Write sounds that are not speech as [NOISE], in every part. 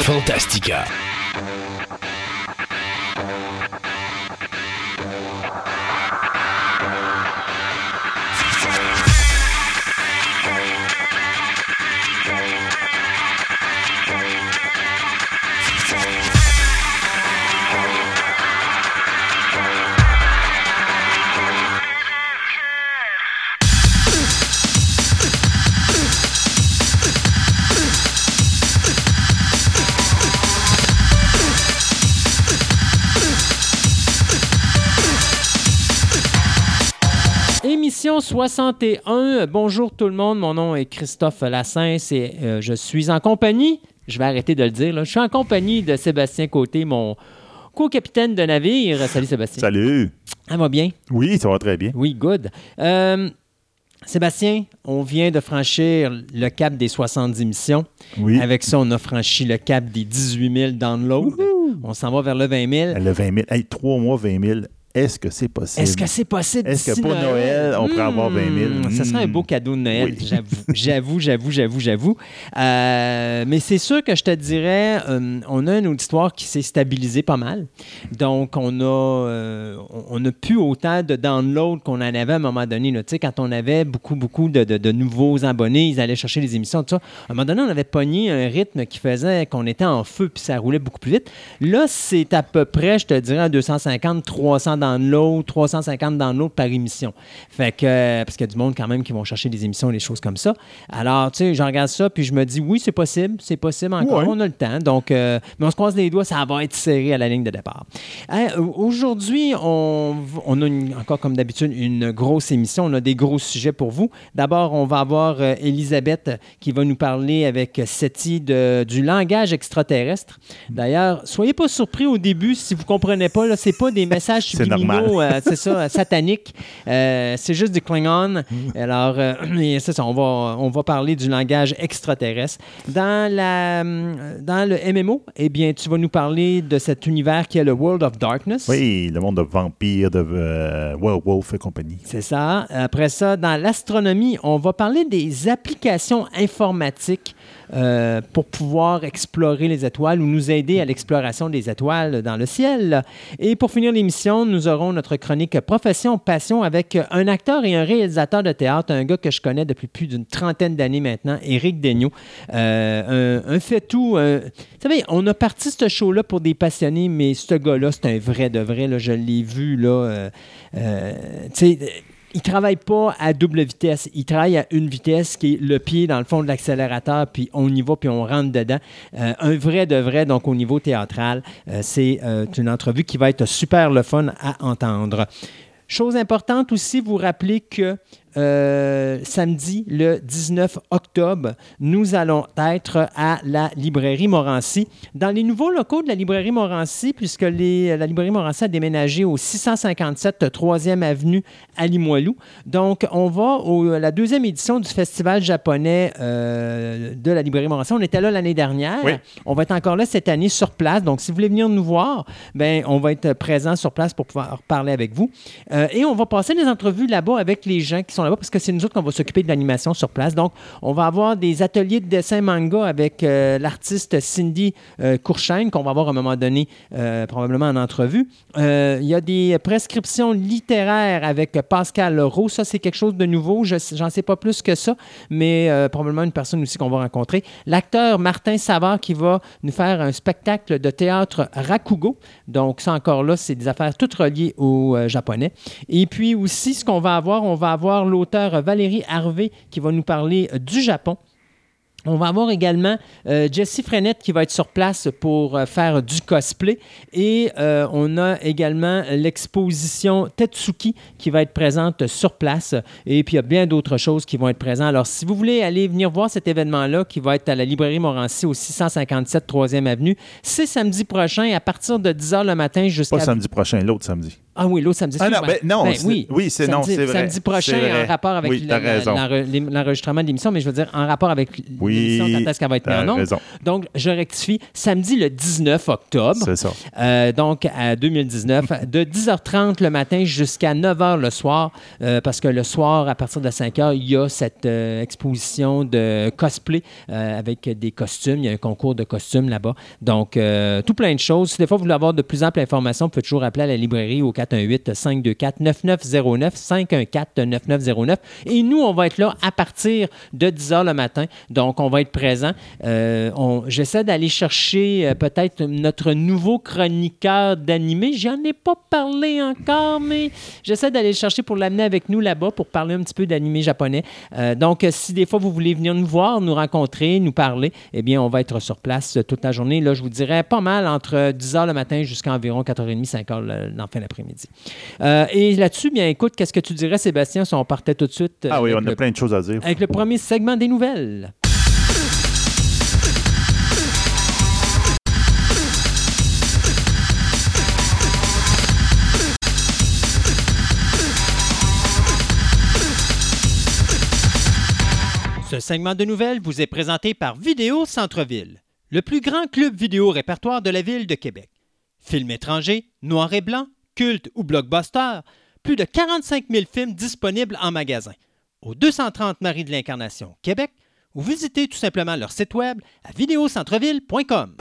Fantastica. Émission 61. Bonjour tout le monde, mon nom est Christophe Lassens et euh, je suis en compagnie, je vais arrêter de le dire, là, je suis en compagnie de Sébastien Côté, mon co-capitaine de navire. Salut Sébastien. Salut. Ça va bien? Oui, ça va très bien. Oui, good. Euh, Sébastien, on vient de franchir le cap des 70 missions. Oui. Avec ça, on a franchi le cap des 18 000 downloads. On s'en va vers le 20 000. Le 20 000. Hey, trois mois, 20 000. Est-ce que c'est possible? Est-ce que c'est possible? Est-ce que pour Noël, on pourrait avoir 20 000? Hmm, Ça serait un beau cadeau de Noël, Oui. j'avoue. [LAUGHS] J'avoue, j'avoue, j'avoue, j'avoue. Euh, mais c'est sûr que je te dirais, euh, on a une auditoire qui s'est stabilisée pas mal. Donc, on a, euh, on on a plus autant de downloads qu'on en avait à un moment donné. là. Tu sais, quand on avait beaucoup, beaucoup de, de- de nouveaux abonnés, ils allaient chercher les émissions, tout ça. À un moment donné, on avait pogné un rythme qui faisait qu'on était en feu, puis ça roulait beaucoup plus vite. Là, c'est à peu près, je te dirais, à 250, 300 downloads, 350 downloads par émission. Fait que, euh, parce qu'il y a du monde quand même qui vont chercher des émissions et des choses comme ça. Alors, tu sais, je regarde ça, puis je me dis, oui, c'est possible, c'est possible encore, Ouais. on a le temps. Donc, euh, mais on se croise les doigts, ça va être serré à la ligne de départ. Aujourd'hui, on, on a une- encore comme d'habitude une grosse émission. On a des gros sujets pour vous. D'abord, on va avoir euh, Elisabeth qui va nous parler avec Seti de- du langage extraterrestre. D'ailleurs, soyez pas surpris au début si vous comprenez pas. Là, c'est pas des messages Euh, c'est ça, euh, sataniques. Euh, c'est juste du Klingon. Alors, c'est ça, on va, on va parler du langage extraterrestre. Dans, la, dans le MMO, eh bien, tu vas nous parler de cet univers qui est le World of Darkness. Oui, le monde de vampires, de werewolf et compagnie. C'est ça. Après ça, dans l'astronomie, on va parler des applications informatiques euh, pour pouvoir explorer les étoiles ou nous aider à l'exploration des étoiles dans le ciel. Et pour finir l'émission, nous aurons notre chronique Profession Passion avec un acteur et un réalisateur de théâtre, un gars que je connais depuis plus d'une trentaine d'années maintenant, Éric Daigneault. Euh, un, un fait-tout. un- Vous savez, on a parti ce show-là pour des passionnés, mais ce gars-là, c'est un vrai de vrai. Là, je l'ai vu, là. euh, euh, il travaille pas à double vitesse. Il travaille à une vitesse qui est le pied dans le fond de l'accélérateur, puis on y va, puis on rentre dedans. Euh, un vrai de vrai, donc au niveau théâtral, euh, c'est euh, une entrevue qui va être super le fun à entendre. Chose importante aussi, vous rappelez que euh, samedi, le 19 octobre, nous allons être à la librairie Morancy. Dans les nouveaux locaux de la librairie Morancy, puisque les- la librairie Morancy a déménagé au 657 3e avenue à Limoilou. Donc, on va à la deuxième édition du festival japonais euh, de la librairie Morancy. On était là l'année dernière. Oui. On va être encore là cette année sur place. Donc, si vous voulez venir nous voir, ben, on va être présent sur place pour pouvoir parler avec vous. Euh, et on va passer des entrevues là-bas avec les gens qui sont là-bas parce que c'est nous autres qu'on va s'occuper de l'animation sur place. Donc, on va avoir des ateliers de dessin manga avec euh, l'artiste Cindy euh, Courchaine qu'on va avoir à un moment donné euh, probablement en entrevue. Euh, Il y a des prescriptions littéraires avec Pascal Leroux. Ça, c'est quelque chose de nouveau. Je sais pas plus que ça, mais probablement une personne aussi qu'on va rencontrer. L'acteur Martin Savard qui va nous faire un spectacle de théâtre Rakugo. Donc, ça encore là, c'est des affaires toutes reliées au euh, japonais. Et puis aussi, ce qu'on va avoir, on va avoir l'auteur Valérie Harvey qui va nous parler euh, du Japon. On va avoir également euh, Jessie Frenette qui va être sur place pour euh, faire du cosplay. Et euh, on a également l'exposition Tetsuki qui va être présente sur place. Et puis il y a bien d'autres choses qui vont être présentes. Alors si vous voulez aller venir voir cet événement-là qui va être à la librairie Morancy au 657 3e Avenue, c'est samedi prochain à partir de 10h le matin jusqu'à Pas samedi prochain, l'autre samedi. Ah oui, l'autre samedi. Ah non, ben non, Ben oui, oui, c'est- non, c'est vrai. Samedi prochain, en rapport avec Oui, l'enregistrement de l'émission, mais je veux dire en rapport avec l'émission, Oui, quand est-ce qu'elle va être mise en raison. Donc, je rectifie, samedi le 19 octobre. C'est ça. Euh, donc, à 2019, de 10h30 le matin jusqu'à 9h le soir, euh, parce que le soir, à partir de 5h, il y a cette euh, exposition de cosplay avec des costumes. Il y a un concours de costumes là-bas. Donc, tout plein de choses. Si des fois, vous voulez avoir de plus amples informations, vous pouvez toujours appeler à la librairie au 418-524-9909, 514-9909. Et nous, on va être là à partir de 10h le matin. Donc, on va être présent. Euh, J'essaie d'aller chercher euh, peut-être notre nouveau chroniqueur d'animé. J'en ai pas parlé encore, mais j'essaie d'aller le chercher pour l'amener avec nous là-bas pour parler un petit peu d'animé japonais. Euh, donc, si des fois vous voulez venir nous voir, nous rencontrer, nous parler, eh bien, on va être sur place toute la journée. Là, je vous dirais pas mal entre 10h le matin jusqu'à environ 4h30, 5h le- dans la fin d'après-midi. Euh, et là-dessus, bien, écoute, qu'est-ce que tu dirais, Sébastien, si on partait tout de suite euh, Ah oui, avec on a le- plein de choses à dire. avec le premier segment des nouvelles. Ce segment de nouvelles vous est présenté par Vidéo Centre-Ville, le plus grand club vidéo répertoire de la ville de Québec. Films étrangers, noir et blanc, culte ou blockbuster, plus de 45 000 films disponibles en magasin. Au 230 Marie de l'Incarnation, Québec, ou visitez tout simplement leur site web à vidéocentreville.com.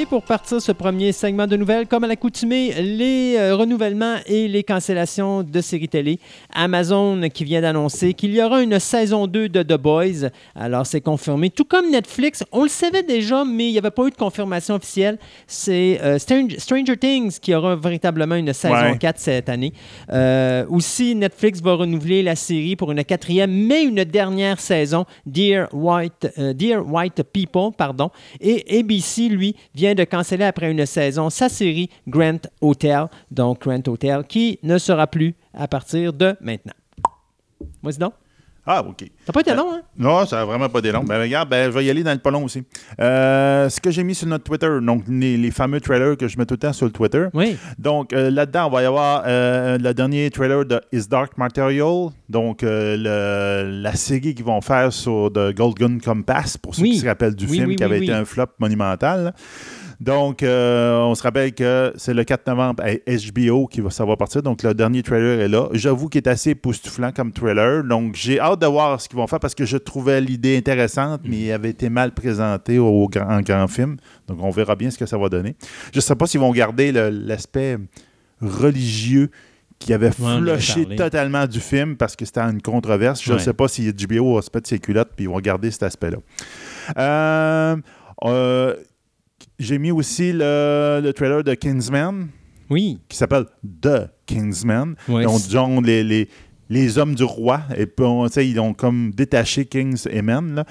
Et pour partir ce premier segment de nouvelles, comme à l'accoutumée, les euh, renouvellements et les cancellations de séries télé. Amazon qui vient d'annoncer qu'il y aura une saison 2 de The Boys. Alors, c'est confirmé. Tout comme Netflix, on le savait déjà, mais il n'y avait pas eu de confirmation officielle. C'est euh, Stran- Stranger Things qui aura véritablement une saison Ouais. 4 cette année. Euh, aussi, Netflix va renouveler la série pour une quatrième, mais une dernière saison, Dear White, Dear White People, pardon. Et ABC, lui, vient de canceller après une saison sa série Grant Hotel, donc Grant Hotel, qui ne sera plus à partir de maintenant. Vas-y donc. Ah, OK. Ça n'a pas été long, hein? Non, ça n'a vraiment pas des longs. Ben, regarde, ben, je vais y aller dans le pas long aussi. Euh, ce que j'ai mis sur notre Twitter, donc les, les fameux trailers que je mets tout le temps sur le Twitter. Oui. Donc euh, là-dedans, on va y avoir euh, le dernier trailer de Is Dark Material, donc euh, le- la série qu'ils vont faire sur The Golden Compass, pour ceux Oui. qui se rappellent du Oui, film oui, qui avait été un flop monumental. Donc, euh, on se rappelle que c'est le 4 novembre à HBO qui va savoir partir. Donc, le dernier trailer est là. J'avoue qu'il est assez époustouflant comme trailer. Donc, j'ai hâte de voir ce qu'ils vont faire parce que je trouvais l'idée intéressante, mais il avait été mal présenté au grand, en grand film. Donc, on verra bien ce que ça va donner. Je ne sais pas s'ils vont garder l'aspect religieux qui avait flushé totalement du film parce que c'était une controverse. Je ne Ouais. sais pas si HBO va se mettre ses culottes puis ils vont garder cet aspect-là. Euh, euh, j'ai mis aussi le, le trailer de Kingsman Oui. qui s'appelle The Kingsman. Ouais, Donc, les, les, les hommes du roi. Et puis, on- ils ont comme détaché Kings et Men. là.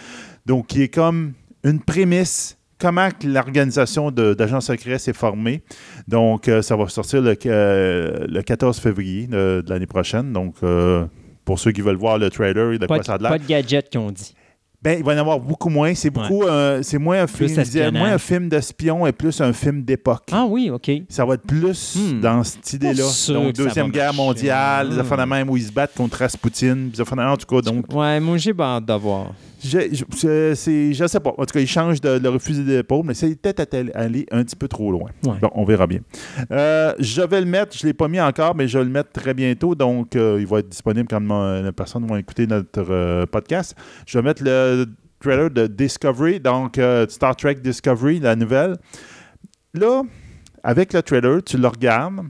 Donc, qui est comme une prémisse. Comment l'organisation de- d'agents secrets s'est formée. Donc, euh, ça va sortir le, euh, le 14 février de, de l'année prochaine. Donc, euh, pour ceux qui veulent voir le trailer de Pas, quoi ça a de, l'air. pas de gadget qu'on dit. Ben, il va y en avoir beaucoup moins. C'est beaucoup, euh, c'est moins un film, disais, moins un film d'espion et plus un film d'époque. Ah oui, OK. Ça va être plus Hmm. dans cette idée-là. Donc, Deuxième Guerre marcher. mondiale, les Hmm. affaires de même où ils se battent contre Rasputin, affaires de- en tout cas. Donc, Ouais, moi, j'ai hâte de voir. Je, je, c'est- c'est- je sais pas. En tout cas, ils changent de, le refusé d'épaule, mais c'est peut-être aller un petit peu trop loin. Ouais. Bon, on verra bien. Euh, je vais le mettre, je ne l'ai pas mis encore, mais je vais le mettre très bientôt. Donc, euh, il va être disponible quand mon- les personnes vont écouter notre euh, podcast. Je vais mettre le trailer de Discovery, donc euh, Star Trek Discovery, la nouvelle. Là, avec le trailer, tu le regardes.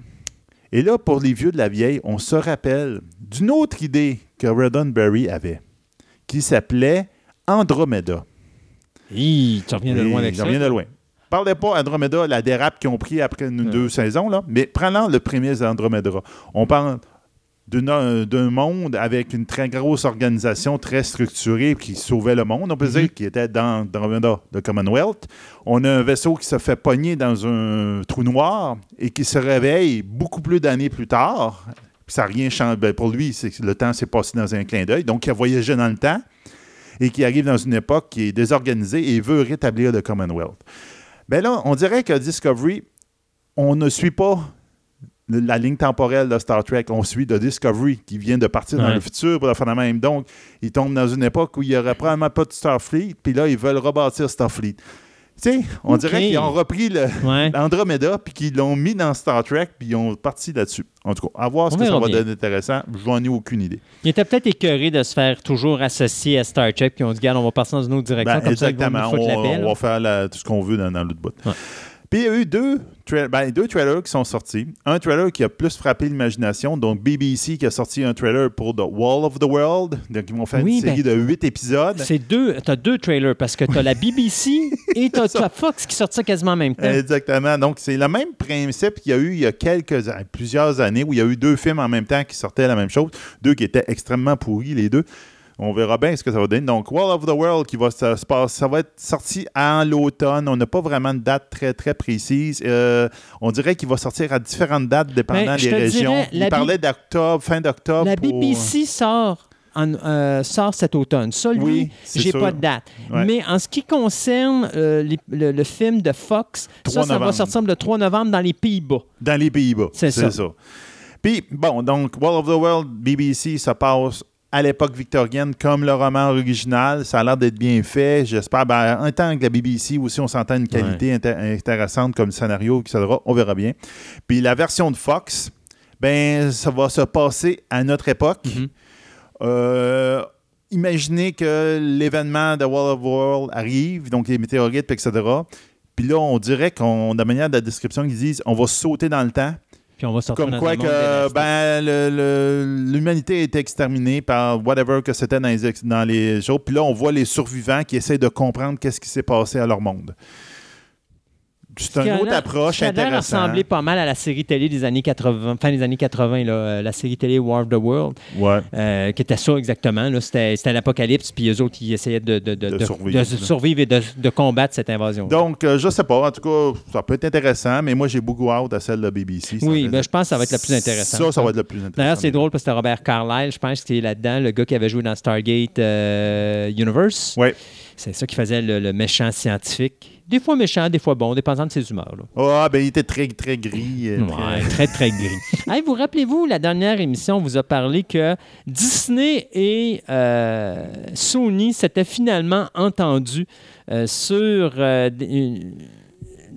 Et là, pour les vieux de la vieille, on se rappelle d'une autre idée que Roddenberry avait, qui s'appelait Andromeda. Hi, tu reviens de loin avec je ça? reviens de loin. Parlez pas Andromeda, la dérape qu'ils ont pris après une, Ouais. deux saisons, là, mais prenons le premier Andromeda. On parle d'un monde avec une très grosse organisation, très structurée, qui sauvait le monde, on peut dire, qui était dans, dans le Commonwealth. On a un vaisseau qui se fait pogner dans un trou noir et qui se réveille beaucoup plus d'années plus tard. Puis ça n'a rien changé. Ben, pour lui, c'est que le temps s'est passé dans un clin d'œil. Donc, il a voyagé dans le temps et qui arrive dans une époque qui est désorganisée et veut rétablir le Commonwealth. Ben là, on dirait que Discovery, on ne suit pas la ligne temporelle de Star Trek. On suit de Discovery qui vient de partir dans le futur pour le faire la même. Donc, ils tombent dans une époque où il n'y aurait probablement pas de Starfleet, puis là, ils veulent rebâtir Starfleet. Sais, on dirait qu'ils ont repris le, Ouais. [LAUGHS] Andromeda, puis qu'ils l'ont mis dans Star Trek, puis ils ont parti là-dessus. En tout cas, à voir ce On que ça va bien. donner intéressant. J'en ai aucune idée. Il était peut-être écœuré de se faire toujours associer à Star Trek, puis on dit, regarde, on va passer dans une autre direction, Ben, comme ils exactement. la On, va faire la- tout ce qu'on veut dans, dans l'autre bout. Ouais. Puis il y a eu deux, tra- ben, deux trailers qui sont sortis. Un trailer qui a plus frappé l'imagination. Donc BBC qui a sorti un trailer pour The Wall of the World. Donc ils vont faire Oui, une série de huit épisodes. C'est deux, t'as deux trailers parce que t'as la BBC et t'as [LAUGHS] t'as Fox qui sort ça quasiment en même temps. Exactement. Donc, c'est le même principe qu'il y a eu il y a quelques plusieurs années où il y a eu deux films en même temps qui sortaient la même chose. Deux qui étaient extrêmement pourris, les deux. On verra bien ce que ça va donner. Donc, Wall of the World qui va se, se passer, ça va être sorti en l'automne. On n'a pas vraiment de date très, très précise. Euh, on dirait qu'il va sortir à différentes dates dépendant Ben, des régions. dirais, Il la parlait d'octobre, fin d'octobre. La pour- BBC sort, en- euh, sort cet automne. Ça, lui, Oui, j'ai pas de date. Ouais. Mais en ce qui concerne euh, les- le, le film de Fox, 3 ça, ça va sortir le 3 novembre dans les Pays-Bas. Dans les Pays-Bas. C'est ça. Puis, bon, donc, Wall of the World, BBC, ça passe à l'époque victorienne comme le roman original. Ça a l'air d'être bien fait. J'espère, ben, en tant que la BBC aussi, on s'entend une qualité inté- intéressante comme scénario, etc. On verra bien. Puis la version de Fox, ben, ça va se passer à notre époque. Mhm. Euh, imaginez que l'événement de Wall of World arrive, donc les météorites, etc. Puis là, on dirait qu'on, de manière de la description, ils disent on va sauter dans le temps. Puis on va sortir Comme dans quoi un que ben, l'humanité a été exterminée par whatever que c'était dans les, dans les jours. Puis là, on voit les survivants qui essayent de comprendre qu'est-ce qui s'est passé à leur monde. C'est une autre approche Ça intéressante. ressemblé pas mal à la série télé des années 80, fin des années 80, là, euh, la série télé War of the World, Ouais. euh, qui était ça exactement. C'était l'apocalypse, puis eux autres, ils essayaient de, de- de- De de- survivre. et de, combattre cette invasion. Donc, euh, je sais pas. En tout cas, ça peut être intéressant, mais moi, j'ai beaucoup hâte à celle de BBC. Ça oui, fait- ben, je pense que ça va être la plus intéressante. Ça, ça va être le plus intéressant. D'ailleurs, c'est drôle parce que c'était Robert Carlyle, je pense, qui est là-dedans, le gars qui avait joué dans Stargate euh, Universe. Ouais. C'est ça qui faisait le, le méchant scientifique. Des fois méchant, des fois bon, dépendant de ses humeurs. Ah, ben, il était très, très gris. euh, Ouais, très, très gris. [LAUGHS] Hey, vous rappelez-vous, la dernière émission, on vous a parlé que Disney et euh, Sony s'étaient finalement entendus euh, sur une-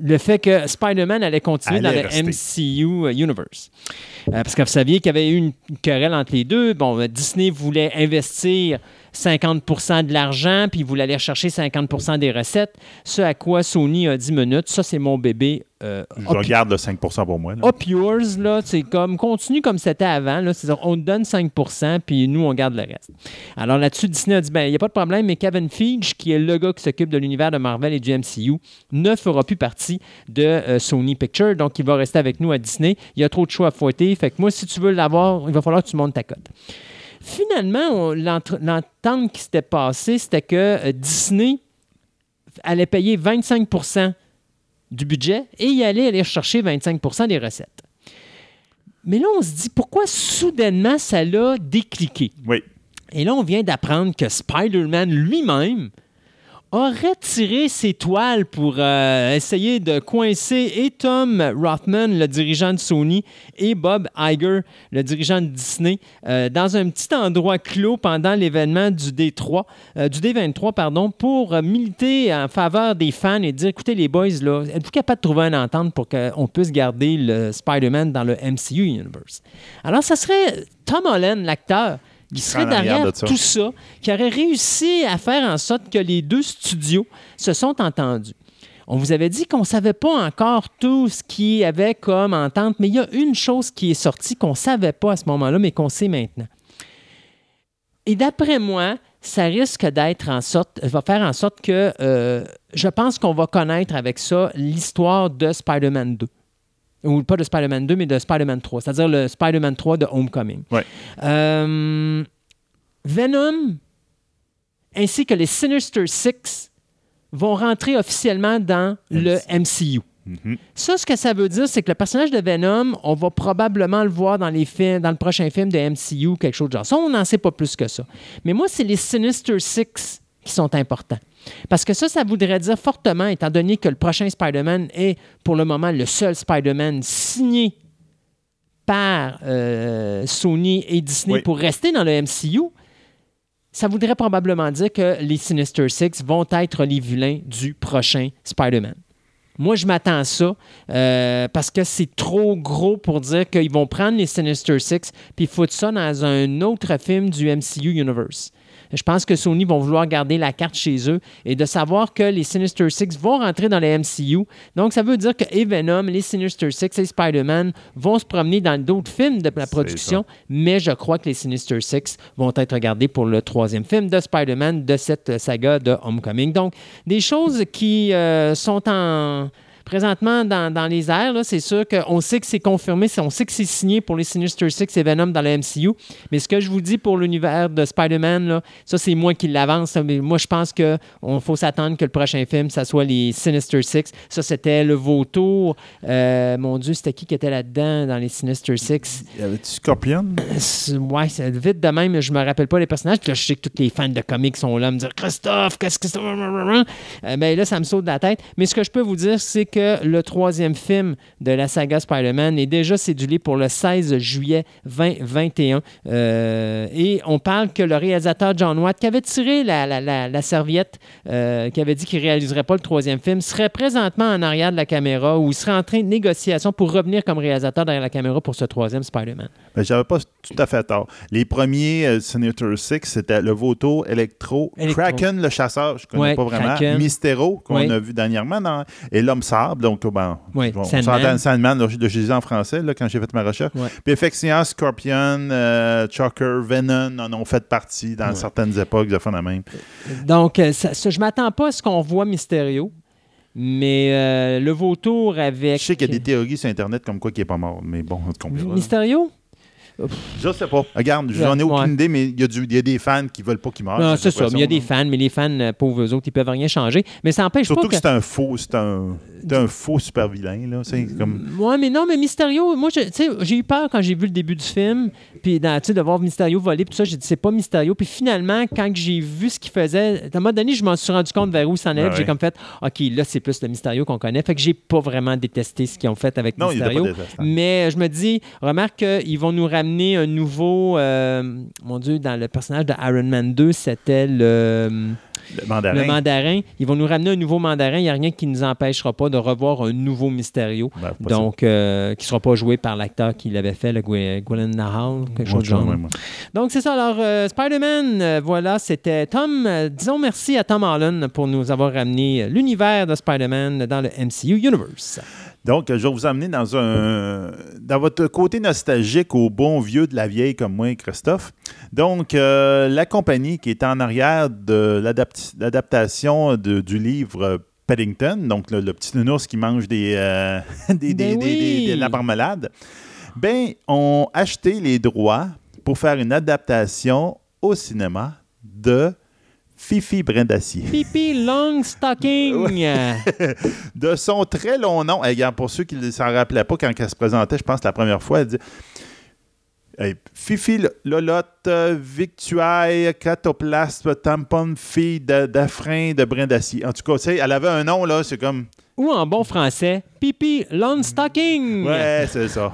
le fait que Spider-Man allait continuer Allait dans le. MCU Universe. Euh, parce que vous saviez qu'il y avait eu une querelle entre les deux. Bon, Disney voulait investir 50% de l'argent, puis il voulait aller chercher 50% des recettes. Ce à quoi Sony a dit minutes, ça c'est mon bébé. euh, Je regarde le 5% pour moi. là. Up yours, là, c'est comme, continue comme c'était avant, là, c'est-à-dire, on te donne 5% puis nous, on garde le reste. Alors là-dessus, Disney a dit, ben, il n'y a pas de problème, mais Kevin Feige, qui est le gars qui s'occupe de l'univers de Marvel et du MCU, ne fera plus partie de euh, Sony Pictures, donc il va rester avec nous à Disney. Il y a trop de choix à fouetter, fait que moi, si tu veux l'avoir, il va falloir que tu montes ta cote. Finalement, l'entente qui s'était passée, c'était que euh, Disney allait payer 25% du budget et il allait aller chercher 25% des recettes. Mais là, on se dit, pourquoi soudainement ça l'a décliqué? Oui. Et là, on vient d'apprendre que Spider-Man lui-même aurait tiré ses toiles pour euh, essayer de coincer et Tom Rothman, le dirigeant de Sony, et Bob Iger, le dirigeant de Disney, euh, dans un petit endroit clos pendant l'événement du D3, euh, du D23, pardon, pour euh, militer en faveur des fans et dire, écoutez les boys, là, êtes-vous capable de trouver une entente pour qu'on puisse garder le Spider-Man dans le MCU Universe? Alors, ça serait Tom Holland, l'acteur, qui serait derrière de ça. tout ça, qui aurait réussi à faire en sorte que les deux studios se sont entendus. On vous avait dit qu'on ne savait pas encore tout ce qu'il y avait comme entente, mais il y a une chose qui est sortie qu'on ne savait pas à ce moment-là, mais qu'on sait maintenant. Et d'après moi, ça risque d'être en sorte, va faire en sorte que euh, je pense qu'on va connaître avec ça l'histoire de Spider-Man 2. Ou pas de Spider-Man 2, mais de Spider-Man 3, c'est-à-dire le Spider-Man 3 de Homecoming. Ouais. Euh, Venom ainsi que les Sinister Six vont rentrer officiellement dans le MCU. Mhm. Ça, ce que ça veut dire, c'est que le personnage de Venom, on va probablement le voir dans, les films, dans le prochain film de MCU, quelque chose de genre. Ça, on n'en sait pas plus que ça. Mais moi, c'est les Sinister Six qui sont importants. Parce que ça, ça voudrait dire fortement, étant donné que le prochain Spider-Man est pour le moment le seul Spider-Man signé par euh, Sony et Disney Oui. pour rester dans le MCU, ça voudrait probablement dire que les Sinister Six vont être les vilains du prochain Spider-Man. Moi, je m'attends à ça euh, parce que c'est trop gros pour dire qu'ils vont prendre les Sinister Six puis foutre ça dans un autre film du MCU Universe. Je pense que Sony vont vouloir garder la carte chez eux et de savoir que les Sinister Six vont rentrer dans le MCU. Donc, ça veut dire que et Venom, les Sinister Six et Spider-Man vont se promener dans d'autres films de la production, mais je crois que les Sinister Six vont être regardés pour le troisième film de Spider-Man de cette saga de Homecoming. Donc, des choses qui euh, sont en présentement dans, dans les airs, c'est sûr qu'on sait que c'est confirmé, on sait que c'est signé pour les Sinister Six et Venom dans le MCU. Mais ce que je vous dis pour l'univers de Spider-Man, ça, c'est moi qui l'avance. Mais moi, je pense qu'il faut s'attendre que le prochain film, ça soit les Sinister Six. Ça, c'était le vautour. Euh, mon Dieu, c'était qui qui était là-dedans dans les Sinister Six? Y avait-tu Scorpion? Ouais, c'est vite de même, je me rappelle pas les personnages. Puis là, je sais que tous les fans de comics sont là à me dire Christophe, qu'est-ce que c'est? Euh, Ben là, ça me saute de la tête. Mais ce que je peux vous dire, c'est que le troisième film de la saga Spider-Man est déjà cédulé pour le 16 juillet 2021. Euh, et on parle que le réalisateur John Watt, qui avait tiré la, la- la- la serviette, euh, qui avait dit qu'il ne réaliserait pas le troisième film, serait présentement en arrière de la caméra ou serait en train de négociation pour revenir comme réalisateur derrière la caméra pour ce troisième Spider-Man. Ben, J'avais pas tout à fait tort. Les premiers euh, Six, c'était le Vautour, Electro, Electro. Kraken, le chasseur, je connais Ouais, pas vraiment, Kraken. Mystero, qu'on Ouais. a vu dernièrement, dans- et l'Homme Sable, donc ben, Ouais, bon, on s'entend Sandman, là, je disais en français là, quand j'ai fait ma recherche. Puis effectivement, Scorpion, euh, Choker, Venom en ont fait partie dans certaines époques de de même. Donc, euh, ça- ça- je m'attends pas à ce qu'on voit Mysterio, mais euh, le vautour avec. Je sais qu'il y a des théories sur Internet comme quoi qu'il n'est pas mort, mais bon, on verra. Mysterio? Je sais pas. Regarde, j'en ai Ouais. aucune idée, mais il y, y a des fans qui veulent pas qu'il meure. Non, c'est ça. Il y a des fans, mais les fans, euh, pauvres eux autres, ils peuvent rien changer. Mais ça n'empêche pas Surtout que. que c'est un faux, c'est un, c'est un faux super vilain, là. C'est comme. Ouais, mais non, mais Mysterio, moi, je- tu sais, j'ai eu peur quand j'ai vu le début du film, puis de voir Mysterio voler, puis ça, j'ai dit, c'est pas Mysterio. Puis finalement, quand j'ai vu ce qu'il faisait, à un moment donné, je m'en suis rendu compte vers où il s'en allait, Ah puis j'ai ouais. comme fait, OK, là, c'est plus le Mysterio qu'on connaît. Fait que j'ai pas vraiment détesté ce qu'ils ont fait avec Non, Mysterio. Mais je me dis, remarque qu'ils vont nous ramener un nouveau. euh, mon Dieu, dans le personnage de Iron Man 2, c'était le, Le mandarin. le mandarin. Ils vont nous ramener un nouveau mandarin. Il n'y a rien qui nous empêchera pas de revoir un nouveau Mysterio. Ben, Donc, euh, qui ne sera pas joué par l'acteur qui l'avait fait, le Gwyneth Nahal, quelque chose de genre. Ouais, ouais, ouais. Donc, c'est ça. Alors, euh, Spider-Man, euh, voilà, c'était Tom. disons merci à Tom Holland pour nous avoir ramené l'univers de Spider-Man dans le MCU Universe. Donc, je vais vous amener dans un dans votre côté nostalgique au bon vieux de la vieille comme moi, Christophe. Donc, euh, la compagnie qui est en arrière de l'adapt- l'adaptation du livre Paddington, donc le, le petit nounours qui mange des, euh, [LAUGHS] des, des- Ben des- oui. des- de la marmelade, ben, ont acheté les droits pour faire une adaptation au cinéma de Fifi Brindacier. Pipi Longstocking. de son très long nom. Regarde, pour ceux qui ne s'en rappelaient pas quand elle se présentait, je pense la première fois, elle dit eh, Fifi Lolotte, Victuaille, Catoplasme, Tampon, fille d'Affrin, de brin d'acier. En tout cas, tu sais, elle avait un nom, là, c'est comme. Ou en bon français, Pipi Longstocking. Ouais, c'est ça.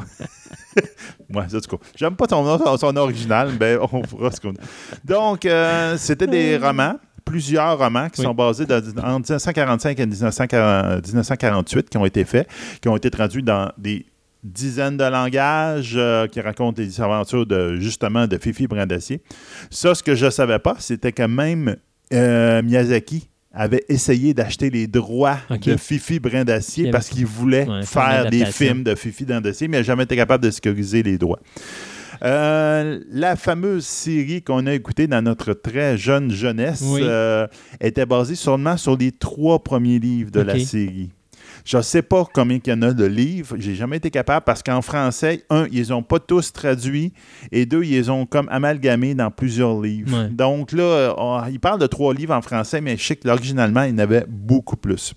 [LAUGHS] Ouais, c'est en tout cas. J'aime pas ton son original, mais on fera ce qu'on Donc, euh, c'était des romans, plusieurs romans qui Oui. sont basés dans- en 1945 et 1940 1948 qui ont été faits, qui ont été traduits dans des dizaines de langages euh, qui racontent les aventures de justement de Fifi Brandacier. Ça, ce que je savais pas, c'était que même euh, Miyazaki avait essayé d'acheter les droits de Fifi Brindacier parce qu'il voulait Ouais, faire des films de Fifi Brindacier, mais il n'a jamais été capable de sécuriser les droits. Euh, la fameuse série qu'on a écoutée dans notre très jeune jeunesse Oui. euh, était basée seulement sur les trois premiers livres de la série. Je sais pas combien il y en a de livres. J'ai jamais été capable parce qu'en français, un, ils ont pas tous traduit et deux, ils les ont comme amalgamés dans plusieurs livres. Ouais. Donc là, on- ils parlent de trois livres en français, mais je sais que originalement, il y en avait beaucoup plus.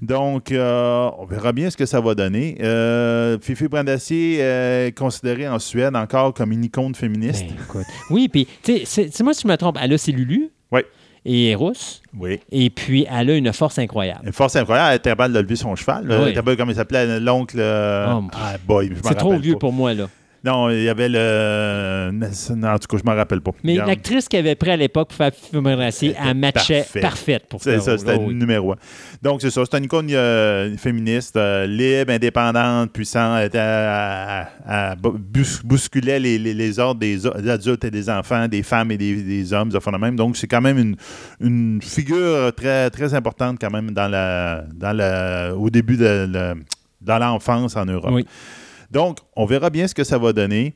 Donc, euh, on verra bien ce que ça va donner. Euh, Fifi Brandacier est considérée en Suède encore comme une icône féministe. Ben, écoute. Oui, puis, tu sais, moi, si je me trompe, elle a ses Lulu. Et est rousse. Oui. Et puis, elle a une force incroyable. Une force incroyable, elle était capable de lever son cheval. là. Oui. Elle était capable, comme il s'appelait, l'oncle. euh, Oh, ah, boy, C'est trop vieux pas. pour moi, là. Non, il y avait le. Non, en tout cas, je m'en rappelle pas. Mais l'actrice qu'il avait pris à l'époque pour faire Brandacier, Elle matchait parfaite. parfaite pour C'est faire ça, c'était oh, le oui. numéro un. Donc, c'est ça. C'est une icône euh, féministe, euh, libre, indépendante, puissante. Elle, bousculait les, les- les ordres des, adultes et des enfants, des femmes et des, des hommes, de même. Donc, c'est quand même une, une figure très, très importante, quand même, dans la, dans la, au début de, la- dans l'enfance en Europe. Oui. Donc, on verra bien ce que ça va donner.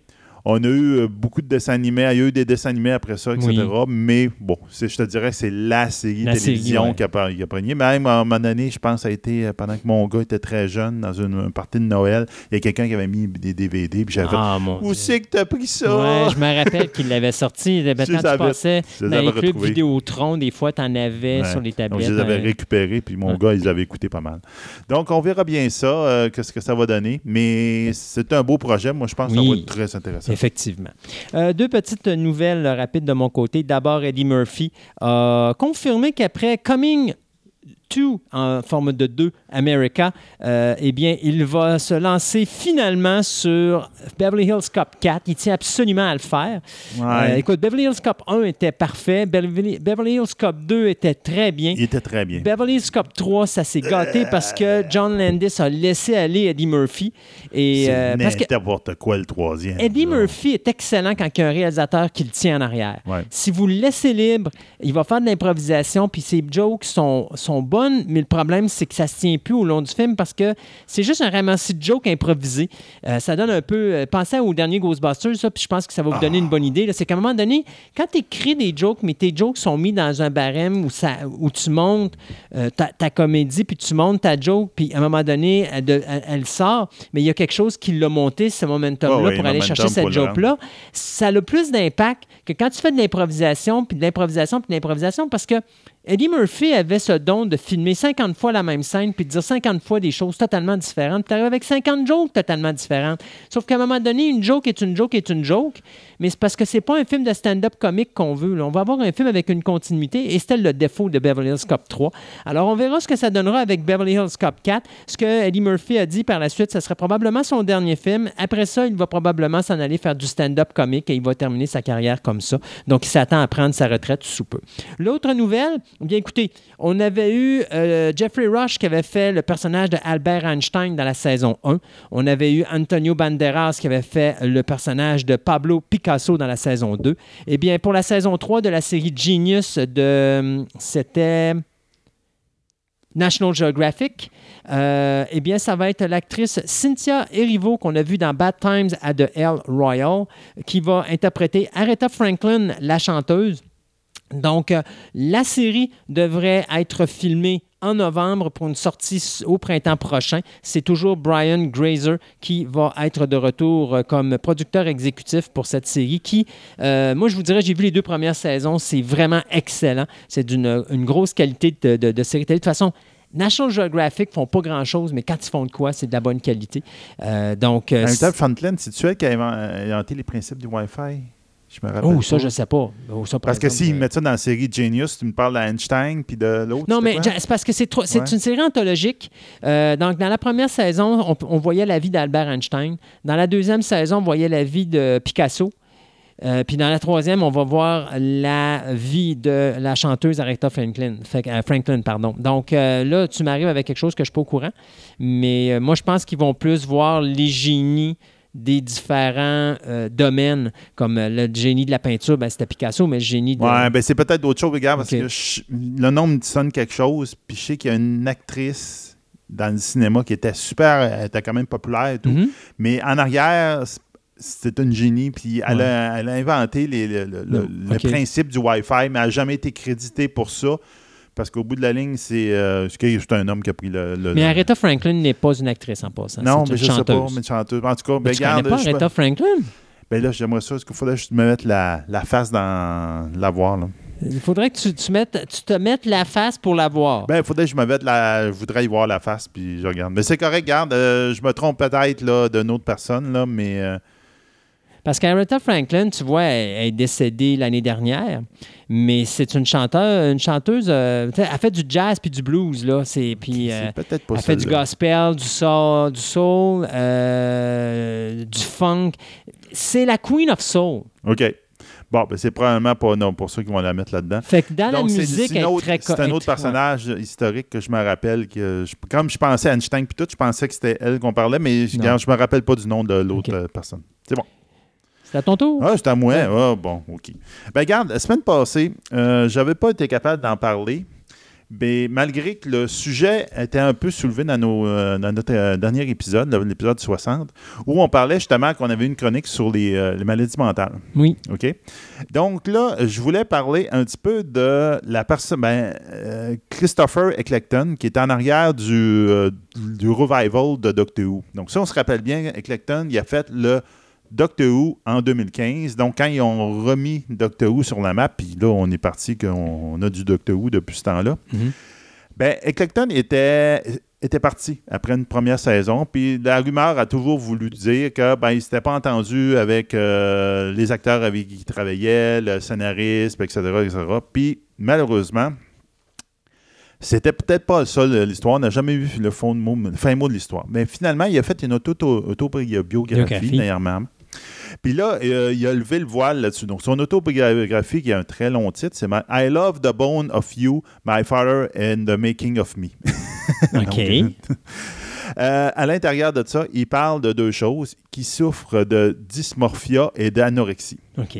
On a eu euh, beaucoup de dessins animés. Il y a eu des dessins animés après ça, etc. Oui. Mais bon, je te dirais que c'est la série La télévision série, ouais. qui a, qui pogné. Même à un moment donné, je pense, ça a été euh, pendant que mon gars était très jeune, dans une, partie de Noël, il y a quelqu'un qui avait mis des DVD. Puis j'avais Ah, Où c'est que t'as pris ça? Ouais, je [LAUGHS] me rappelle qu'il l'avait sorti. Maintenant, tu passais dans les avais clubs. Vidéotron, des fois, tu en avais Ouais. sur les Donc, tablettes. je les avais euh, récupérés, puis mon gars, ils les avait écoutés pas mal. Donc, on verra bien ça, euh, qu'est-ce que ça va donner. Mais c'est un beau projet. Moi, je pense que ça va être très intéressant. Effectivement. Euh, deux petites nouvelles rapides de mon côté. D'abord, Eddie Murphy a confirmé qu'après Coming to en forme de 2 America, euh, eh bien, il va se lancer finalement sur Beverly Hills Cop 4. Il tient absolument à le faire. Ouais. Euh, écoute, Beverly Hills Cop 1 était parfait. Beverly, Beverly Hills Cop 2 était très bien. Il était très bien. Beverly Hills Cop 3, ça s'est gâté parce que John Landis a laissé aller Eddie Murphy. Et, C'est euh, n'importe quoi, le troisième. Eddie là. Murphy est excellent quand il y a un réalisateur qui le tient en arrière. Ouais. Si vous le laissez libre, il va faire de l'improvisation, puis ses jokes sont, sont mais le problème, c'est que ça se tient plus au long du film parce que c'est juste un ramassis de jokes improvisés. Euh, ça donne un peu... euh, pensez au dernier Ghostbusters, ça, puis je pense que ça va vous donner une bonne idée. C'est qu'à un moment donné, quand tu écris des jokes, mais tes jokes sont mis dans un barème où, ça, où tu montes euh, ta, ta comédie, puis tu montes ta joke, puis à un moment donné, elle, de- elle- elle sort, mais il y a quelque chose qui l'a monté, ce momentum-là, ouais, pour aller chercher cette le joke-là là, ça a plus d'impact que quand tu fais de l'improvisation, puis de l'improvisation, puis de l'improvisation, parce que Eddie Murphy avait ce don de filmer 50 fois la même scène, puis de dire 50 fois des choses totalement différentes. Tu arrives avec 50 jokes totalement différentes. Sauf qu'à un moment donné, une joke est une joke est une joke, mais c'est parce que c'est pas un film de stand-up comique qu'on veut. On va avoir un film avec une continuité, et c'était le défaut de Beverly Hills Cop 3. Alors, on verra ce que ça donnera avec Beverly Hills Cop 4. Ce que Eddie Murphy a dit par la suite, ce serait probablement son dernier film. Après ça, il va probablement s'en aller faire du stand-up comique et il va terminer sa carrière comme ça. Donc, il s'attend à prendre sa retraite sous peu. L'autre nouvelle, bien écoutez, on avait eu euh, Jeffrey Rush qui avait fait le personnage de Albert Einstein dans la saison 1. On avait eu Antonio Banderas qui avait fait le personnage de Pablo Picasso dans la saison 2. Eh bien, pour la saison 3 de la série Genius, de, c'était National Geographic, euh, eh bien, ça va être l'actrice Cynthia Erivo qu'on a vue dans Bad Times at the El Royal, qui va interpréter Aretha Franklin, la chanteuse. Donc, euh, la série devrait être filmée en novembre pour une sortie au printemps prochain. C'est toujours Brian Grazer qui va être de retour euh, comme producteur exécutif pour cette série qui, euh, moi, je vous dirais, j'ai vu les deux premières saisons, c'est vraiment excellent. C'est d'une une grosse qualité de, de- de série télé. De toute façon, National Geographic font pas grand-chose, mais quand ils font de quoi, c'est de la bonne qualité. Euh, donc, euh, Franklin, c'est-tu elle qui a inven- inventé les principes du Wi-Fi? Je me rappelle. Oh, ça, pas. je sais pas. Oh, ça, par Parce que s'ils euh, mettent ça dans la série Genius, tu me parles d'Einstein puis de l'autre. Non, mais c'est parce que c'est trop- c'est Ouais. une série anthologique. Euh, donc, dans la première saison, on, on voyait la vie d'Albert Einstein. Dans la deuxième saison, on voyait la vie de Picasso. Euh, puis dans la troisième, on va voir la vie de la chanteuse Aretha Franklin. Fait euh, Franklin pardon. Donc euh, là, tu m'arrives avec quelque chose que je ne suis pas au courant. Mais moi, je pense qu'ils vont plus voir les génies des différents euh, domaines, comme euh, le génie de la peinture, ben, c'était Picasso, mais le génie de... Ouais, ben c'est peut-être d'autres choses, regarde, parce que je- le nom me sonne quelque chose, puis je sais qu'il y a une actrice dans le cinéma qui était super, elle était quand même populaire et tout, Mhm. mais en arrière, c'était une génie, puis elle, a, elle a inventé les- le, le- principe du Wi-Fi, mais elle n'a jamais été créditée pour ça. Parce qu'au bout de la ligne, c'est euh, c'est un homme qui a pris le. le- Mais Aretha Franklin n'est pas une actrice en passant. Non, mais une je sais chanteuse. pas, mais une chanteuse. En tout cas, Mais ben, tu connais regarde, pas Aretha Franklin? ben là, j'aimerais ça. Est-ce qu'il faudrait que je me mette la, la face dans la voir, là? Il faudrait que tu, tu mettes, tu te mettes la face pour la voir. Ben, il faudrait que je me mette la. Je voudrais y voir la face, puis je regarde. Mais c'est correct, regarde, euh, je me trompe peut-être là, d'une autre personne, là, mais. euh, Parce qu'Aretha Franklin, tu vois, elle, est décédée l'année dernière, mais c'est une chanteuse, une chanteuse, euh, elle fait du jazz puis du blues, là. C'est, puis, euh, peut-être pas elle fait du gospel, du soul, du, soul euh, du funk. C'est la Queen of Soul. OK. Bon, ben, c'est probablement pas non, pour ça qu'ils vont la mettre là-dedans. Fait que dans Donc, la musique, c'est un autre personnage historique que je me rappelle. que je- Comme je pensais à Einstein puis tout, je pensais que c'était elle qu'on parlait, mais je, je me rappelle pas du nom de l'autre personne. C'est bon. C'est à ton tour? Ah, c'est à moi. Ah, bon, OK. Ben, regarde, la semaine passée, euh, j'avais pas été capable d'en parler. Mais malgré que le sujet était un peu soulevé dans, nos, euh, dans notre euh, dernier épisode, l'épisode 60, où on parlait justement qu'on avait une chronique sur les, euh, les maladies mentales. Oui. OK? Donc là, je voulais parler un petit peu de la personne, ben, euh, Christopher Eccleston, qui est en arrière du, du revival de Doctor Who. Donc, si on se rappelle bien, Eccleston, il a fait le Doctor Who en 2015. Donc, quand ils ont remis Doctor Who sur la map, puis là, on est parti qu'on on a du Doctor Who depuis ce temps-là, Mhm. ben, Eccleston était, était parti après une première saison. Puis la rumeur a toujours voulu dire que ben, il s'était pas entendu avec euh, les acteurs avec qui il travaillait, le scénariste, etc., etc. Puis malheureusement, c'était peut-être pas le- l'histoire. On n'a jamais vu le, fond de mot, le fin mot de l'histoire. Mais finalement, il a fait une auto- autobiographie Biographie. dernièrement. Puis là, euh, il a levé le voile là-dessus. Donc, son autobiographie, qui a un très long titre, c'est I Love the Bone of You, My Father and the Making of Me. [LAUGHS] OK. Donc, euh, à l'intérieur de ça, il parle de deux choses qui souffrent de dysmorphia et d'anorexie.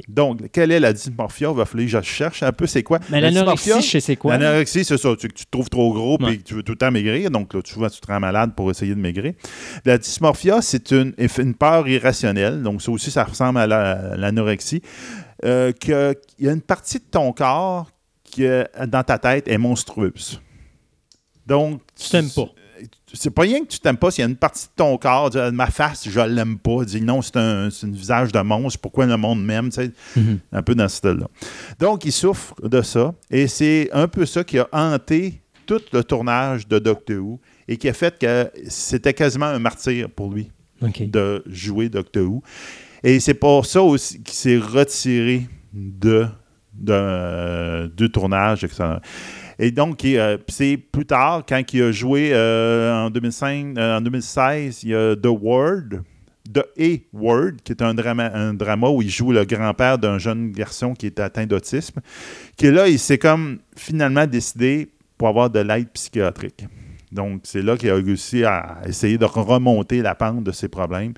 Donc, quelle est la dysmorphia? Il va falloir que je cherche un peu c'est quoi? Mais La l'anorexie, je sais quoi. L'anorexie, c'est ça. Tu, tu te trouves trop gros et que tu veux tout le temps maigrir. Donc, là, souvent, tu te rends malade pour essayer de maigrir. La dysmorphia, c'est une, une peur irrationnelle. Donc, ça aussi, ça ressemble à la- l'anorexie. Euh, que- Il y a une partie de ton corps qui, euh, dans ta tête, est monstrueuse. Donc, Tu t'aimes pas. C'est pas rien que tu t'aimes pas, s'il y a une partie de ton corps, dis, ma face, je l'aime pas. Dis non, c'est un, c'est visage de monstre, pourquoi le monde m'aime, tu sais? Mhm. un peu dans ce style-là. Donc, il souffre de ça, et c'est un peu ça qui a hanté tout le tournage de Doctor Who, et qui a fait que c'était quasiment un martyr pour lui de jouer Doctor Who. Et c'est pour ça aussi qu'il s'est retiré de, de- du tournage. etc. Et donc, euh, c'est plus tard, quand il a joué euh, en, 2005, euh, en 2016, il y a The Word, The A Word, qui est un drama, un drama où il joue le grand-père d'un jeune garçon qui est atteint d'autisme, qui là, il s'est comme finalement décidé pour avoir de l'aide psychiatrique. Donc, c'est là qu'il a réussi à essayer de remonter la pente de ses problèmes.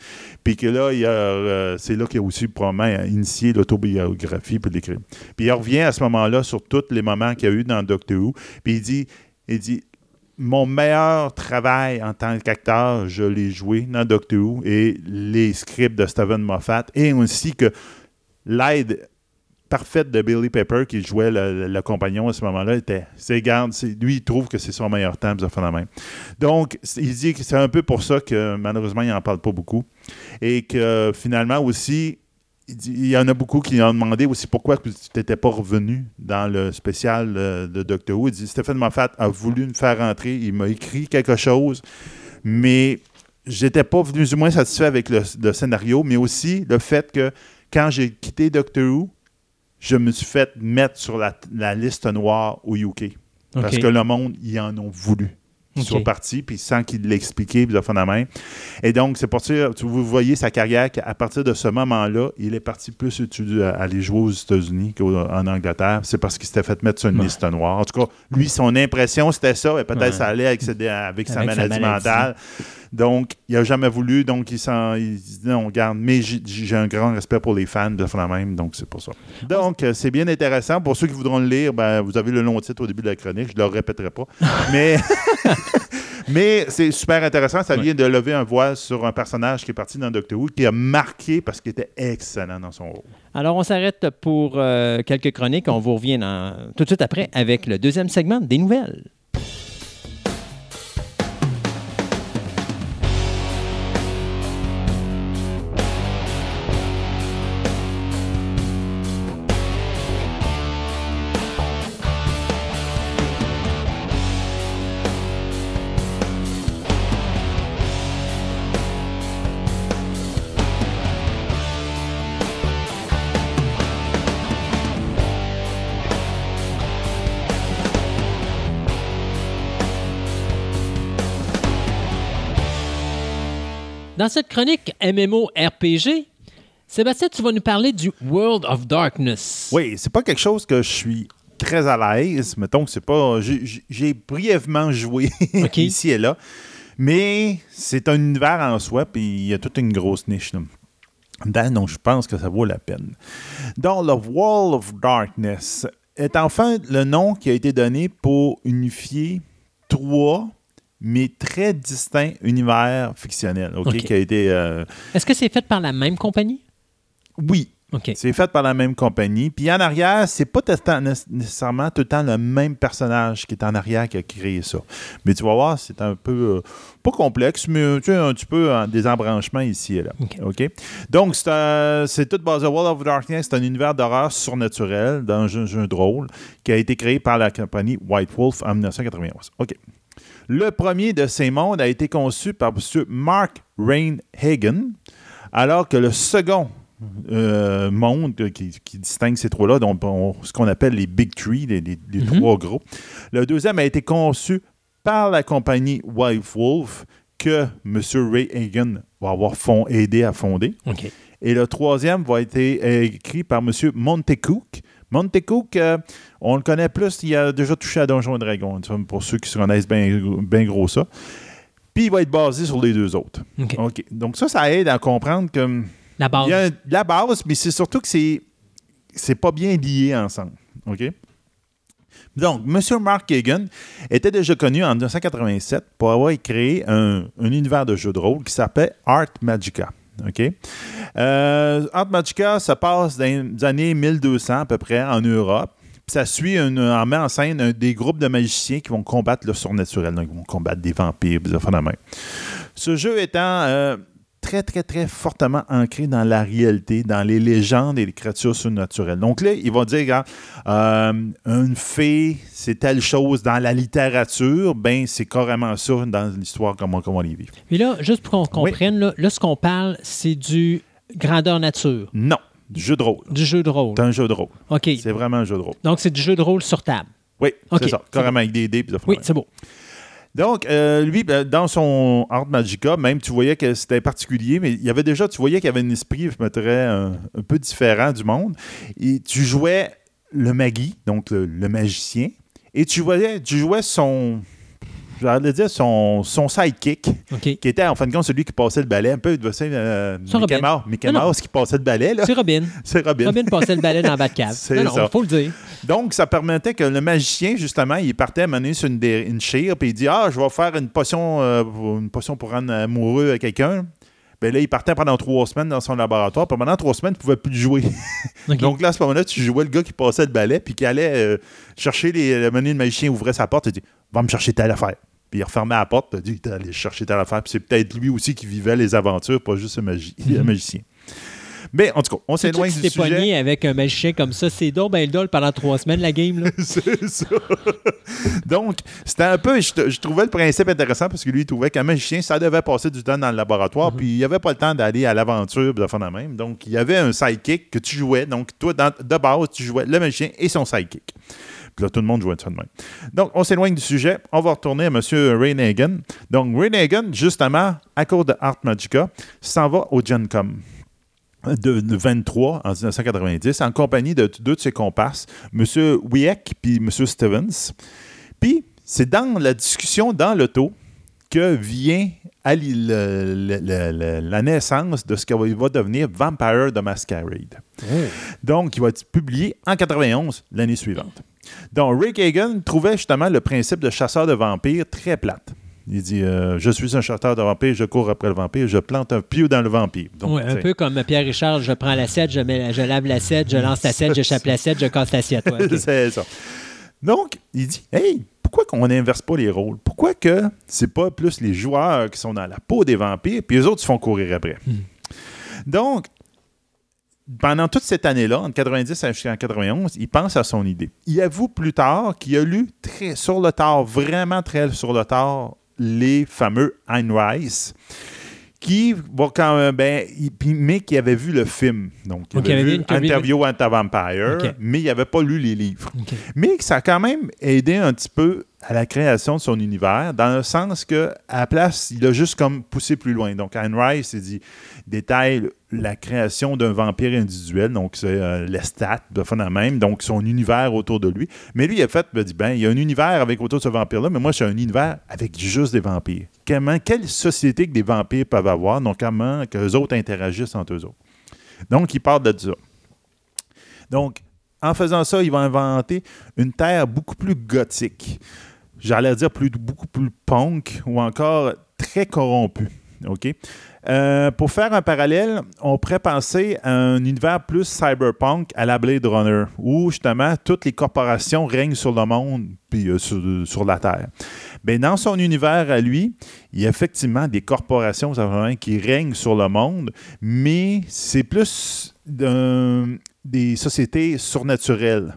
Puis que là, il euh, c'est là qu'il a aussi probablement initié l'autobiographie puis l'écrire. Puis il revient à ce moment-là sur tous les moments qu'il y a eu dans Doctor Who. Puis il dit, il dit mon meilleur travail en tant qu'acteur, je l'ai joué dans Doctor Who et les scripts de Steven Moffat et aussi que l'aide parfaite de Billy Pepper qui jouait le, compagnon à ce moment-là était c'est garde lui il trouve que c'est son meilleur temps ça fait donc il dit que c'est un peu pour ça que malheureusement il n'en parle pas beaucoup. Et que finalement aussi il, y en a beaucoup qui ont demandé aussi pourquoi tu n'étais pas revenu dans le spécial de Doctor Who. Il dit Stéphane Moffat a voulu me faire rentrer il m'a écrit quelque chose mais j'étais pas plus ou moins satisfait avec le scénario mais aussi le fait que quand j'ai quitté Doctor Who je me suis fait mettre sur la, la liste noire au UK. Parce que le monde, ils en ont voulu. Ils sont partis, puis sans qu'il l'expliquait, puis de main. Et donc, c'est pour ça, vous voyez sa carrière qu'à partir de ce moment-là, il est parti plus étudier, à aller jouer aux États-Unis qu'en Angleterre. C'est parce qu'il s'était fait mettre sur une Ouais. liste noire. En tout cas, lui, son impression, c'était ça. Et peut-être Ouais. ça allait avec, avec sa maladie. mentale. Donc, il n'a jamais voulu. Donc, il, s'en, il dit non, regarde, mais j'ai, j'ai un grand respect pour les fans de la même. Donc, c'est pour ça. Donc, euh, c'est bien intéressant. Pour ceux qui voudront le lire, ben, vous avez le long titre au début de la chronique. Je ne le répéterai pas. [LAUGHS] mais, [LAUGHS] Mais c'est super intéressant. Ça vient de lever un voile sur un personnage qui est parti dans Doctor Who, qui a marqué parce qu'il était excellent dans son rôle. Alors, on s'arrête pour euh, quelques chroniques. On vous revient dans- tout de suite après avec le deuxième segment des nouvelles. Dans cette chronique MMO-RPG, Sébastien, tu vas nous parler du World of Darkness. Oui, c'est pas quelque chose que je suis très à l'aise. Mettons que c'est pas. j'ai- brièvement joué [LAUGHS] ici et là. Mais c'est un univers en soi, puis il y a toute une grosse niche. là. Donc je pense que ça vaut la peine. Donc, le World of Darkness est enfin le nom qui a été donné pour unifier trois, mais très distincts univers OK, OK. qui a été... euh, Est-ce que c'est fait par la même compagnie? oui, c'est fait par la même compagnie. Puis en arrière, c'est pas nécessairement tout le temps le même personnage qui est en arrière qui a créé ça. Mais tu vas voir, c'est un peu, euh, pas complexe, mais tu sais, un petit peu euh, des embranchements ici et là. OK. Donc, c'est un- tout basé World of Darkness. C'est un univers d'horreur surnaturel d'un jeu, jeu de rôle qui a été créé par la compagnie White Wolf en 1991. OK. Le premier de ces mondes a été conçu par M. Mark Rain Hagen, alors que le second euh, monde qui, qui distingue ces trois-là, donc on- ce qu'on appelle les Big Three, les, les- les Mhm. trois gros. Le deuxième a été conçu par la compagnie White Wolf que M. Ray Hagen va avoir fond- aidé à fonder. Et le troisième va être euh, écrit par M. Montecook. Montecook, euh, on le connaît plus, il a déjà touché à Donjons et Dragons, pour ceux qui se connaissent bien gros ça. Puis il va être basé sur les deux autres. Donc ça, ça aide à comprendre que La base. il y a la base, mais c'est surtout que c'est c'est pas bien lié ensemble. OK? Donc, M. Mark Kagan était déjà connu en 1987 pour avoir créé un, un univers de jeu de rôle qui s'appelait Art Magica. OK? Euh, Art Magica, ça passe dans les années 1200 à peu près en Europe. Ça suit une, en met en scène des groupes de magiciens qui vont combattre le surnaturel. Donc, vont combattre des vampires, des même. Ce jeu étant euh, très, très, très fortement ancré dans la réalité, dans les légendes et les créatures surnaturelles. Donc là, ils vont dire, regarde, euh, une fée, c'est telle chose dans la littérature, ben c'est carrément ça dans l'histoire, comment, comment on les vit. Puis là, juste pour qu'on Oui. comprenne, là, là, ce qu'on parle, c'est du grandeur nature, Non, du jeu de rôle. du jeu de rôle. C'est un jeu de rôle. OK. C'est vraiment un jeu de rôle. Donc, c'est du jeu de rôle sur table. Oui, Ok, c'est ça. Carrément avec des dés. Oui, c'est beau. Donc, euh, lui, ben, dans son Art Magica, même, tu voyais que c'était particulier, mais il y avait déjà, tu voyais qu'il y avait un esprit, je un peu différent du monde. Et tu jouais le magi, donc le, le magicien, et tu voyais, tu jouais son, j'allais dire, son, son sidekick, qui était en fin de compte celui qui passait le balai, un peu, sais, euh, Mickey. Mouse, Mickey Non, non. Mouse qui passait le balai. C'est Robin. C'est Robin. Robin passait le balai dans la Batcave. [LAUGHS] C'est Non, ça. faut le dire. Donc, ça permettait que le magicien, justement, il partait mener sur une, une chire, puis il dit Ah, je vais faire une potion, euh, pour- une potion pour rendre amoureux à quelqu'un. Ben là, il partait pendant trois semaines dans son laboratoire, puis pendant trois semaines, il ne pouvait plus jouer. [LAUGHS] Donc là, à ce moment-là, tu jouais le gars qui passait le balai, puis qui allait euh, chercher les. Le mener le magicien ouvrait sa porte, il dit Va me chercher telle affaire. Puis il refermait la porte, il dit Il allé chercher telle affaire. Puis c'est peut-être lui aussi qui vivait les aventures, pas juste le, magi- le magicien. Mais en tout cas, on s'éloigne du sujet. pogné avec un magicien comme ça? C'est donc ben le dol pendant trois semaines, la game. Là. [LAUGHS] C'est ça. Donc, c'était un peu. Je, je trouvais le principe intéressant parce que lui, il trouvait qu'un magicien, ça devait passer du temps dans le laboratoire, puis il n'y avait pas le temps d'aller à l'aventure, de faire la même. Donc, il y avait un sidekick que tu jouais. Donc, toi, dans- de base, tu jouais le magicien et son sidekick. Là, tout le monde jouait de ça de même. Donc, on s'éloigne du sujet. On va retourner à M. Ray Hagen. Donc, Ray Hagen, justement, à cause de Art Magica, s'en va au Gen Com de, de 23 en 1990 en compagnie de deux de ses comparses, M. Wieck puis M. Stevens. Puis, c'est dans la discussion dans l'auto que vient à li- le- le- le- le- la naissance de ce qu'il va devenir Vampire the Masquerade. Donc, il va être publié en 91, l'année suivante. Donc, Rick Hagan trouvait justement le principe de chasseur de vampires très plate. Il dit euh, Je suis un chasseur de vampires, je cours après le vampire, je plante un pieu dans le vampire. Donc, Ouais, un t'sais, peu comme Pierre Richard, je prends l'assiette, je, mets- je lave l'assiette, je lance l'assiette, je chape l'assiette, je casse l'assiette. Ouais, [LAUGHS] c'est ça. Donc, il dit Hey, pourquoi qu'on n'inverse pas les rôles? Pourquoi que c'est pas plus les joueurs qui sont dans la peau des vampires, puis les autres se font courir après? Donc, pendant toute cette année-là, entre 90 jusqu'en 91, il pense à son idée. Il avoue plus tard qu'il a lu très sur le tard, vraiment très sur le tard, les fameux Ayn Rice, qui va quand même, ben, il- mais qui avait vu le film. Donc, il avait, avait vu interview- with a Vampire, mais il n'avait pas lu les livres. Mais ça a quand même aidé un petit peu à la création de son univers, dans le sens que à la place, il a juste comme poussé plus loin. Donc, Anne Rice, il dit, détaille la création d'un vampire individuel, donc c'est euh, les stats de fond en même, donc son univers autour de lui. Mais lui, il a fait, il dit, ben, il y a un univers avec autour de ce vampire-là, mais moi, j'ai un univers avec juste des vampires. Quelle société que des vampires peuvent avoir, donc comment que les autres interagissent entre eux autres? Donc, il parle de ça. Donc, en faisant ça, il va inventer une terre beaucoup plus gothique. J'allais dire beaucoup plus punk ou encore très corrompue. OK? Euh, pour faire un parallèle, on pourrait penser à un univers plus cyberpunk à la Blade Runner, où justement toutes les corporations règnent sur le monde puis euh, sur, la Terre. Ben, dans son univers à lui, il y a effectivement des corporations qui règnent sur le monde, mais c'est plus des sociétés surnaturelles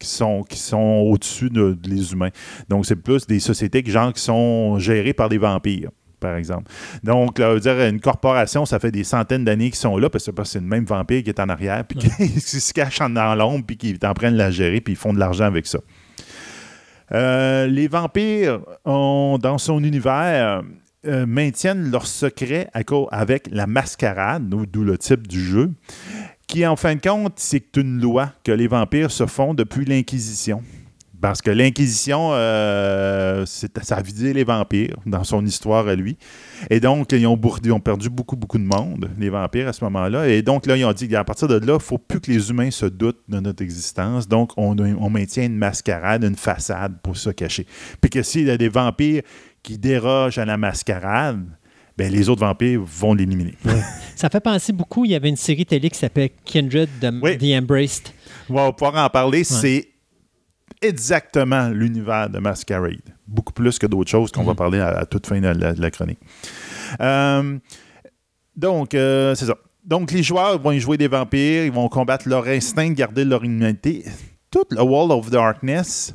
qui sont, qui sont au-dessus de, de les humains. Donc, c'est plus des sociétés que, genre, qui sont gérées par des vampires, par exemple. Donc, là, dire, une corporation, ça fait des centaines d'années qu'ils sont là, parce que c'est le même vampire qui est en arrière, puis qui, [LAUGHS] qui se cache dans l'ombre, puis qui est en train de la gérer, puis ils font de l'argent avec ça. Euh, les vampires, ont, dans son univers, euh, maintiennent leur secret à cause- avec la mascarade, d'où le type du jeu, qui, en fin de compte, c'est une loi que les vampires se font depuis l'Inquisition. Parce que l'Inquisition, euh, ça a vidé les vampires dans son histoire à lui. Et donc, ils ont, perdu beaucoup, beaucoup de monde, les vampires, à ce moment-là. Et donc, là, ils ont dit, à partir de là, il ne faut plus que les humains se doutent de notre existence. Donc, on, on maintient une mascarade, une façade pour se cacher. Puis que s'il y a des vampires qui dérogent à la mascarade, ben, les autres vampires vont l'éliminer. [LAUGHS] Ça fait penser beaucoup, il y avait une série télé qui s'appelait Kindred Oui. The Embraced. On va pouvoir en parler. C'est exactement l'univers de Masquerade. Beaucoup plus que d'autres choses qu'on va parler à, à toute fin de la, de la chronique. Euh, donc, euh, c'est ça. Donc, les joueurs vont y jouer des vampires, ils vont combattre leur instinct de garder leur humanité. Tout le Wall of Darkness,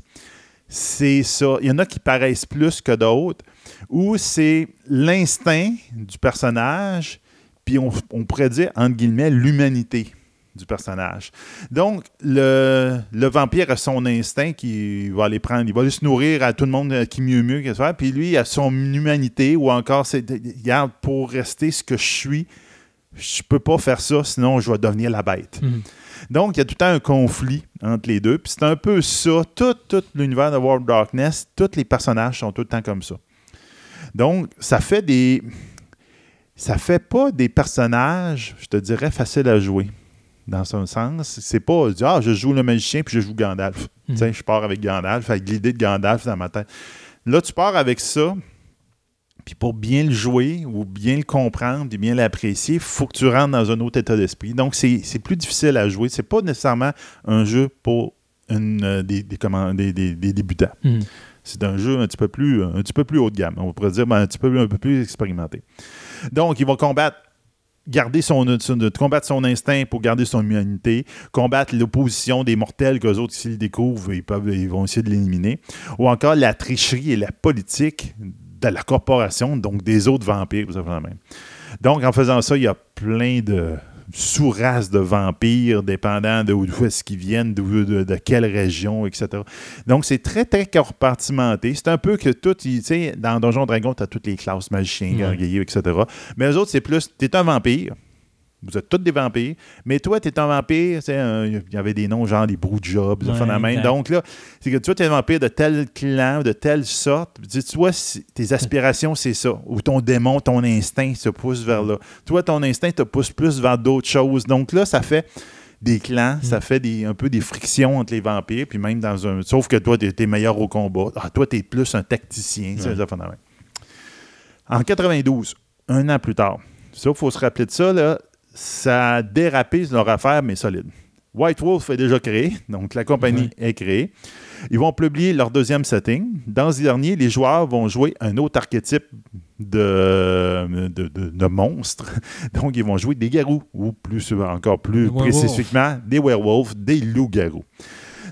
c'est ça. Il y en a qui paraissent plus que d'autres, où c'est l'instinct du personnage, puis on, on pourrait dire, entre guillemets, l'humanité du personnage. Donc, le, le vampire a son instinct qui va aller prendre, il va aller se nourrir à tout le monde euh, qui mieux mieux puis lui a son humanité ou encore, c'est, regarde, pour rester ce que je suis, je peux pas faire ça, sinon je vais devenir la bête. Mhm. Donc, il y a tout le temps un conflit entre les deux. Puis c'est un peu ça. Tout, tout l'univers de World of Darkness, tous les personnages sont tout le temps comme ça. Donc, ça fait des. Ça fait pas des personnages, je te dirais, faciles à jouer. Dans un sens. C'est pas. Ah, je joue le magicien puis je joue Gandalf. Tu sais, je pars avec Gandalf, avec l'idée de Gandalf dans ma tête. Là, tu pars avec ça. Puis pour bien le jouer ou bien le comprendre et bien l'apprécier, il faut que tu rentres dans un autre état d'esprit. Donc, c'est plus difficile à jouer. C'est pas nécessairement un jeu pour une, euh, des, des, comment- des- des- des débutants. Mhm. C'est un jeu un petit peu plus, un petit peu plus haut de gamme. On pourrait dire un petit peu, un peu plus expérimenté. Donc, il va combattre, garder son, combattre son instinct pour garder son humanité, combattre l'opposition des mortels qu'eux autres, s'ils découvrent, ils, peuvent, ils vont essayer de l'éliminer. Ou encore la tricherie et la politique de la corporation, donc des autres vampires, tout simplement. Donc, en faisant ça, il y a plein de sous-races de vampires, dépendant de où est-ce qu'ils viennent, de, de- de quelle région, etc. Donc, c'est très, très compartimenté. C'est un peu que tout, tu sais, dans Donjon Dragon, tu as toutes les classes, magiciens, guerriers, etc. Mais eux autres, c'est plus, tu es un vampire. Vous êtes tous des vampires. Mais toi, tu es un vampire. Il y avait des noms genre des Broodjobs, des Ouais. Donc là, c'est que toi, tu es un vampire de tel clan, de telle sorte. Tu dis, toi, si- tes aspirations, c'est ça. Ou ton démon, ton instinct se pousse vers là. Toi, ton instinct te pousse plus vers d'autres choses. Donc là, ça fait des clans, ça fait des, un peu des frictions entre les vampires, puis même dans un... Sauf que toi, tu es, meilleur au combat. Ah, toi, tu es plus un tacticien. c'est Ouais. ça. En 92, un an plus tard, ça, il faut se rappeler de ça, là, ça a dérapé leur affaire, mais solide. White Wolf est déjà créé, donc la compagnie est créée. Ils vont publier leur deuxième setting. Dans ce dernier, les joueurs vont jouer un autre archétype de, de, de- de monstre. [LAUGHS] Donc, ils vont jouer des garous, ou plus encore plus spécifiquement, des werewolves, des loups-garous.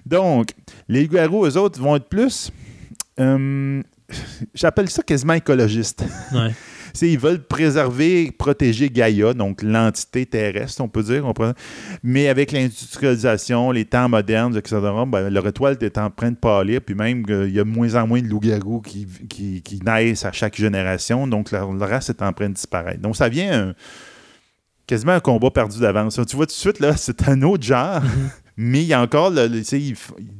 Donc, les garous, eux autres, vont être plus. euh, J'appelle ça quasiment écologiste. Ouais. [LAUGHS] Ils veulent préserver, protéger Gaïa, donc l'entité terrestre, on peut dire. on peut- Mais avec l'industrialisation, les temps modernes, etc., ben, leur étoile est en train de pâlir, puis même euh, il y a de moins en moins de loups-garous qui, qui, qui naissent à chaque génération, donc leur, leur race est en train de disparaître. Donc ça vient un- quasiment un combat perdu d'avance. Tu vois tout de suite, là, c'est un autre genre, mais il y a encore, le- le- ils,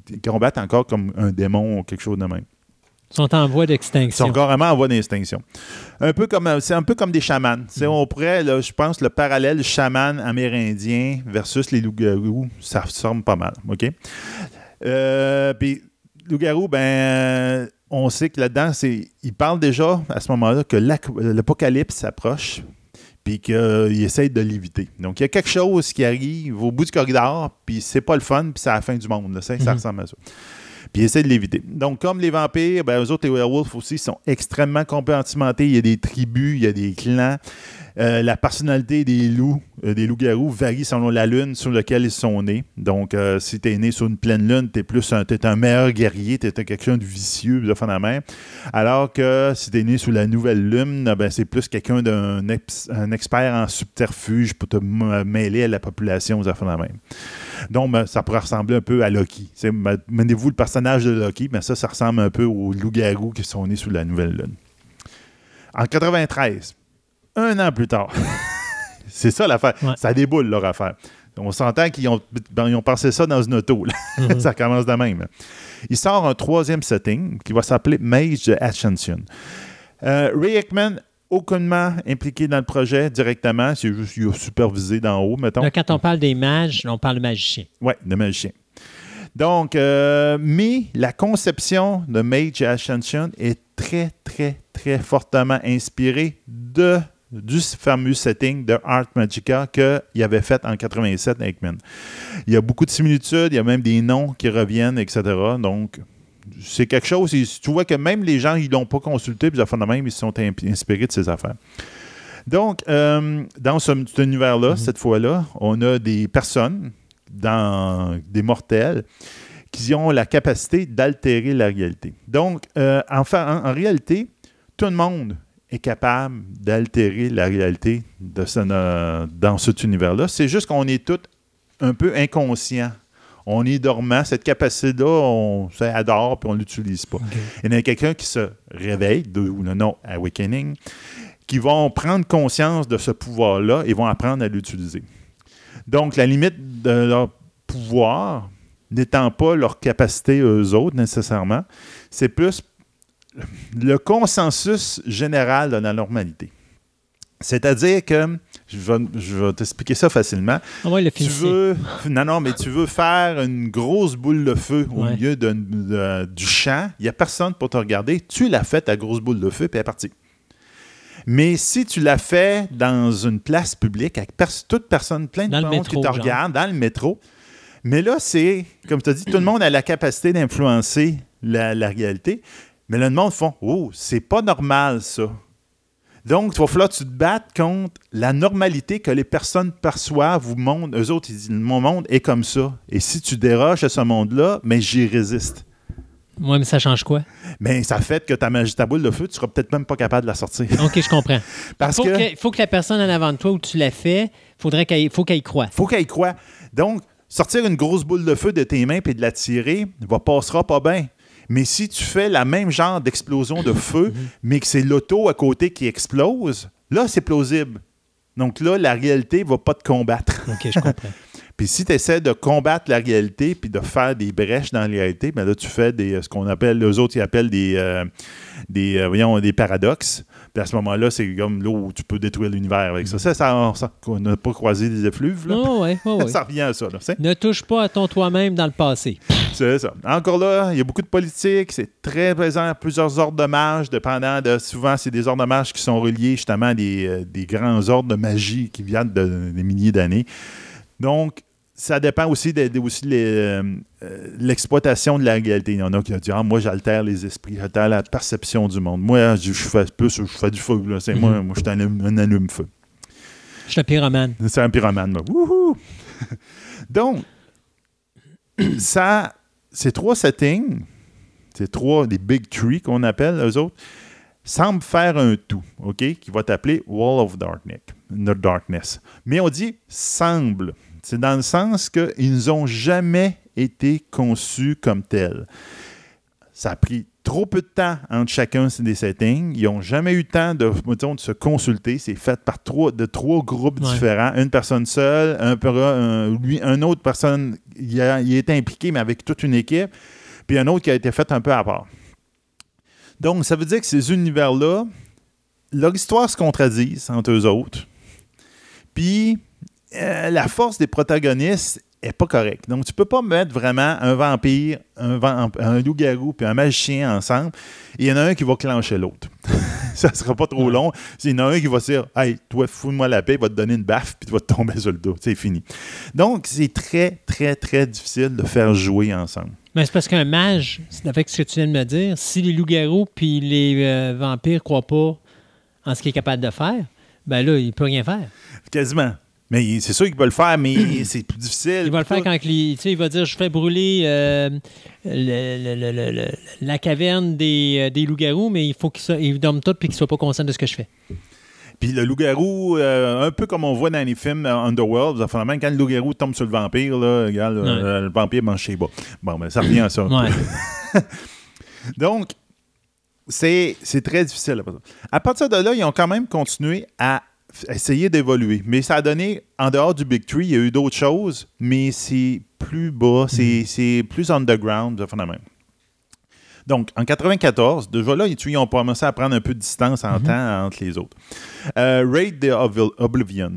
ils combattent encore comme un démon ou quelque chose de même. Ils sont en voie Ils d'extinction. sont carrément en voie d'extinction. Un peu comme, euh, c'est un peu comme des chamans. Sais, On pourrait, là, je pense, le parallèle chaman amérindien versus les loups-garous, ça ressemble pas mal. OK? Euh, Puis, loups-garous, ben, euh, on sait que là-dedans, c'est, ils parlent déjà à ce moment-là que l'apocalypse s'approche puis qu'ils essayent de l'éviter. Donc, il y a quelque chose qui arrive au bout du corridor, puis c'est pas le fun, puis c'est la fin du monde. là. Ça, ça Mhm. ressemble à ça. Puis ils essaient de l'éviter. Donc, comme les vampires, ben, eux autres, les werewolves aussi, sont extrêmement compartimentés. Il y a des tribus, il y a des clans. Euh, la personnalité des loups, euh, des loups-garous, varie selon la lune sur laquelle ils sont nés. Donc, euh, si tu es né sur une pleine lune, tu es plus un, un meilleur guerrier, tu es quelqu'un de vicieux, de fin de même. Alors que si tu es né sous la nouvelle lune, ben, c'est plus quelqu'un d'un ex- un expert en subterfuge pour te mêler à la population, aux affaires de même. Donc, ben, ça pourrait ressembler un peu à Loki. Ben, Menez-vous le personnage de Loki, mais ça, ça ressemble un peu aux loups-garous qui sont nés sous la nouvelle lune. En 93, un an plus tard, [LAUGHS] c'est ça l'affaire. Ouais. Ça déboule leur affaire. On s'entend qu'ils ont, ben, ils ont pensé ça dans une auto. Mhm. [LAUGHS] ça commence de même. Il sort un troisième setting qui va s'appeler Mage de Ascension. Euh, Ray Hickman, aucunement impliqué dans le projet directement. C'est juste qu'il a supervisé d'en haut, mettons. Là, quand on parle des mages, on parle de magiciens. Oui, de magicien. Donc, euh, mais la conception de Mage Ascension est très, très, très fortement inspirée de, du fameux setting de Art Magica qu'il avait fait en 87 avec. Il y a beaucoup de similitudes, il y a même des noms qui reviennent, etc. Donc, c'est quelque chose, tu vois que même les gens, ils l'ont pas consulté, puis de même, ils se sont inspirés de ces affaires. Donc, euh, dans ce, cet univers-là, cette fois-là, on a des personnes, dans des mortels, qui ont la capacité d'altérer la réalité. Donc, euh, en, en- en réalité, tout le monde est capable d'altérer la réalité de ce- euh, dans cet univers-là. C'est juste qu'on est tous un peu inconscients. On est dormant. Cette capacité-là, on s'adore puis on ne l'utilise pas. Il y en a quelqu'un qui se réveille, d'où le nom Awakening, qui vont prendre conscience de ce pouvoir-là et vont apprendre à l'utiliser. Donc, la limite de leur pouvoir n'étant pas leur capacité eux autres nécessairement, c'est plus le consensus général de la normalité. C'est-à-dire que, je vais, je vais t'expliquer ça facilement, Ah ouais, le tu veux, non, non, mais tu veux faire une grosse boule de feu au Ouais. milieu de- du champ, il n'y a personne pour te regarder, tu l'as fait ta grosse boule de feu, puis elle est partie. Mais si tu l'as fait dans une place publique, avec pers- toute personne, plein de monde qui te genre. regarde, dans le métro, mais là, c'est, comme tu as dit, tout le monde a la capacité d'influencer la, la réalité, mais là, le monde font Oh, c'est pas normal ça. Donc, il va falloir que tu te battes contre la normalité que les personnes perçoivent ou monde. Eux autres, ils disent Mon monde est comme ça. Et si tu déroges à ce monde-là, mais j'y résiste. Ouais, mais ça change quoi? Mais ça fait que ta, ta boule de feu, tu seras peut-être même pas capable de la sortir. [LAUGHS] OK, je comprends. [LAUGHS] Parce faut que. que... faut que la personne en avant de toi où tu l'as fait, faudrait qu'elle faut qu'elle y croie. faut qu'elle y croie. Donc, sortir une grosse boule de feu de tes mains et de la tirer, va passera pas bien. Mais si tu fais la même genre d'explosion de feu, mais que c'est l'auto à côté qui explose, là, c'est plausible. Donc là, la réalité va pas te combattre. OK, je comprends. [LAUGHS] Puis si tu essaies de combattre la réalité puis de faire des brèches dans la réalité, ben là, tu fais des, ce qu'on appelle, les autres, ils appellent des, euh, des, euh, voyons, des paradoxes. Puis à ce moment-là, c'est comme là où tu peux détruire l'univers avec ça. Ça, ça, ça- on n'a pas croisé des effluves. Là. Oh, ouais, oh, [LAUGHS] ouais. Ça revient à ça. Là, Ne touche pas à ton toi-même dans le passé. c'est ça. Encore là, il y a beaucoup de politique. C'est très présent. Plusieurs ordres de mages, dépendant de. Souvent, c'est des ordres de mages qui sont reliés justement à des, euh, des grands ordres de magie qui viennent de, des milliers d'années. Donc, ça dépend aussi de, de- aussi euh, euh, l'exploitation de la réalité. Il y en a qui ont dit Ah, moi, j'altère les esprits, j'altère la perception du monde. Moi, je, je fais plus, je fais du feu. là. C'est moi, moi, je suis un, allume- un allume-feu. Je suis un pyromane. C'est un pyromane. là. Wouhou! [LAUGHS] Donc, ça, ces trois settings, ces trois, les big three qu'on appelle, eux autres, semblent faire un tout, OK, qui va t'appeler Wall of Darkness. Mais on dit semble. C'est dans le sens qu'ils n'ont jamais été conçus comme tels. Ça a pris trop peu de temps entre chacun des settings. Ils n'ont jamais eu le temps de, de se consulter. C'est fait par trois, de trois groupes Ouais. différents. Une personne seule, un, per- un- lui, une autre personne, il, a, il est impliqué, mais avec toute une équipe. Puis un autre qui a été fait un peu à part. Donc, ça veut dire que ces univers-là, leur histoire se contradisent entre eux autres. Puis, euh, la force des protagonistes est pas correcte. Donc, tu peux pas mettre vraiment un vampire, un, vamp- un loup-garou puis un magicien ensemble. Et il y en a un qui va clencher l'autre. [LAUGHS] ça sera pas trop long. Il y en a un qui va dire Hey, toi, fous-moi la paix, il va te donner une baffe puis tu vas te tomber sur le dos. C'est fini. Donc, c'est très, très, très difficile de faire jouer ensemble. Mais c'est parce qu'un mage, c'est avec ce que tu viens de me dire, si les loups-garous puis les euh, vampires croient pas en ce qu'il est capable de faire, ben là, il peut rien faire. Quasiment. Mais c'est sûr qu'il peut le faire, mais [CLEARS THROAT] c'est plus difficile. Il va le faire Tout. quand sais, il va dire je fais brûler euh, le- le- le- le- le- la caverne des, euh, des loups-garous, mais il faut qu'ils dorment tous puis qu'ils soient pas conscients de ce que je fais. Puis le loup-garou, euh, un peu comme on voit dans les films Underworld, même quand le loup-garou tombe sur le vampire, là, regarde, le vampire mange ses bas. Bon, ben, ça revient à ça. Ouais. [LAUGHS] Donc, c'est très difficile. à partir- de là, ils ont quand même continué à essayer d'évoluer. Mais ça a donné, en dehors du Big Tree, il y a eu d'autres choses, mais c'est plus bas, c'est c'est plus underground, la même. Donc, en 94, déjà là, ils ont commencé à prendre un peu de distance en temps entre les autres. Euh, Raid the Obli- Oblivion,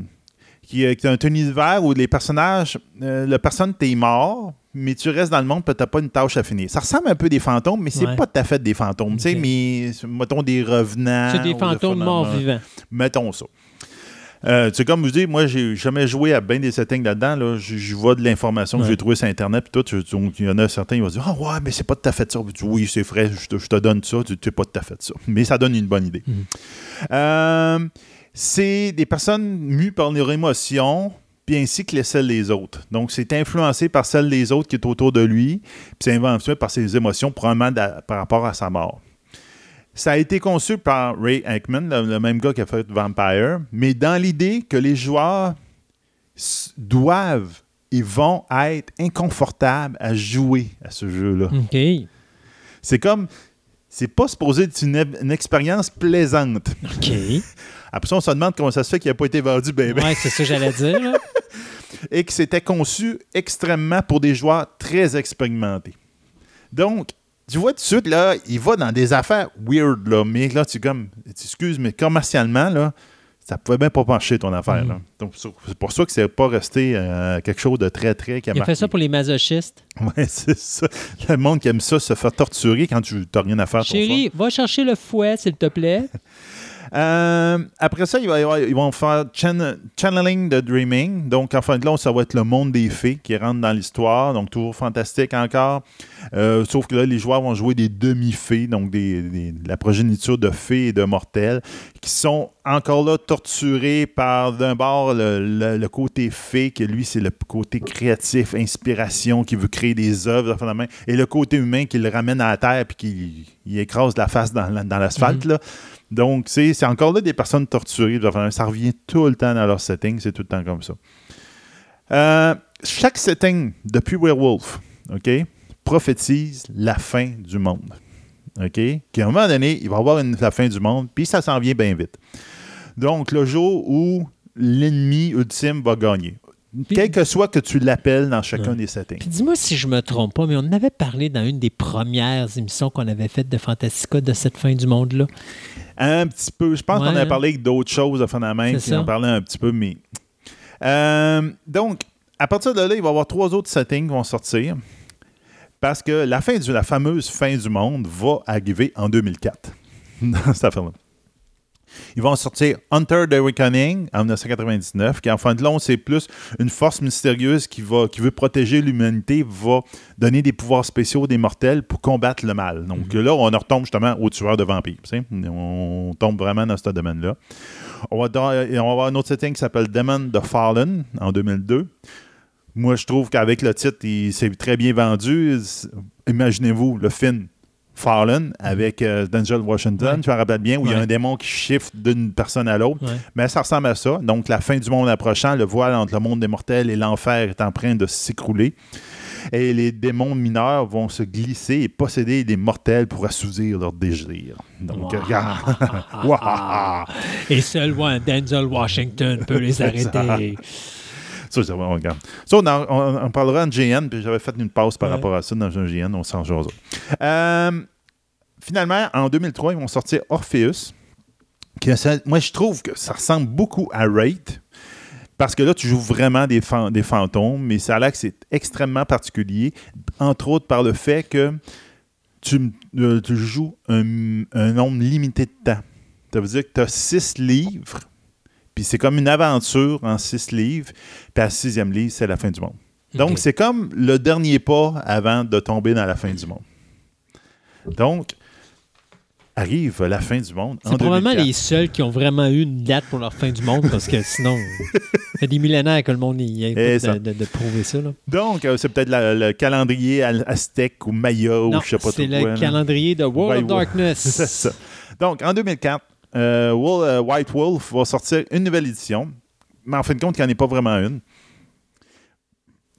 qui est, qui est un univers où les personnages, euh, la personne, t'es mort, mais tu restes dans le monde, t'as pas une tâche à finir. Ça ressemble un peu des fantômes, mais c'est Ouais. pas tout à fait des fantômes, tu sais, mais mettons des revenants. C'est des fantômes morts vivants. Mettons ça. Euh, tu sais, comme je dis, moi, j'ai jamais joué à bien des settings là-dedans. Là. Je, je vois de l'information que Ouais. j'ai trouvée sur Internet. Puis tout, il y en a certains qui vont dire Ah, ouais, mais c'est pas tout à fait ça. Puis oui, c'est vrai, je te, je te donne ça. Tu sais pas tout à fait ça. Mais ça donne une bonne idée. Mhm. Euh, c'est des personnes mues par leurs émotions, puis ainsi que les celles des autres. Donc, c'est influencé par celles des autres qui est autour de lui, puis c'est influencé par ses émotions, probablement par rapport à sa mort. Ça a été conçu par Ray Aikman, le, le même gars qui a fait Vampire, mais dans l'idée que les joueurs doivent et vont être inconfortables à jouer à ce jeu-là. OK. C'est comme, c'est pas supposé être une, une expérience plaisante. OK. [LAUGHS] Après ça, on se demande comment ça se fait qu'il n'a pas été vendu bien, bien. Ouais, c'est ça que j'allais dire. là. [LAUGHS] et que c'était conçu extrêmement pour des joueurs très expérimentés. Donc, tu vois tout de suite, là, il va dans des affaires weird, là, mais là, tu comme, tu excuses, mais commercialement, là, ça pouvait bien pas pencher ton affaire. Mhm. là. Donc, c'est pour ça que c'est pas resté euh, quelque chose de très, très qui a Il a fait ça pour les masochistes. [LAUGHS] Ouais, c'est ça. Le monde qui aime ça se fait torturer quand tu n'as rien à faire. Chérie, va chercher le fouet, s'il te plaît. [LAUGHS] Euh, après ça, ils vont faire chan- Channeling the Dreaming. Donc, en fin de compte, ça va être le monde des fées qui rentre dans l'histoire. Donc, toujours fantastique encore. Euh, sauf que là, les joueurs vont jouer des demi-fées, donc des, des- la progéniture de fées et de mortels, qui sont encore là torturés par, d'un bord, le, le- le côté fée, que lui, c'est le côté créatif, inspiration, qui veut créer des œuvres, et le côté humain qui le ramène à la terre puis qui il écrase la face dans, la- dans l'asphalte. là. Donc, c'est encore là des personnes torturées. Ça revient tout le temps dans leur setting. C'est tout le temps comme ça. Euh, chaque setting depuis Werewolf, OK, prophétise la fin du monde. OK? Qu'à un moment donné, il va y avoir une, la fin du monde, puis ça s'en vient bien vite. Donc, le jour où l'ennemi ultime va gagner. quel que soit que tu l'appelles dans chacun des settings. Puis dis-moi si je me trompe pas, mais on avait parlé dans une des premières émissions qu'on avait faites de Fantastica de cette fin du monde-là. Un petit peu. Je pense Ouais, qu'on hein. parlé d'autres choses de Phénomène, C'est puis on parlait un petit peu, mais. Euh, donc, à partir de là, il va y avoir trois autres settings qui vont sortir. Parce que la fin du, la fameuse fin du monde va arriver en 2004. [LAUGHS] dans cette affaire-là. Ils vont sortir Hunter the Reckoning en 1999, qui en fin de long, c'est plus une force mystérieuse qui, va, qui veut protéger l'humanité, va donner des pouvoirs spéciaux des mortels pour combattre le mal. Donc là, on en retombe justement aux tueurs de vampires. tu sais. On tombe vraiment dans ce domaine-là. On va, dans- on va avoir un autre setting qui s'appelle Demon the Fallen en 2002. Moi, je trouve qu'avec le titre, il s'est très bien vendu. Imaginez-vous le film Fallen avec euh, Denzel Washington, Ouais. tu me rappelles bien, où il y a Ouais. un démon qui shift d'une personne à l'autre. Ouais. Mais ça ressemble à ça. Donc, la fin du monde approchant, le voile entre le monde des mortels et l'enfer est en train de s'écrouler. Et les démons mineurs vont se glisser et posséder des mortels pour assouvir leurs désirs. Donc, Wow. regarde. [LAUGHS] Waouh! Et seul ouais, Denzel Washington peut les arrêter. Ça, vraiment, regarde. Ça, on, en- on- on parlera en GN, puis j'avais fait une pause par Ouais. rapport à ça dans un GN, on s'en jase. Euh, finalement, en 2003, ils vont sortir Orpheus. moi, je trouve que ça ressemble beaucoup à Raid. Parce que là, tu joues vraiment des, fan- des fantômes, mais ça a l'air que c'est extrêmement particulier, entre autres par le fait que tu, euh, tu joues un, un nombre limité de temps. Ça veut dire que tu as six livres, puis c'est comme une aventure en six livres, puis à sixième livre, c'est la fin du monde. Donc, c'est comme le dernier pas avant de tomber dans la fin du monde. Donc, arrive la fin du monde. C'est probablement 2004. les seuls qui ont vraiment eu une date pour leur fin du monde parce que sinon, ça fait des millénaires que le monde y est ça. de, de, de prouver ça. Là. Donc, euh, c'est peut-être le calendrier al- aztèque ou maya ou je sais pas trop c'est le là. calendrier de World of. [LAUGHS] Darkness. C'est ça. Donc, en 2004, euh, euh, White Wolf va sortir une nouvelle édition, mais en fin de compte, il n'y en a pas vraiment une,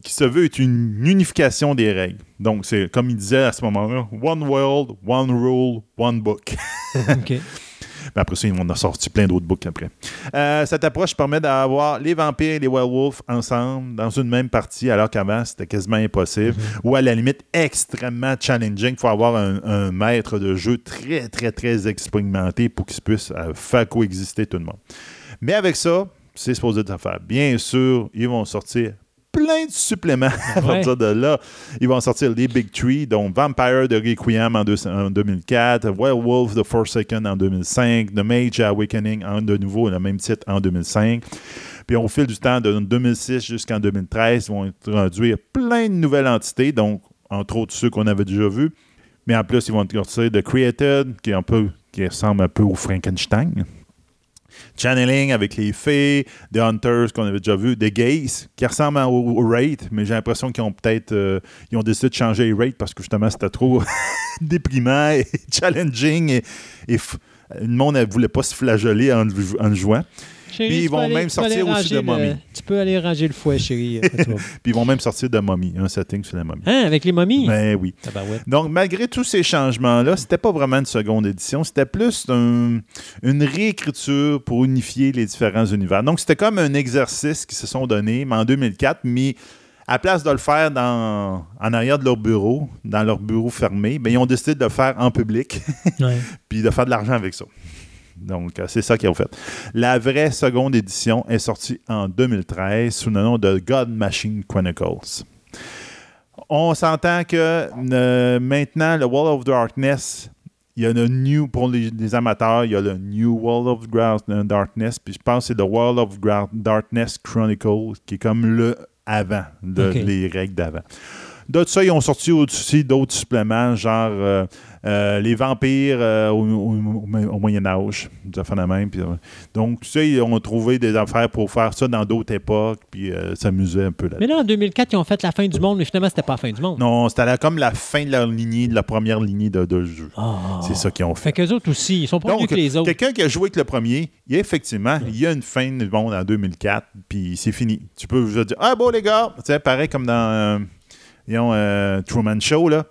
qui se veut être une unification des règles. Donc, c'est comme il disait à ce moment-là, One World, One Rule, One Book. [LAUGHS] OK. Mais après ça, ils en ont sorti plein d'autres books après. Euh, cette approche permet d'avoir les vampires et les werewolves ensemble dans une même partie, alors qu'avant, c'était quasiment impossible. Ou à la limite, extrêmement challenging. Il faut avoir un, un maître de jeu très, très, très expérimenté pour qu'il puisse euh, faire coexister tout le monde. Mais avec ça, c'est supposé de faire. Bien sûr, ils vont sortir plein de suppléments [LAUGHS] à Ouais. partir de là. Ils vont sortir les Big Three, donc Vampire de Requiem en, deux- en 2004, Werewolf the Forsaken en 2005, The Mage Awakening en de nouveau le même titre en 2005. Puis au fil du temps, de 2006 jusqu'en 2013, ils vont introduire plein de nouvelles entités, donc entre autres ceux qu'on avait déjà vus. Mais en plus, ils vont sortir The Created, qui est un peu qui ressemble un peu au Frankenstein. Channeling avec les fées, The Hunters qu'on avait déjà vu, The Gays qui ressemblent au, au Raid, mais j'ai l'impression qu'ils ont peut-être euh, ils ont décidé de changer les Raid parce que justement c'était trop [LAUGHS] déprimant et [LAUGHS] challenging et, le monde ne voulait pas se flageller en, en jouant. Chérie, Puis ils vont aller- même sortir aussi de Mommy. Tu peux aller ranger le fouet, chérie. vas- [LAUGHS] Puis ils vont même sortir de Mommy, un setting sur la Mommy. hein, avec les momies? Ben oui. Donc, malgré tous ces changements-là, c'était pas vraiment une seconde édition, c'était plus un- une réécriture pour unifier les différents univers. Donc, c'était comme un exercice qu'ils se sont donné, mais en 2004, mais à place de le faire dans, en arrière de leur bureau, dans leur bureau fermé, ben, ils ont décidé de le faire en public, Ouais. [LAUGHS] puis de faire de l'argent avec ça. Donc, euh, c'est ça qu'ils ont fait. La vraie seconde édition est sortie en 2013 sous le nom de God Machine Chronicles. On s'entend que euh, maintenant, le Wall of Darkness, il y a le New, pour les, les amateurs, il y a le New Wall of euh, Darkness, puis je pense que c'est le Wall of Darkness Chronicles, qui est comme le avant, de, Ok. les règles d'avant. D'autres ça, ils ont sorti aussi d'autres suppléments, genre euh, euh, les vampires euh, au, au- au- au Moyen Âge, des affaires de même. euh, donc, tu sais, ils ont trouvé des affaires pour faire ça dans d'autres époques, puis s'amuser un peu là Mais là, en 2004, ils ont fait la fin du monde, mais finalement, c'était pas la fin du monde. Non, c'était comme la fin de leur lignée, de la première lignée de, de jeu. Ah. C'est ça qu'ils ont fait. Fait qu'eux autres aussi, ils sont pas mieux que les autres. quelqu'un qui a joué avec le premier, il y a effectivement, il y a une fin du monde en 2004, puis c'est fini. Tu peux vous dire, ah bon les gars, tu sais, pareil comme dans euh, disons, euh, Truman Show, là.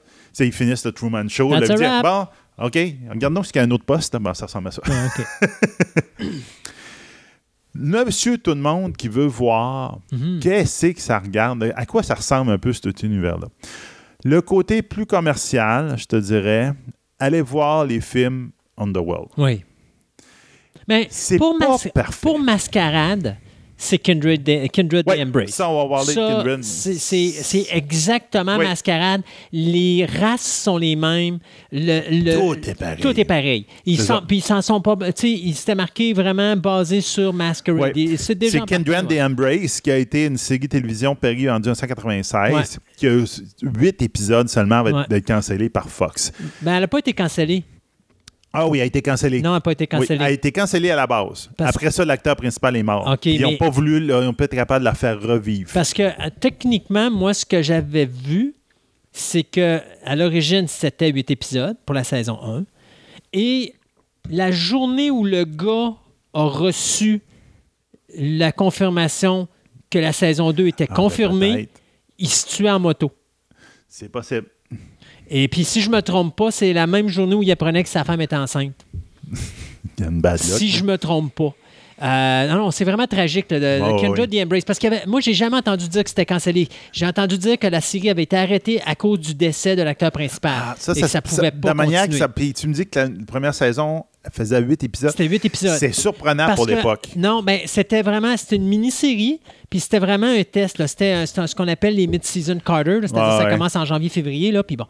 Ils finissent le Truman Show, That's le a dire, bon, OK, regardons s'il y a un autre poste, Bon, ça ressemble à ça. Ah, OK. [LAUGHS] Monsieur tout le monde qui veut voir Mhm. qu'est-ce que ça regarde, à quoi ça ressemble un peu cet univers-là? Le côté plus commercial, je te dirais, allez voir les films Underworld. Oui. Mais C'est pour, mas- parfait. pour Mascarade, c'est Kindred, the- Kindred Ouais, Embrace. ça, on va voir les Ça, Kindred. c'est- exactement Oui. Mascarade. Les races sont les mêmes. Le, le- Tout est pareil. Tout est pareil. Ils C'est sont, ça. puis ils s'en sont pas. Tu sais, ils s'étaient marqués vraiment basés sur Masquerade. Ouais. Et C'est Kindred the Embrace qui a été une série télévision parie en 1996 Ouais. qui a eu huit épisodes seulement d'être cancellé par Fox. Ben, elle n'a pas été cancellée. Ah oui, elle a été cancellée. Non, elle n'a pas été Oui, cancellée. elle a été cancellée à la base. Parce- Après ça, l'acteur principal est mort. Ils n'ont mais- pas voulu, ils n'ont pas été capables de la faire revivre. Parce que euh, techniquement, moi, ce que j'avais vu, c'est que à l'origine, c'était huit épisodes pour la saison 1. Et la journée où le gars a reçu la confirmation que la saison 2 était Ah, confirmée, ben, peut-être. il se tuait en moto. C'est possible. Et puis, si je me trompe pas, c'est la même journée où il apprenait que sa femme était enceinte. [LAUGHS] Il y a une bad luck. Si je me trompe pas. Euh, non, non, c'est vraiment tragique, le, le Oh, oui. the Embrace. Parce que moi, j'ai jamais entendu dire que c'était cancellé. J'ai entendu dire que la série avait été arrêtée à cause du décès de l'acteur principal. Ah, ça, et ça, que ça pouvait ça- pas de la manière que ça. Puis tu me dis que la première saison faisait huit épisodes. C'était huit épisodes. C'est surprenant Parce pour que- l'époque. Non, ben c'était vraiment c'était une mini-série, puis c'était vraiment un test. là. C'était ce qu'on appelle les mid-season Carter. C'est-à-dire Ouais, ça commence en janvier-février, là, puis bon.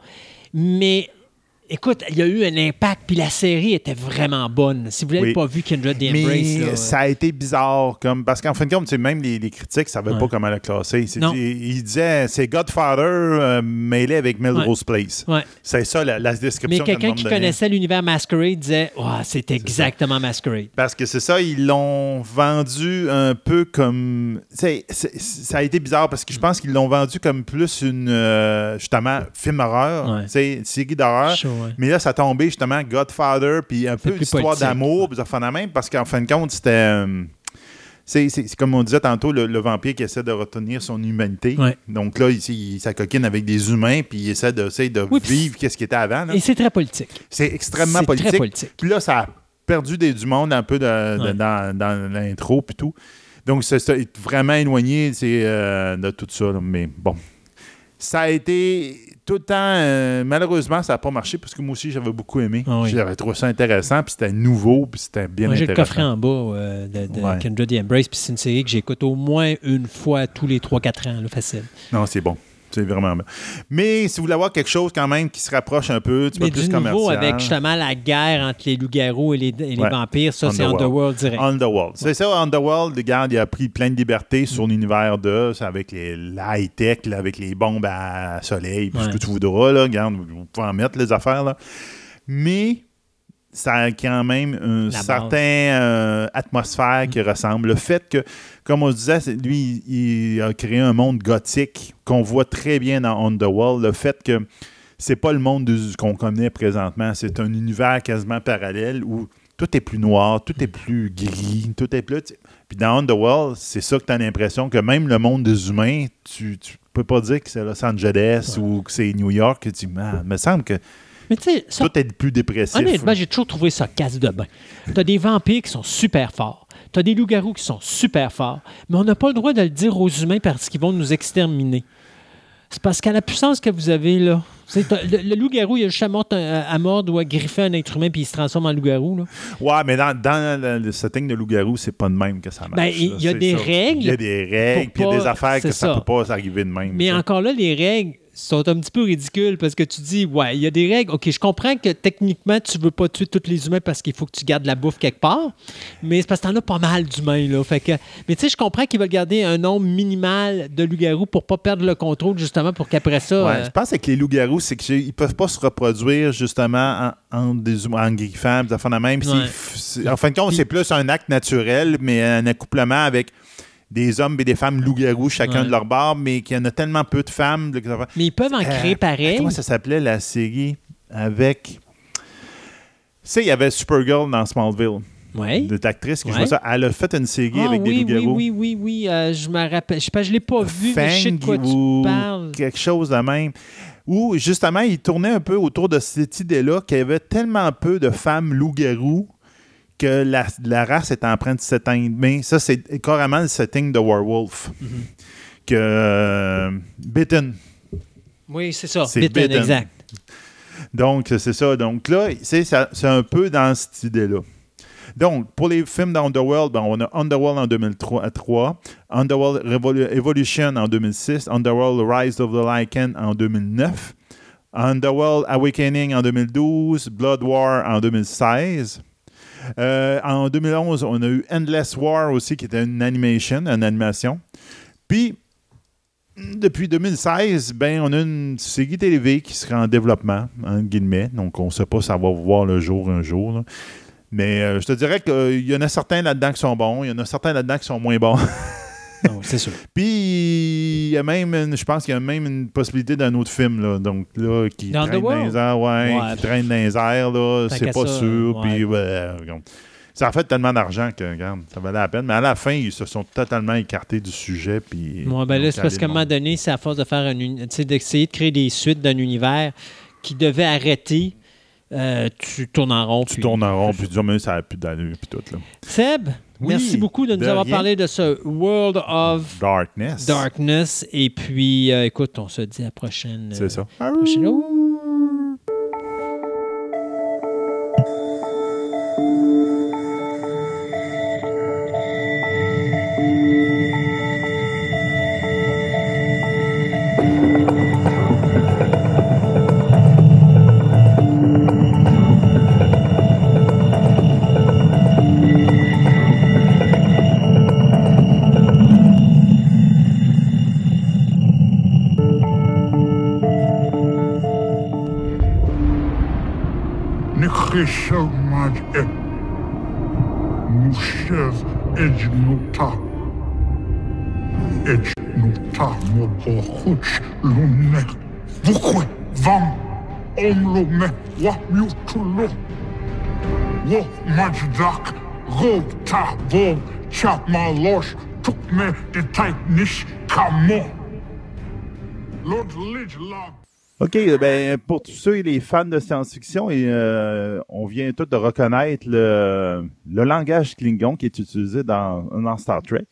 Mais écoute, il y a eu un impact, puis la série était vraiment bonne. Si vous l'avez Oui. pas vu, Kindred the Embrace, Mais là, ça a été bizarre, comme parce qu'en fin de compte, même les, les critiques ne savaient Ouais. pas comment la classer. Ils, ils disaient c'est Godfather euh, mêlé avec Melrose Place. Ouais. C'est ça la, la Mais description. le quelqu'un qui donnait. connaissait l'univers Masquerade disait Ah, c'est exactement Masquerade. Parce que c'est ça, ils l'ont vendu un peu comme. ça a été bizarre parce que je pense qu'ils l'ont vendu comme plus une. euh, justement, film horreur, série d'horreur. Chaud, ouais. Mais là, ça tombait justement Godfather, puis un peu politique. d'amour, puis ça fait la même, parce qu'en fin de compte, c'était. euh, c'est comme on disait tantôt, le, le vampire qui essaie de retenir son humanité. Ouais. Donc là, ici, il s'acoquine avec des humains, puis il essaie de, essaie de Oui, vivre qu'est-ce qui était avant. là. Et c'est très politique. C'est extrêmement politique. très politique. Puis là, ça a perdu des, du monde un peu de- de- Ouais. dans, dans l'intro puis tout. Donc, c'est vraiment éloigné euh, de tout ça. là. Mais bon, ça a été tout le temps... euh, malheureusement, ça n'a pas marché parce que moi aussi, j'avais beaucoup aimé. Ah oui. J'avais trouvé ça intéressant, puis c'était nouveau, puis c'était bien Moi, j'ai le coffret en bas euh, de, de Ouais. Kindred the Embrace, puis c'est une série que j'écoute au moins une fois tous les 3-4 ans, là, facile. Non, c'est bon. C'est vraiment bien. Mais si vous voulez avoir quelque chose quand même qui se rapproche un peu, un petit Mais peu plus nouveau, commercial... avec justement la guerre entre les loups-garous et les, et les Ouais. vampires, ça, c'est Underworld. Direct. Underworld. C'est ça, Underworld, regarde, il a pris plein de libertés sur l'univers de, avec les, high-tech, avec les bombes à soleil, puis ce que tu voudras, là, regarde, vous pouvez en mettre les affaires, là. Mais ça a quand même une certaine euh, atmosphère qui ressemble. Le fait que, comme on se disait, lui, il, a créé un monde gothique qu'on voit très bien dans Underworld. Le fait que c'est pas le monde de- qu'on connaît présentement, c'est un univers quasiment parallèle où tout est plus noir, tout est plus gris, tout est plus. Puis dans Underworld, c'est ça que tu as l'impression que même le monde des humains, tu, tu peux pas dire que c'est Los Angeles ou que c'est New York. Tu dis, Man, il me semble que Mais tu sais, ça, tout est plus dépressif. honnêtement, j'ai toujours trouvé ça casse de bain. T'as des vampires qui sont super forts. T'as des loups-garous qui sont super forts. Mais on n'a pas le droit de le dire aux humains parce qu'ils vont nous exterminer. C'est parce qu'à la puissance que vous avez, là. Le, le loup-garou, il a juste à mordre, à mordre ou à griffer un être humain puis il se transforme en loup-garou. Ouais, mais dans, dans le, setting de loup-garou, c'est pas de même que ça marche. Ben, il y a des ça. règles Il y a des règles, puis il y a des affaires que ça, ça. peut pas arriver de même. Mais ça. encore là, les règles sont un petit peu ridicules parce que tu dis, ouais, il y a des règles. OK, je comprends que techniquement, tu veux pas tuer tous les humains parce qu'il faut que tu gardes la bouffe quelque part, mais c'est parce que t'en as pas mal d'humains, là. Fait que, mais tu sais, je comprends qu'ils veulent garder un nombre minimal de loups-garous pour pas perdre le contrôle, justement, pour qu'après ça... Ouais, euh, je pense que les loups-garous, c'est qu'ils peuvent pas se reproduire justement en, en des humains, en griffant, même. Ouais. en fin de compte, c'est plus un acte naturel, mais un accouplement avec des hommes et des femmes loups-garous, chacun Ouais. de leur barbe, mais qu'il y en a tellement peu de femmes. mais ils peuvent en Euh, créer pareil. Comment ça s'appelait la série avec. Tu sais, il y avait Supergirl dans Smallville. Oui. De l'actrice qui Ouais. jouait ça. Elle a fait une série Ah avec oui, des oui, loups-garous. oui, oui, oui, euh, je me rappelle. Je sais pas, je l'ai pas vu, mais je sais de quoi Fang ou tu parles. quelque chose de même. Où, justement, il tournait un peu autour de cette idée-là qu'il y avait tellement peu de femmes loups-garous que la, la race est en train de s'éteindre. Ça, c'est carrément le setting de Werewolf. Que euh, Bitten. Oui, c'est ça. Bitten, Bitten. exact. Donc, c'est ça. Donc là, c'est ça- c'est un peu dans cette idée-là. Donc, pour les films d'Underworld, ben, on a Underworld en 2003, euh, 3, Underworld Revolu- Evolution en 2006, Underworld Rise of the Lycan en 2009, Underworld Awakening en 2012, Blood War en 2016. Euh, en 2011, on a eu Endless War aussi, qui était une animation, une animation. Puis, depuis 2016, ben, on a une série TV qui sera en développement, en guillemets. Donc, on ne sait pas si ça va voir le jour un jour. Mais euh, je te dirais qu'il y en a certains là-dedans qui sont bons, il y en a certains là-dedans qui sont moins bons. [LAUGHS] Non, c'est sûr. [LAUGHS] Puis, il y a même, une- je pense qu'il y a même une possibilité d'un autre film, là, donc là, qui Dans traîne dans les airs, ouais, Ouais. qui traîne dans les airs, là, c'est pas ça, sûr. Puis, ouais, ça a fait tellement d'argent que, regarde, ça valait la peine. Mais à la fin, ils se sont totalement écartés du sujet. Puis, Ouais, ben là, c'est parce qu'à un moment donné, c'est à force de faire d'essayer de créer des suites d'un univers qui devait arrêter. euh, tu tournes en rond. Tu puis- tournes en rond, puis tu dis, mais ça n'a plus d'allure, puis tout. Là. Seb, Oui, merci beaucoup de nous de avoir rien. parlé de ce World of Darkness. Darkness. Et puis, euh, écoute, on se dit à la prochaine. C'est euh, ça. prochaine- OK, euh, ben, pour tous ceux les fans de science-fiction, et, euh, on vient tous de reconnaître le, langage Klingon qui est utilisé dans Star Trek.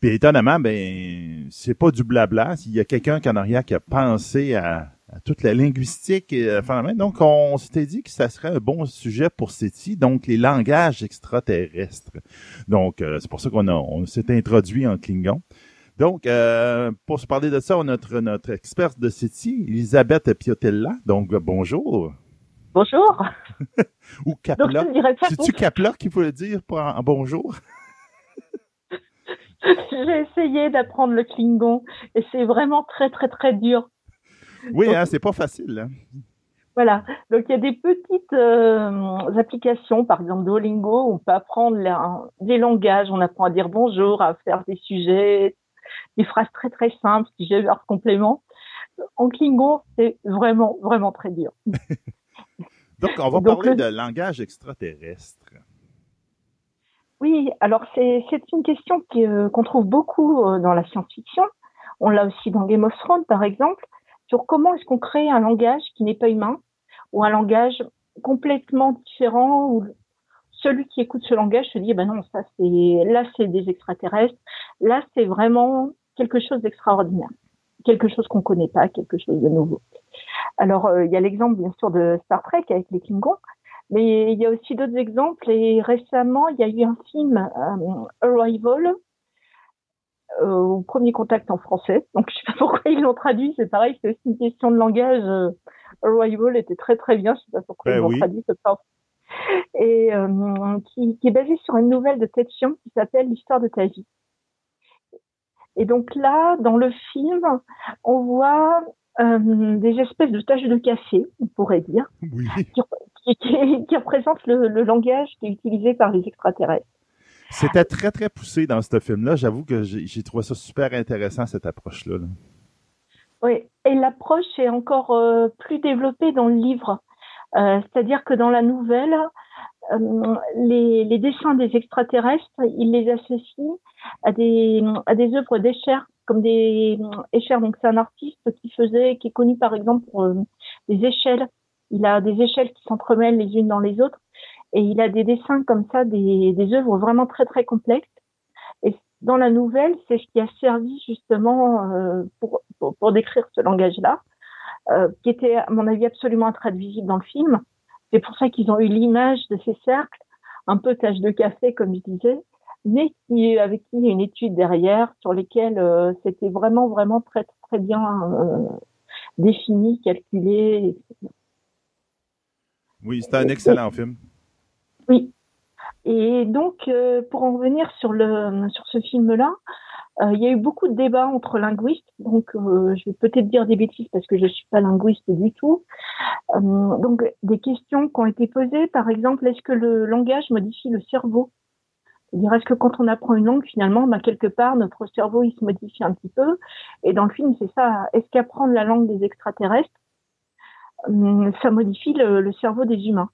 Puis étonnamment, ben, c'est pas du blabla. Il y a quelqu'un en arrière qui a pensé à, à toute la linguistique. Et, euh, donc, on s'était dit que ça serait un bon sujet pour SETI, donc les langages extraterrestres. Donc, euh, c'est pour ça qu'on on s'est introduit en Klingon. Donc, euh, pour se parler de ça, on a notre, notre experte de SETI, Elisabeth Piotella. Donc, bonjour. Bonjour. [LAUGHS] Ou Capla. C'est-tu Capla qu'il faut le dire pour en bonjour? [LAUGHS] J'ai essayé d'apprendre le Klingon et c'est vraiment très, très, très dur. Oui, Donc- hein, c'est pas facile. hein. Voilà. Donc, il y a des petites euh, applications, par exemple Duolingo, où on peut apprendre la- des langages. On apprend à dire bonjour, à faire des sujets, des phrases très, très simples, sujet, verbe, complément. En Klingon, c'est vraiment, vraiment très dur. [LAUGHS] Donc, on va Donc, parler le- de langage extraterrestre. Oui, alors c'est une question euh, qu'on trouve beaucoup euh, dans la science-fiction. On l'a aussi dans Game of Thrones, par exemple, sur comment est-ce qu'on crée un langage qui n'est pas humain ou un langage complètement différent où celui qui écoute ce langage se dit, ben non, ça c'est là c'est des extraterrestres, là c'est vraiment quelque chose d'extraordinaire, quelque chose qu'on connaît pas, quelque chose de nouveau. Alors euh, il y a l'exemple bien sûr de Star Trek avec les Klingons. Mais il y a aussi d'autres exemples et récemment, il y a eu un film, euh, Arrival, euh, au premier contact en français. Donc je sais pas [LAUGHS] pourquoi ils l'ont traduit, c'est pareil, c'est aussi une question de langage. euh, Arrival était très très bien, je sais pas pourquoi Ben ils l'ont oui. traduit comme ça. Et euh, qui, qui est basé sur une nouvelle de Ted Chiang qui s'appelle L'histoire de ta vie. Et donc là, dans le film, on voit euh, des espèces de taches de café, on pourrait dire Oui. qui, qui, qui représente le, le langage qui est utilisé par les extraterrestres. C'était très, très poussé dans ce film-là. J'avoue que j'ai trouvé ça super intéressant, cette approche-là. là. Oui, et l'approche est encore euh, plus développée dans le livre. Euh, C'est-à-dire que dans la nouvelle, euh, les, les dessins des extraterrestres, ils les associent à des, à des œuvres d'Escher, comme des Escher. Donc c'est un artiste qui faisait, qui est connu par exemple pour des échelles. Il a des échelles qui s'entremêlent les unes dans les autres. Et il a des dessins comme ça, des, des œuvres vraiment très très complexes. Et dans la nouvelle, c'est ce qui a servi justement euh, pour, pour, pour, décrire ce langage-là, euh, qui était à mon avis absolument intraduisible dans le film. C'est pour ça qu'ils ont eu l'image de ces cercles, un peu tache de café comme je disais, mais qui, avec qui il y a une étude derrière sur lesquelles euh, c'était vraiment vraiment très très bien euh, défini, calculé. Oui, c'est un excellent film. Oui. Et donc, euh, pour en revenir sur, le, sur ce film-là, euh, il y a eu beaucoup de débats entre linguistes. Donc, euh, je vais peut-être dire des bêtises parce que je ne suis pas linguiste du tout. donc, des questions qui ont été posées, par exemple, est-ce que le langage modifie le cerveau? C'est-à-dire, est-ce que quand on apprend une langue, finalement, bah, quelque part, notre cerveau, il se modifie un petit peu? Et dans le film, c'est ça. Est-ce qu'apprendre la langue des extraterrestres, ça modifie le, cerveau des humains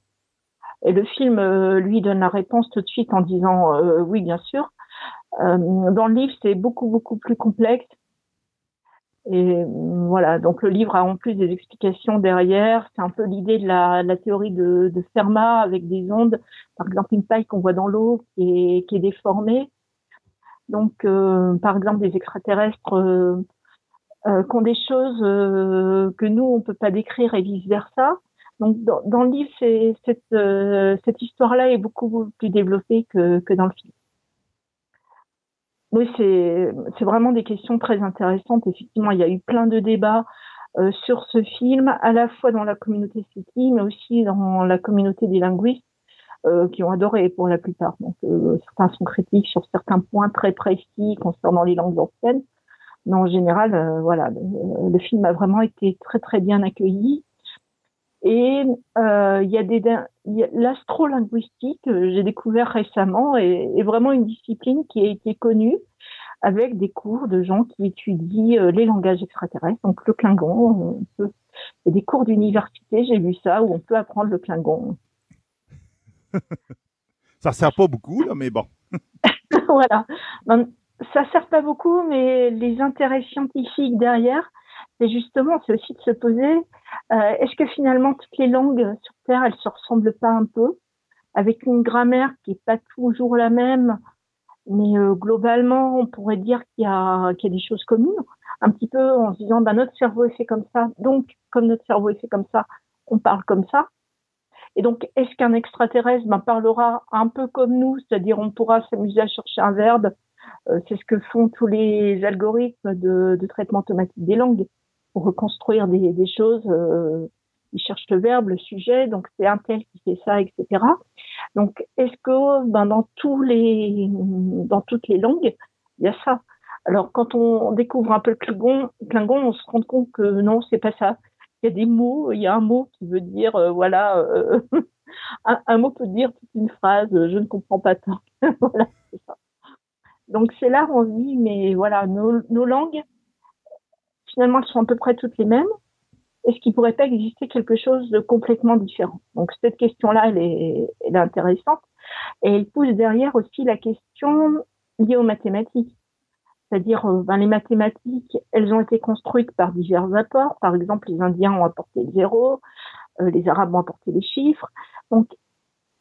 Et le film, euh, lui, donne la réponse tout de suite en disant euh, oui, bien sûr. Euh, dans le livre, c'est beaucoup, beaucoup plus complexe. Et voilà, donc le livre a en plus des explications derrière. C'est un peu l'idée de la, la théorie de, de, Fermat avec des ondes, par exemple une paille qu'on voit dans l'eau qui est, qui est déformée. Donc, euh, par exemple, des extraterrestres euh, euh, qui ont des choses euh, que nous on peut pas décrire et vice versa. Donc, dans, dans le livre, cette, euh, cette histoire-là est beaucoup plus développée que, que dans le film. Oui, c'est vraiment des questions très intéressantes. Effectivement, il y a eu plein de débats euh, sur ce film, à la fois dans la communauté City, mais aussi dans la communauté des linguistes, euh, qui ont adoré pour la plupart. Donc, euh, certains sont critiques sur certains points très précis concernant les langues anciennes. Mais en général, euh, voilà, le, le, film a vraiment été très très bien accueilli. Et euh, il y a des l'astrolinguistique, euh, j'ai découvert récemment, est, est, vraiment une discipline qui a été connue avec des cours de gens qui étudient euh, les langages extraterrestres, donc le Klingon. Peut, et des cours d'université, j'ai vu ça, où on peut apprendre le Klingon. [LAUGHS] ça sert pas beaucoup, là, mais bon. [LAUGHS] voilà. Ça sert pas beaucoup, mais les intérêts scientifiques derrière, c'est justement, c'est aussi de se poser, euh, est-ce que finalement toutes les langues sur Terre, elles se ressemblent pas un peu, avec une grammaire qui est pas toujours la même, mais euh, globalement, on pourrait dire qu'il y a, des choses communes, un petit peu en se disant, bah, notre cerveau est fait comme ça, donc comme notre cerveau est fait comme ça, on parle comme ça. Et donc, est-ce qu'un extraterrestre ben, parlera un peu comme nous, c'est-à-dire on pourra s'amuser à chercher un verbe, c'est ce que font tous les algorithmes de, traitement automatique des langues pour reconstruire des, choses. Euh, ils cherchent le verbe, le sujet, donc c'est un tel qui fait ça, etc. Donc, est-ce que ben, dans toutes les langues, il y a ça? Alors, quand on découvre un peu le Klingon, on se rend compte que non, c'est pas ça. Il y a des mots, il y a un mot qui veut dire, euh, voilà, euh, [LAUGHS] un, un, mot peut dire toute une phrase, je ne comprends pas tant. [LAUGHS] voilà. Donc, c'est là où on se dit, mais voilà, nos, nos langues, finalement, elles sont à peu près toutes les mêmes. Est-ce qu'il pourrait pas exister quelque chose de complètement différent? Donc cette question-là, elle est, elle est intéressante et elle pousse derrière aussi la question liée aux mathématiques. C'est-à-dire, euh, ben, les mathématiques, elles ont été construites par divers apports. Par exemple, les Indiens ont apporté le zéro, euh, les Arabes ont apporté les chiffres. Donc,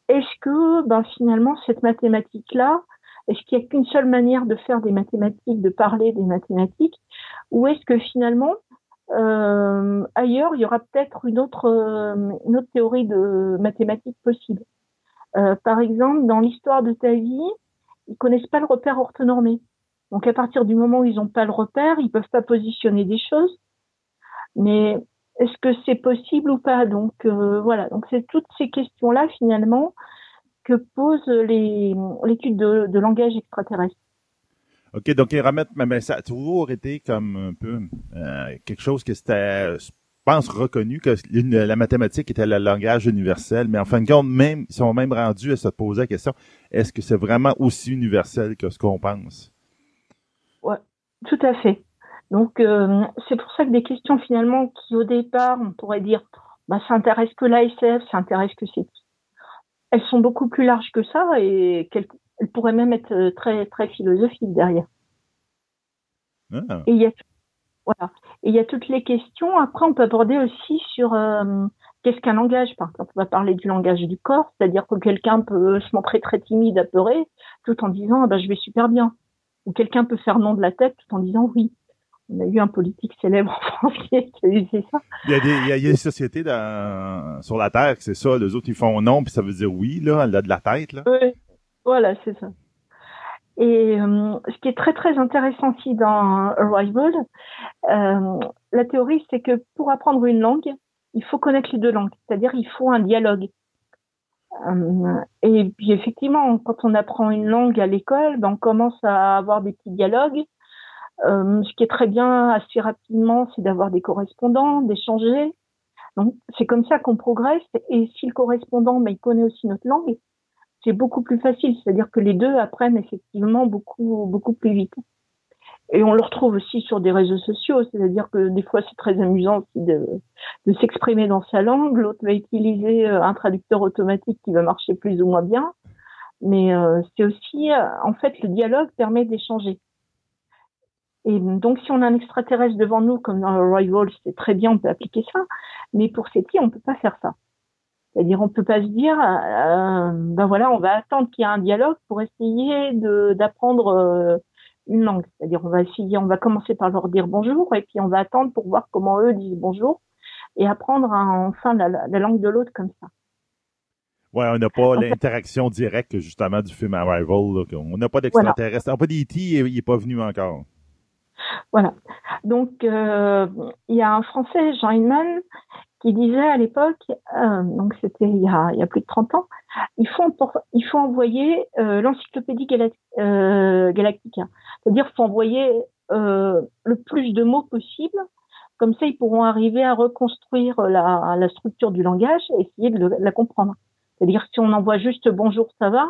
est-ce que, ben, finalement, cette mathématique-là, est-ce qu'il n'y a qu'une seule manière de faire des mathématiques, de parler des mathématiques, ou est-ce que finalement, euh, ailleurs, il y aura peut-être une autre, euh, une autre théorie de mathématiques possible? Euh, par exemple, dans l'histoire de ta vie, ils connaissent pas le repère orthonormé. Donc, à partir du moment où ils n'ont pas le repère, ils peuvent pas positionner des choses. Mais est-ce que c'est possible ou pas? Donc, euh, voilà. Donc, c'est toutes ces questions-là, finalement, que pose l'étude de, de langage extraterrestre. OK, donc Ramet, mais ça a toujours été comme un peu euh, quelque chose que c'était, je pense, reconnu que la mathématique était le langage universel, mais en fin de compte, même, ils sont même rendus à se poser la question, est-ce que c'est vraiment aussi universel que ce qu'on pense? Ouais, tout à fait. Donc, euh, c'est pour ça que des questions finalement qui, au départ, on pourrait dire, bah, ça intéresse que l'ASF, ça intéresse que c'est elles sont beaucoup plus larges que ça et qu'elles elles pourraient même être euh, très très philosophiques derrière. Ah. Et il y a voilà. Et il y a toutes les questions. Après, on peut aborder aussi sur euh, qu'est-ce qu'un langage Par exemple, on va parler du langage du corps, c'est-à-dire que quelqu'un peut se montrer très timide, apeuré, tout en disant ah ben, je vais super bien. Ou quelqu'un peut faire non de la tête tout en disant oui. On a eu un politique célèbre en [LAUGHS] France qui a utilisé ça. Il y a des, il y a, des sociétés sur la Terre, c'est ça. Les autres, ils font non, puis ça veut dire oui, là, elle a de la tête. Là. Oui, voilà, c'est ça. Et euh, ce qui est très très intéressant aussi dans Arrival, euh, la théorie c'est que pour apprendre une langue, il faut connaître les deux langues, c'est-à-dire il faut un dialogue. Euh, et puis effectivement, quand on apprend une langue à l'école, ben, on commence à avoir des petits dialogues. Euh, ce qui est très bien assez rapidement, c'est d'avoir des correspondants, d'échanger. Donc c'est comme ça qu'on progresse. Et si le correspondant, ben, il connaît aussi notre langue, c'est beaucoup plus facile. C'est-à-dire que les deux apprennent effectivement beaucoup, beaucoup plus vite. Et on le retrouve aussi sur des réseaux sociaux, c'est-à-dire que des fois c'est très amusant aussi de, de s'exprimer dans sa langue. L'autre va utiliser euh, un traducteur automatique qui va marcher plus ou moins bien. Mais euh, c'est aussi, euh, en fait, le dialogue permet d'échanger. Et donc, si on a un extraterrestre devant nous, comme dans Arrival, c'est très bien, on peut appliquer ça. Mais pour SETI, on peut pas faire ça. C'est-à-dire, on peut pas se dire, euh, ben voilà, on va attendre qu'il y ait un dialogue pour essayer d'apprendre euh, une langue. C'est-à-dire, on va essayer, on va commencer par leur dire bonjour et puis on va attendre pour voir comment eux disent bonjour et apprendre enfin la, la langue de l'autre comme ça. Ouais, on n'a pas l'interaction directe justement du film Arrival. On n'a pas d'extraterrestre. Voilà. pas d'E.T., il n'est pas venu encore. Voilà. Donc, euh, il y a un Français, Jean Hinman, qui disait à l'époque, euh, donc c'était il, y a, plus de 30 ans, il faut, envoyer euh, l'encyclopédie euh, Galactica. C'est-à-dire faut envoyer le plus de mots possible. Comme ça, ils pourront arriver à reconstruire la, structure du langage et essayer de, la comprendre. C'est-à-dire si on envoie juste bonjour, ça va,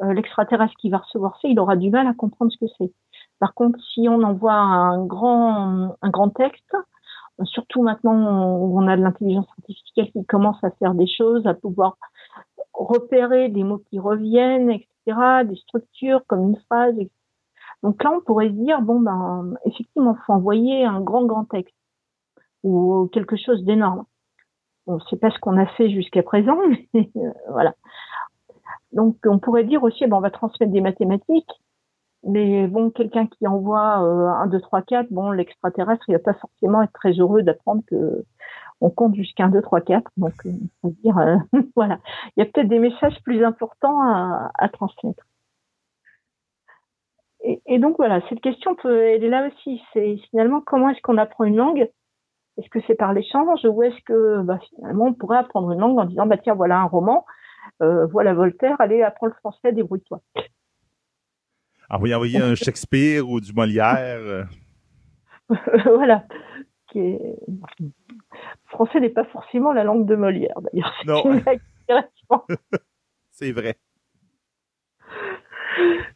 l'extraterrestre qui va recevoir ça, il aura du mal à comprendre ce que c'est. Par contre, si on envoie un grand, un grand texte, surtout maintenant où on a de l'intelligence artificielle qui commence à faire des choses, à pouvoir repérer des mots qui reviennent, etc., des structures comme une phrase. Donc là, on pourrait dire, bon, ben, effectivement, faut envoyer un grand, grand texte ou quelque chose d'énorme. Bon, c'est pas ce qu'on a fait jusqu'à présent, [LAUGHS] mais euh, voilà. Donc, on pourrait dire aussi, ben, on va transmettre des mathématiques, mais bon, quelqu'un qui envoie euh, 1, 2, 3, 4, bon, l'extraterrestre, il va pas forcément être très heureux d'apprendre que on compte jusqu'à 1, 2, 3, 4. Donc, euh, on dire, euh, [LAUGHS] voilà. Il y a peut-être des messages plus importants à, à transmettre. Et, et, donc, voilà, cette question, peut, elle est là aussi. C'est finalement, comment est-ce qu'on apprend une langue? Est-ce que c'est par l'échange ou est-ce que bah, finalement, on pourrait apprendre une langue en disant, bah tiens, voilà un roman, euh, voilà Voltaire, allez, apprends le français, débrouille-toi. Envoyer, un Shakespeare ou du Molière. [LAUGHS] voilà. Qui est... Le français n'est pas forcément la langue de Molière, d'ailleurs. Non. [LAUGHS] [LAUGHS] C'est vrai.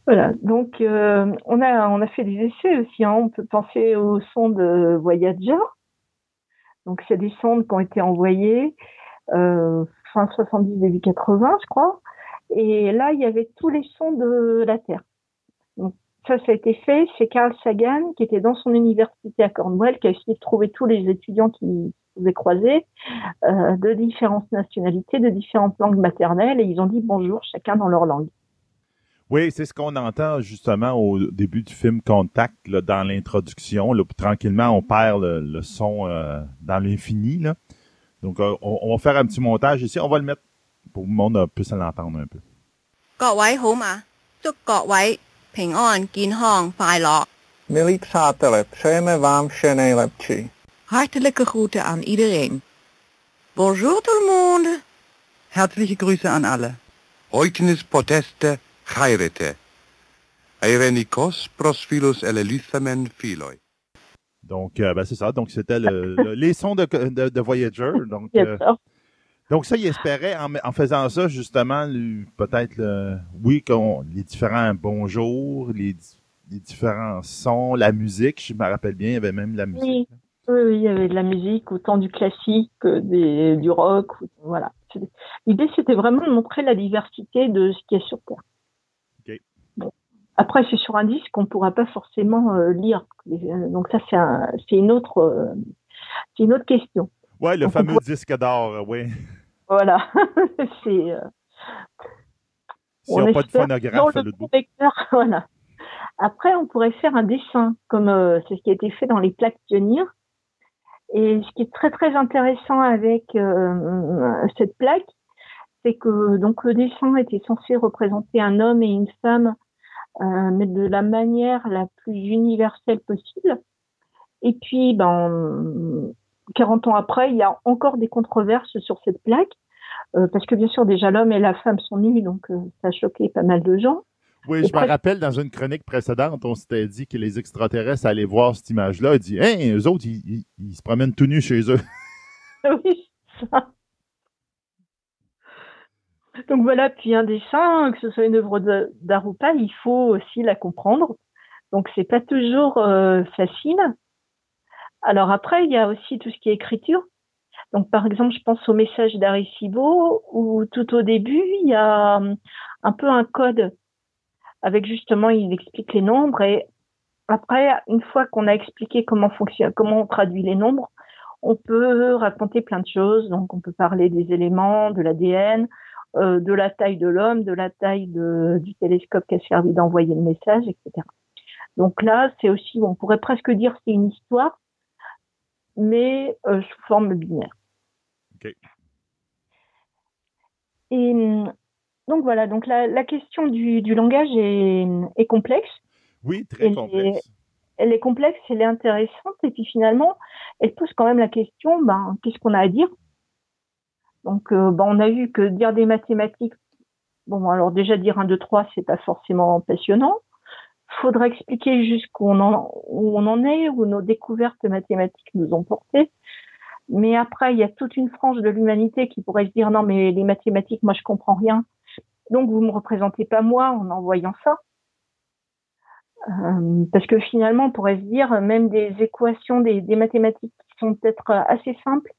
Voilà, donc euh, on, a, on a fait des essais aussi. Hein. On peut penser aux sondes Voyager. Donc, c'est des sondes qui ont été envoyées euh, fin 70, début 80, je crois. Et là, il y avait tous les sons de la Terre. Ça, ça a été fait. C'est Carl Sagan qui était dans son université à Cornwall qui a essayé de trouver tous les étudiants qui pouvaient croiser euh, de différentes nationalités, de différentes langues maternelles, et ils ont dit bonjour chacun dans leur langue. Oui, c'est ce qu'on entend justement au début du film Contact, là, dans l'introduction. Tranquillement, on perd le, le son euh, dans l'infini. Donc, euh, on, on, va faire un petit montage ici. On va le mettre pour que le monde puisse l'entendre un peu. 各位好嘛，祝各位平安、健康、快樂。Milí přátelé, přejeme vám vše nejlepší. Hartelijke groeten aan iedereen. Bonjour tout le monde. Herzliche Grüße an alle. Oiknis poteste chairete. Eirenikos prosphilos elelithamen philoi. Donc, euh, ben, c'est ça. Donc, c'était le, le, les sons de, de, de Voyager. [LAUGHS] Donc, euh, donc, ça, il espérait, en, en faisant ça, justement, peut-être, oui, qu'on, les différents bonjours, les, les, différents sons, la musique, je me rappelle bien, il y avait même la musique. Oui, oui, oui il y avait de la musique, autant du classique des, du rock, voilà. L'idée, c'était vraiment de montrer la diversité de ce qui est sur Terre. Okay. Bon. Après, c'est sur un disque qu'on ne pourra pas forcément euh, lire. Donc ça, c'est un, une autre, euh, c'est une autre question. Ouais, le fameux disque d'or, euh, oui. Voilà. [LAUGHS] c'est. euh, S'ils on n'ont pas de phonographe, le bout. [LAUGHS] voilà. Après, on pourrait faire un dessin, comme euh, c'est ce qui a été fait dans les plaques pionnières. Et ce qui est très très intéressant avec euh, cette plaque, c'est que donc le dessin était censé représenter un homme et une femme, euh, mais de la manière la plus universelle possible. Et puis, ben, 40 ans après, il y a encore des controverses sur cette plaque, euh, parce que bien sûr déjà l'homme et la femme sont nus, donc euh, ça a choqué pas mal de gens. Oui, Et je me rappelle dans une chronique précédente, on s'était dit que les extraterrestres allaient voir cette image-là et dit Hein, eux autres, ils, ils- ils se promènent tout nus chez eux. [LAUGHS] [LAUGHS] oui, ça. Donc voilà, puis un dessin, que ce soit une œuvre d'art ou pas, il faut aussi la comprendre. Donc c'est pas toujours euh, facile. Alors après, il y a aussi tout ce qui est écriture. Donc par exemple, je pense au message d'Arecibo où tout au début, il y a hum, un peu un code avec justement, il explique les nombres et après, une fois qu'on a expliqué comment fonctionne, comment on traduit les nombres, on peut raconter plein de choses. Donc, on peut parler des éléments, de l'ADN, euh, de la taille de l'homme, de la taille du télescope qui a servi d'envoyer le message, etc. Donc là, c'est aussi, on pourrait presque dire c'est une histoire, mais euh, sous forme binaire. OK. Et hum, donc voilà, donc la, la question du, du langage est, est complexe. Oui, très Elle complexe. elle est complexe, elle est intéressante, et puis finalement, elle pose quand même la question, ben, qu'est-ce qu'on a à dire? Donc, euh, ben, on a vu que dire des mathématiques, bon, alors déjà dire 1, 2, 3, c'est pas forcément passionnant. Faudrait expliquer jusqu'où on en, où on en est, où nos découvertes mathématiques nous ont portés. Mais après, il y a toute une frange de l'humanité qui pourrait se dire, non, mais les mathématiques, moi, je comprends rien. Donc, vous me représentez pas moi en envoyant ça. Euh, parce que finalement, on pourrait se dire, même des équations, des, des mathématiques qui sont peut-être assez simples,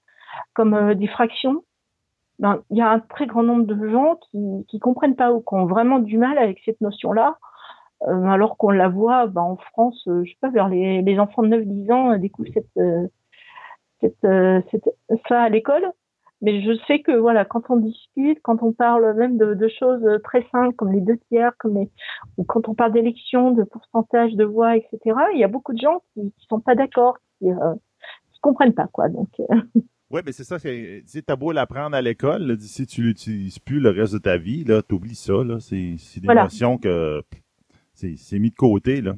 comme euh, des fractions, ben, il y a un très grand nombre de gens qui qui comprennent pas ou qui ont vraiment du mal avec cette notion-là, alors qu'on la voit ben, en France, euh, je sais pas, vers les, les enfants de 9-10 ans euh, découvrent cette, euh, cette, euh, cette- ça à l'école. Mais je sais que voilà, quand on discute, quand on parle même de, de choses très simples comme les deux tiers, comme les ou quand on parle d'élections, de pourcentage de voix, etc., il y a beaucoup de gens qui, qui sont pas d'accord, qui, euh, qui comprennent pas quoi. Donc euh, [LAUGHS] Oui, mais c'est ça. c'est- t'as beau l'apprendre à l'école, si tu l'utilises plus le reste de ta vie, là, t'oublies ça. Là, c'est, c'est des Voilà. notions que pff, c'est, mis de côté. Là.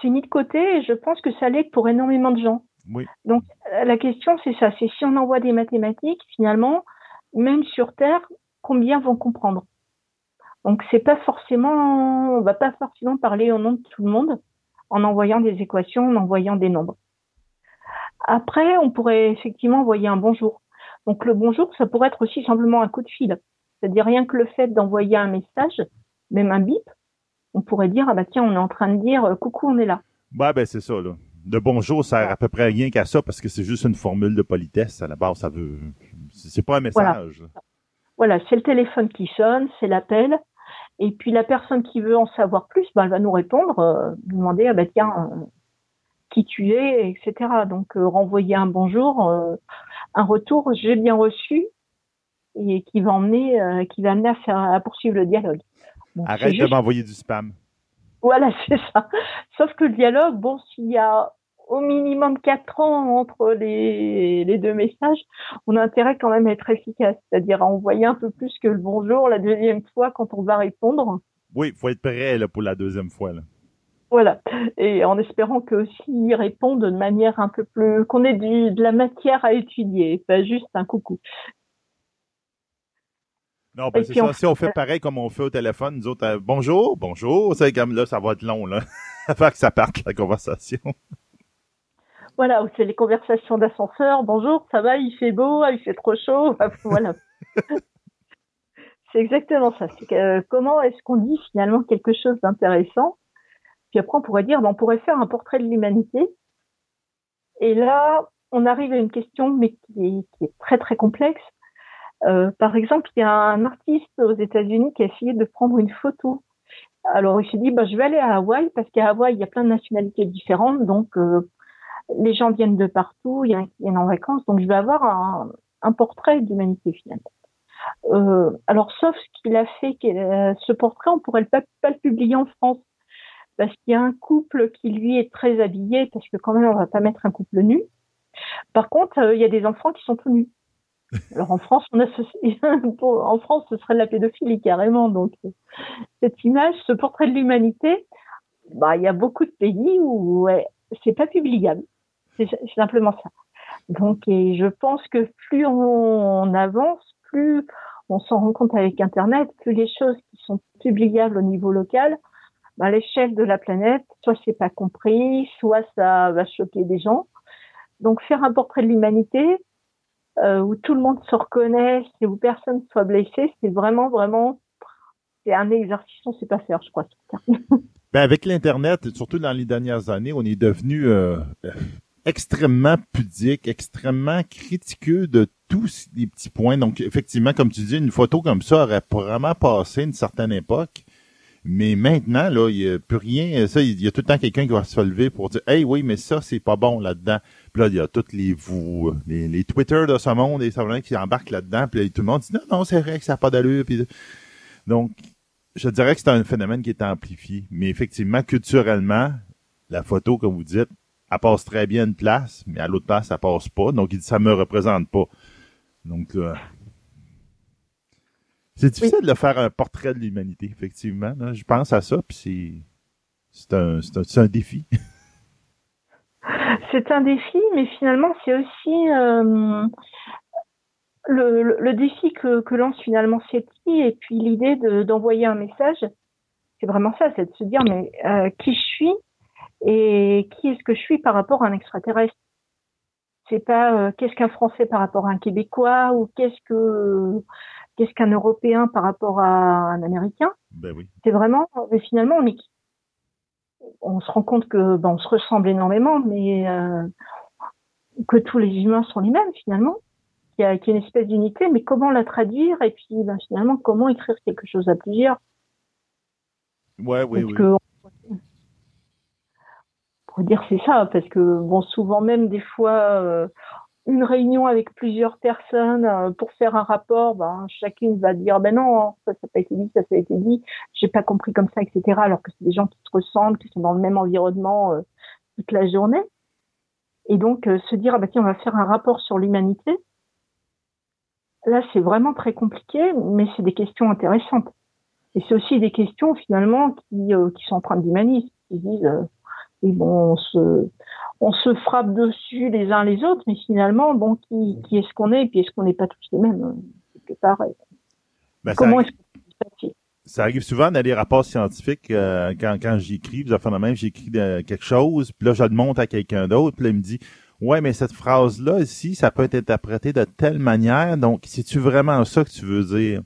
c'est mis de côté et je pense que ça l'est pour énormément de gens. Oui. Donc euh, la question c'est ça, c'est si on envoie des mathématiques, finalement, même sur Terre, combien vont comprendre? Donc c'est pas forcément, on va pas forcément parler au nom de tout le monde en envoyant des équations, en envoyant des nombres. Après, on pourrait effectivement envoyer un bonjour. Donc le bonjour, ça pourrait être aussi simplement un coup de fil. C'est-à-dire rien que le fait d'envoyer un message, même un bip, on pourrait dire ah bah tiens, on est en train de dire euh, coucou, on est là. Ouais, ben c'est ça. Là. Le bonjour sert à peu près rien qu'à ça parce que c'est juste une formule de politesse. À la base, ça veut. C'est pas un message. là. Voilà, c'est le téléphone qui sonne, c'est l'appel. Et puis la personne qui veut en savoir plus, ben, elle va nous répondre, euh, nous demander ah bah tiens euh, qui tu es, etc. Donc euh, renvoyer un bonjour, un retour, j'ai bien reçu, et qui va emmener, qui va amener à faire à poursuivre le dialogue. Arrête de m'envoyer du spam. Voilà, [LAUGHS] c'est ça. Sauf que le dialogue, bon, s'il y a au minimum quatre ans entre les, les deux messages, on a intérêt quand même à être efficace, c'est-à-dire à envoyer un peu plus que le bonjour la deuxième fois quand on va répondre. Oui, il faut être prêt là, pour la deuxième fois. Là. Voilà. Et en espérant que s'ils répondent de manière un peu plus, qu'on ait du, de la matière à étudier, pas juste un coucou. Non, ben c'est ça. on- Si on fait pareil comme on fait au téléphone, nous autres, euh, bonjour, bonjour, c'est comme là, ça va être long, là. [LAUGHS] Avant que ça parte, la conversation. Voilà, c'est les conversations d'ascenseur. Bonjour, ça va, il fait beau, ah, il fait trop chaud? [LAUGHS] Voilà. c'est exactement ça. Euh, comment est-ce qu'on dit finalement quelque chose d'intéressant? Puis après, on pourrait dire, ben, on pourrait faire un portrait de l'humanité. Et là, on arrive à une question, mais qui est, qui est très très complexe. Euh, par exemple, il y a un artiste aux États-Unis qui a essayé de prendre une photo. Alors, il s'est dit, bah, je vais aller à Hawaï parce qu'à Hawaï, il y a plein de nationalités différentes, donc euh, les gens viennent de partout, il y en a qui viennent en vacances, donc je vais avoir un, portrait d'humanité finalement. Euh, alors, sauf ce qu'il a fait, ce portrait, on pourrait pas, pas le publier en France parce qu'il y a un couple qui lui est très habillé, parce que quand même on va pas mettre un couple nu. Par contre, il y a des enfants qui sont tout nus. Alors en France, on associe, [LAUGHS] en France, ce serait de la pédophilie carrément. Donc cette image, ce portrait de l'humanité, bah il y a beaucoup de pays où ouais, c'est pas publiable. C'est simplement ça. Donc et je pense que plus on avance, plus on s'en rend compte avec Internet, plus les choses qui sont publiables au niveau local, à l'échelle de la planète, soit c'est pas compris, soit ça va choquer des gens. Donc faire un portrait de l'humanité euh, où tout le monde se reconnaisse et où personne ne soit blessé, c'est vraiment vraiment c'est un exercice on sait pas faire, je crois. [LAUGHS] ben avec l'internet, surtout dans les dernières années, on est devenu euh, extrêmement pudique, extrêmement critiqueux de tous les petits points. Donc effectivement, comme tu dis, une photo comme ça aurait vraiment passé une certaine époque. Mais maintenant, là, il n'y a plus rien. Ça, il y a tout le temps quelqu'un qui va se lever pour dire Hey, oui, mais ça, c'est pas bon là-dedans. Puis là, il y a tous les vous, les, les Twitter de ce monde et ça qui embarquent là-dedans. Puis là, tout le monde dit Non, non, c'est vrai que ça n'a pas d'allure. Puis... Donc, je dirais que c'est un phénomène qui est amplifié. Mais effectivement, culturellement, la photo, comme vous dites, elle passe très bien une place, mais à l'autre place, ça passe pas. Donc, il dit Ça me représente pas. Donc, là, c'est difficile de faire un portrait de l'humanité, effectivement. Je pense à ça, puis c'est un, un, un, défi. [LAUGHS] c'est un défi, mais finalement, c'est aussi euh, le, le, défi que, que lance finalement SETI et puis l'idée d'envoyer un message. C'est vraiment ça, c'est de se dire, mais euh, qui je suis et qui est-ce que je suis par rapport à un extraterrestre? C'est pas euh, qu'est-ce qu'un Français par rapport à un Québécois ou qu'est-ce que qu'est-ce qu'un Européen par rapport à un Américain? Ben oui. C'est vraiment, mais finalement, on est, on se rend compte que ben, on se ressemble énormément, mais euh, que tous les humains sont les mêmes finalement. Il y a, une espèce d'unité, mais comment la traduire et puis ben, finalement comment écrire quelque chose à plusieurs? Ouais, oui, oui. Que, pour dire c'est ça, parce que bon, souvent même des fois, euh, une réunion avec plusieurs personnes euh, pour faire un rapport, ben, chacune va dire ben non, ça, ça n'a pas été dit, ça, ça a été dit, j'ai pas compris comme ça, etc. Alors que c'est des gens qui se ressemblent, qui sont dans le même environnement euh, toute la journée. Et donc euh, se dire ah ben tiens, on va faire un rapport sur l'humanité. Là, c'est vraiment très compliqué, mais c'est des questions intéressantes. Et c'est aussi des questions finalement qui, qui sont empreintes d'humanisme, qui disent et bon, on se, on se frappe dessus les uns les autres, mais finalement, bon, qui, qui est-ce qu'on est et puis est-ce qu'on n'est pas tous les mêmes pareil. Ben, Comment est-ce qu'on ça arrive souvent dans les rapports scientifiques, euh, quand, quand j'écris, vous avez même, j'écris quelque chose, puis là, je le montre à quelqu'un d'autre, puis là, il me dit, ouais, mais cette phrase-là, ici, ça peut être interprété de telle manière, donc, c'est-tu vraiment ça que tu veux dire?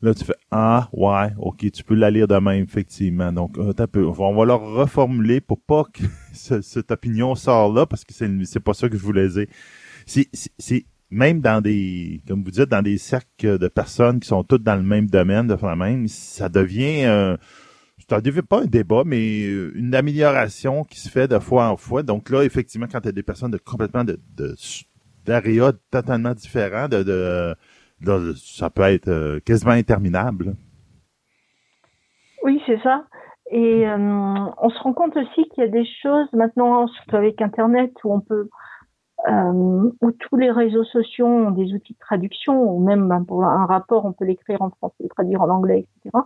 Là, tu fais Ah, ouais, ok, tu peux la lire de même, effectivement. Donc, peu, on va leur reformuler pour pas que [LAUGHS] cette opinion sorte là, parce que c'est, c'est pas ça que je voulais dire. C'est, même dans des, comme vous dites, dans des cercles de personnes qui sont toutes dans le même domaine, de la même, ça devient, euh, ça devient pas un débat, mais une amélioration qui se fait de fois en fois. Donc là, effectivement, quand tu as des personnes de complètement de, de totalement différents, de, de là, ça peut être euh, quasiment interminable. Oui, c'est ça. Et euh, on se rend compte aussi qu'il y a des choses maintenant, surtout avec Internet, où on peut, euh, où tous les réseaux sociaux ont des outils de traduction, ou même ben, pour un rapport, on peut l'écrire en français, le traduire en anglais, etc.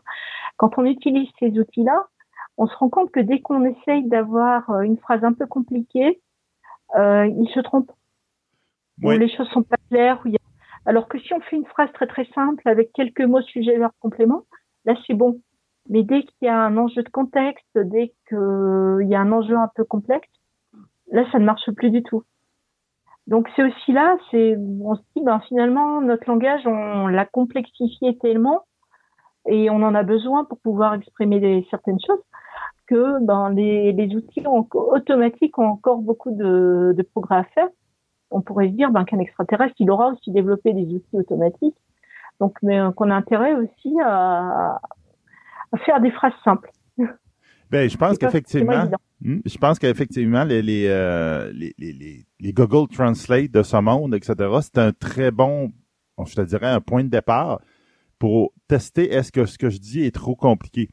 Quand on utilise ces outils-là, on se rend compte que dès qu'on essaye d'avoir une phrase un peu compliquée, euh, il se trompe. Oui. Où les choses sont pas claires, où il y a alors que si on fait une phrase très très simple avec quelques mots sujet verbe complément, là c'est bon. Mais dès qu'il y a un enjeu de contexte, dès qu'il y a un enjeu un peu complexe, là ça ne marche plus du tout. Donc c'est aussi là, c'est on se dit ben finalement notre langage on l'a complexifié tellement et on en a besoin pour pouvoir exprimer certaines choses que ben les, les outils automatiques ont encore beaucoup de, de progrès à faire on pourrait se dire ben, qu'un extraterrestre, il aura aussi développé des outils automatiques. Donc, mais euh, qu'on a intérêt aussi à, faire des phrases simples. Ben, je pense qu'effectivement, Hmm, Je pense qu'effectivement, les, les, euh, les, les, les- les Google Translate de ce monde, etc., c'est un très bon, je te dirais, un point de départ pour tester est-ce que ce que je dis est trop compliqué.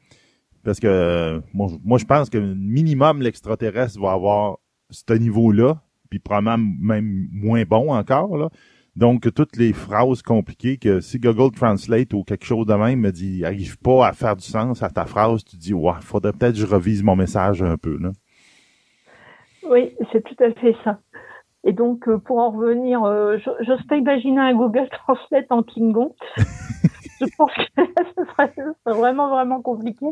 Parce que euh, moi, je- moi, je pense que minimum l'extraterrestre va avoir ce niveau-là, puis probablement même moins bon encore. Là. Donc, toutes les phrases compliquées que si Google Translate ou quelque chose de même me dit arrive pas à faire du sens à ta phrase, tu dis ouais, faudrait peut-être que je revise mon message un peu. Là. Oui, c'est tout à fait ça. Et donc, euh, pour en revenir, euh, j'ose pas imaginer un Google [LAUGHS] Translate en Klingon. je pense que [LAUGHS] ce serait, vraiment, vraiment compliqué.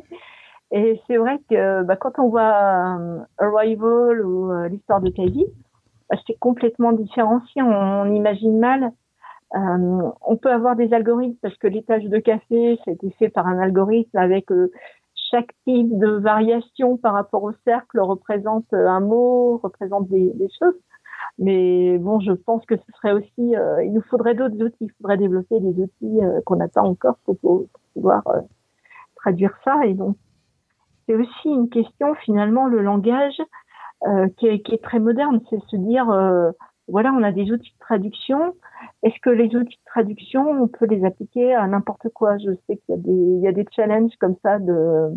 Et c'est vrai que bah, quand on voit euh, Arrival ou euh, l'histoire de bah, c'est complètement différencié. On, on imagine mal. Euh, on peut avoir des algorithmes parce que les tâches de café, été fait par un algorithme avec euh, chaque type de variation par rapport au cercle représente euh, un mot, représente des, des choses. Mais bon, je pense que ce serait aussi, euh, il nous faudrait d'autres outils. Il faudrait développer des outils euh, qu'on n'a pas encore pour, pour pouvoir euh, traduire ça. Et donc, c'est aussi une question finalement le langage qui, est, qui est très moderne, c'est se dire euh, voilà, on a des outils de traduction. Est-ce que les outils de traduction, on peut les appliquer à n'importe quoi? Je sais qu'il y a des, challenges comme ça de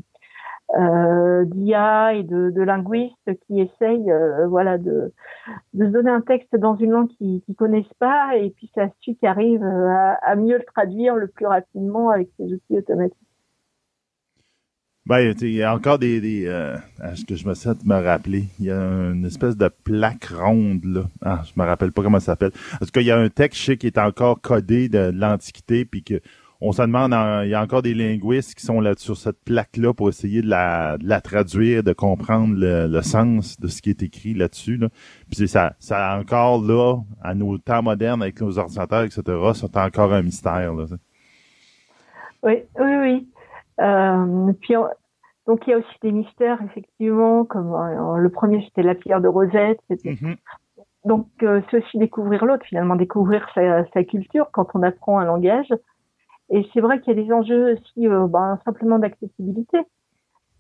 euh, d'IA et de, linguistes qui essayent, euh, voilà, de, de se donner un texte dans une langue qu'ils ne connaissent pas et puis c'est celui qui arrive à, à mieux le traduire le plus rapidement avec ces outils automatiques. Ben, il y a encore des, des euh, ce que je me sens de me rappeler. Il y a une espèce de plaque ronde là. Ah, je me rappelle pas comment ça s'appelle. En tout cas, il y a un texte je sais, qui est encore codé de, l'Antiquité, puis que on se demande, il y a encore des linguistes qui sont là sur cette plaque-là pour essayer de la, de la traduire, de comprendre le, le sens de ce qui est écrit là-dessus. Là. Puis c'est ça, ça encore là, à nos temps modernes avec nos ordinateurs, etc., c'est encore un mystère. Là. Oui, oui, oui. Euh, puis, on- donc il y a aussi des mystères, effectivement, comme euh, le premier c'était la pierre de Rosette. Mhm. Donc euh, c'est aussi découvrir l'autre, finalement, découvrir sa, sa culture quand on apprend un langage. Et c'est vrai qu'il y a des enjeux aussi euh, ben, simplement d'accessibilité.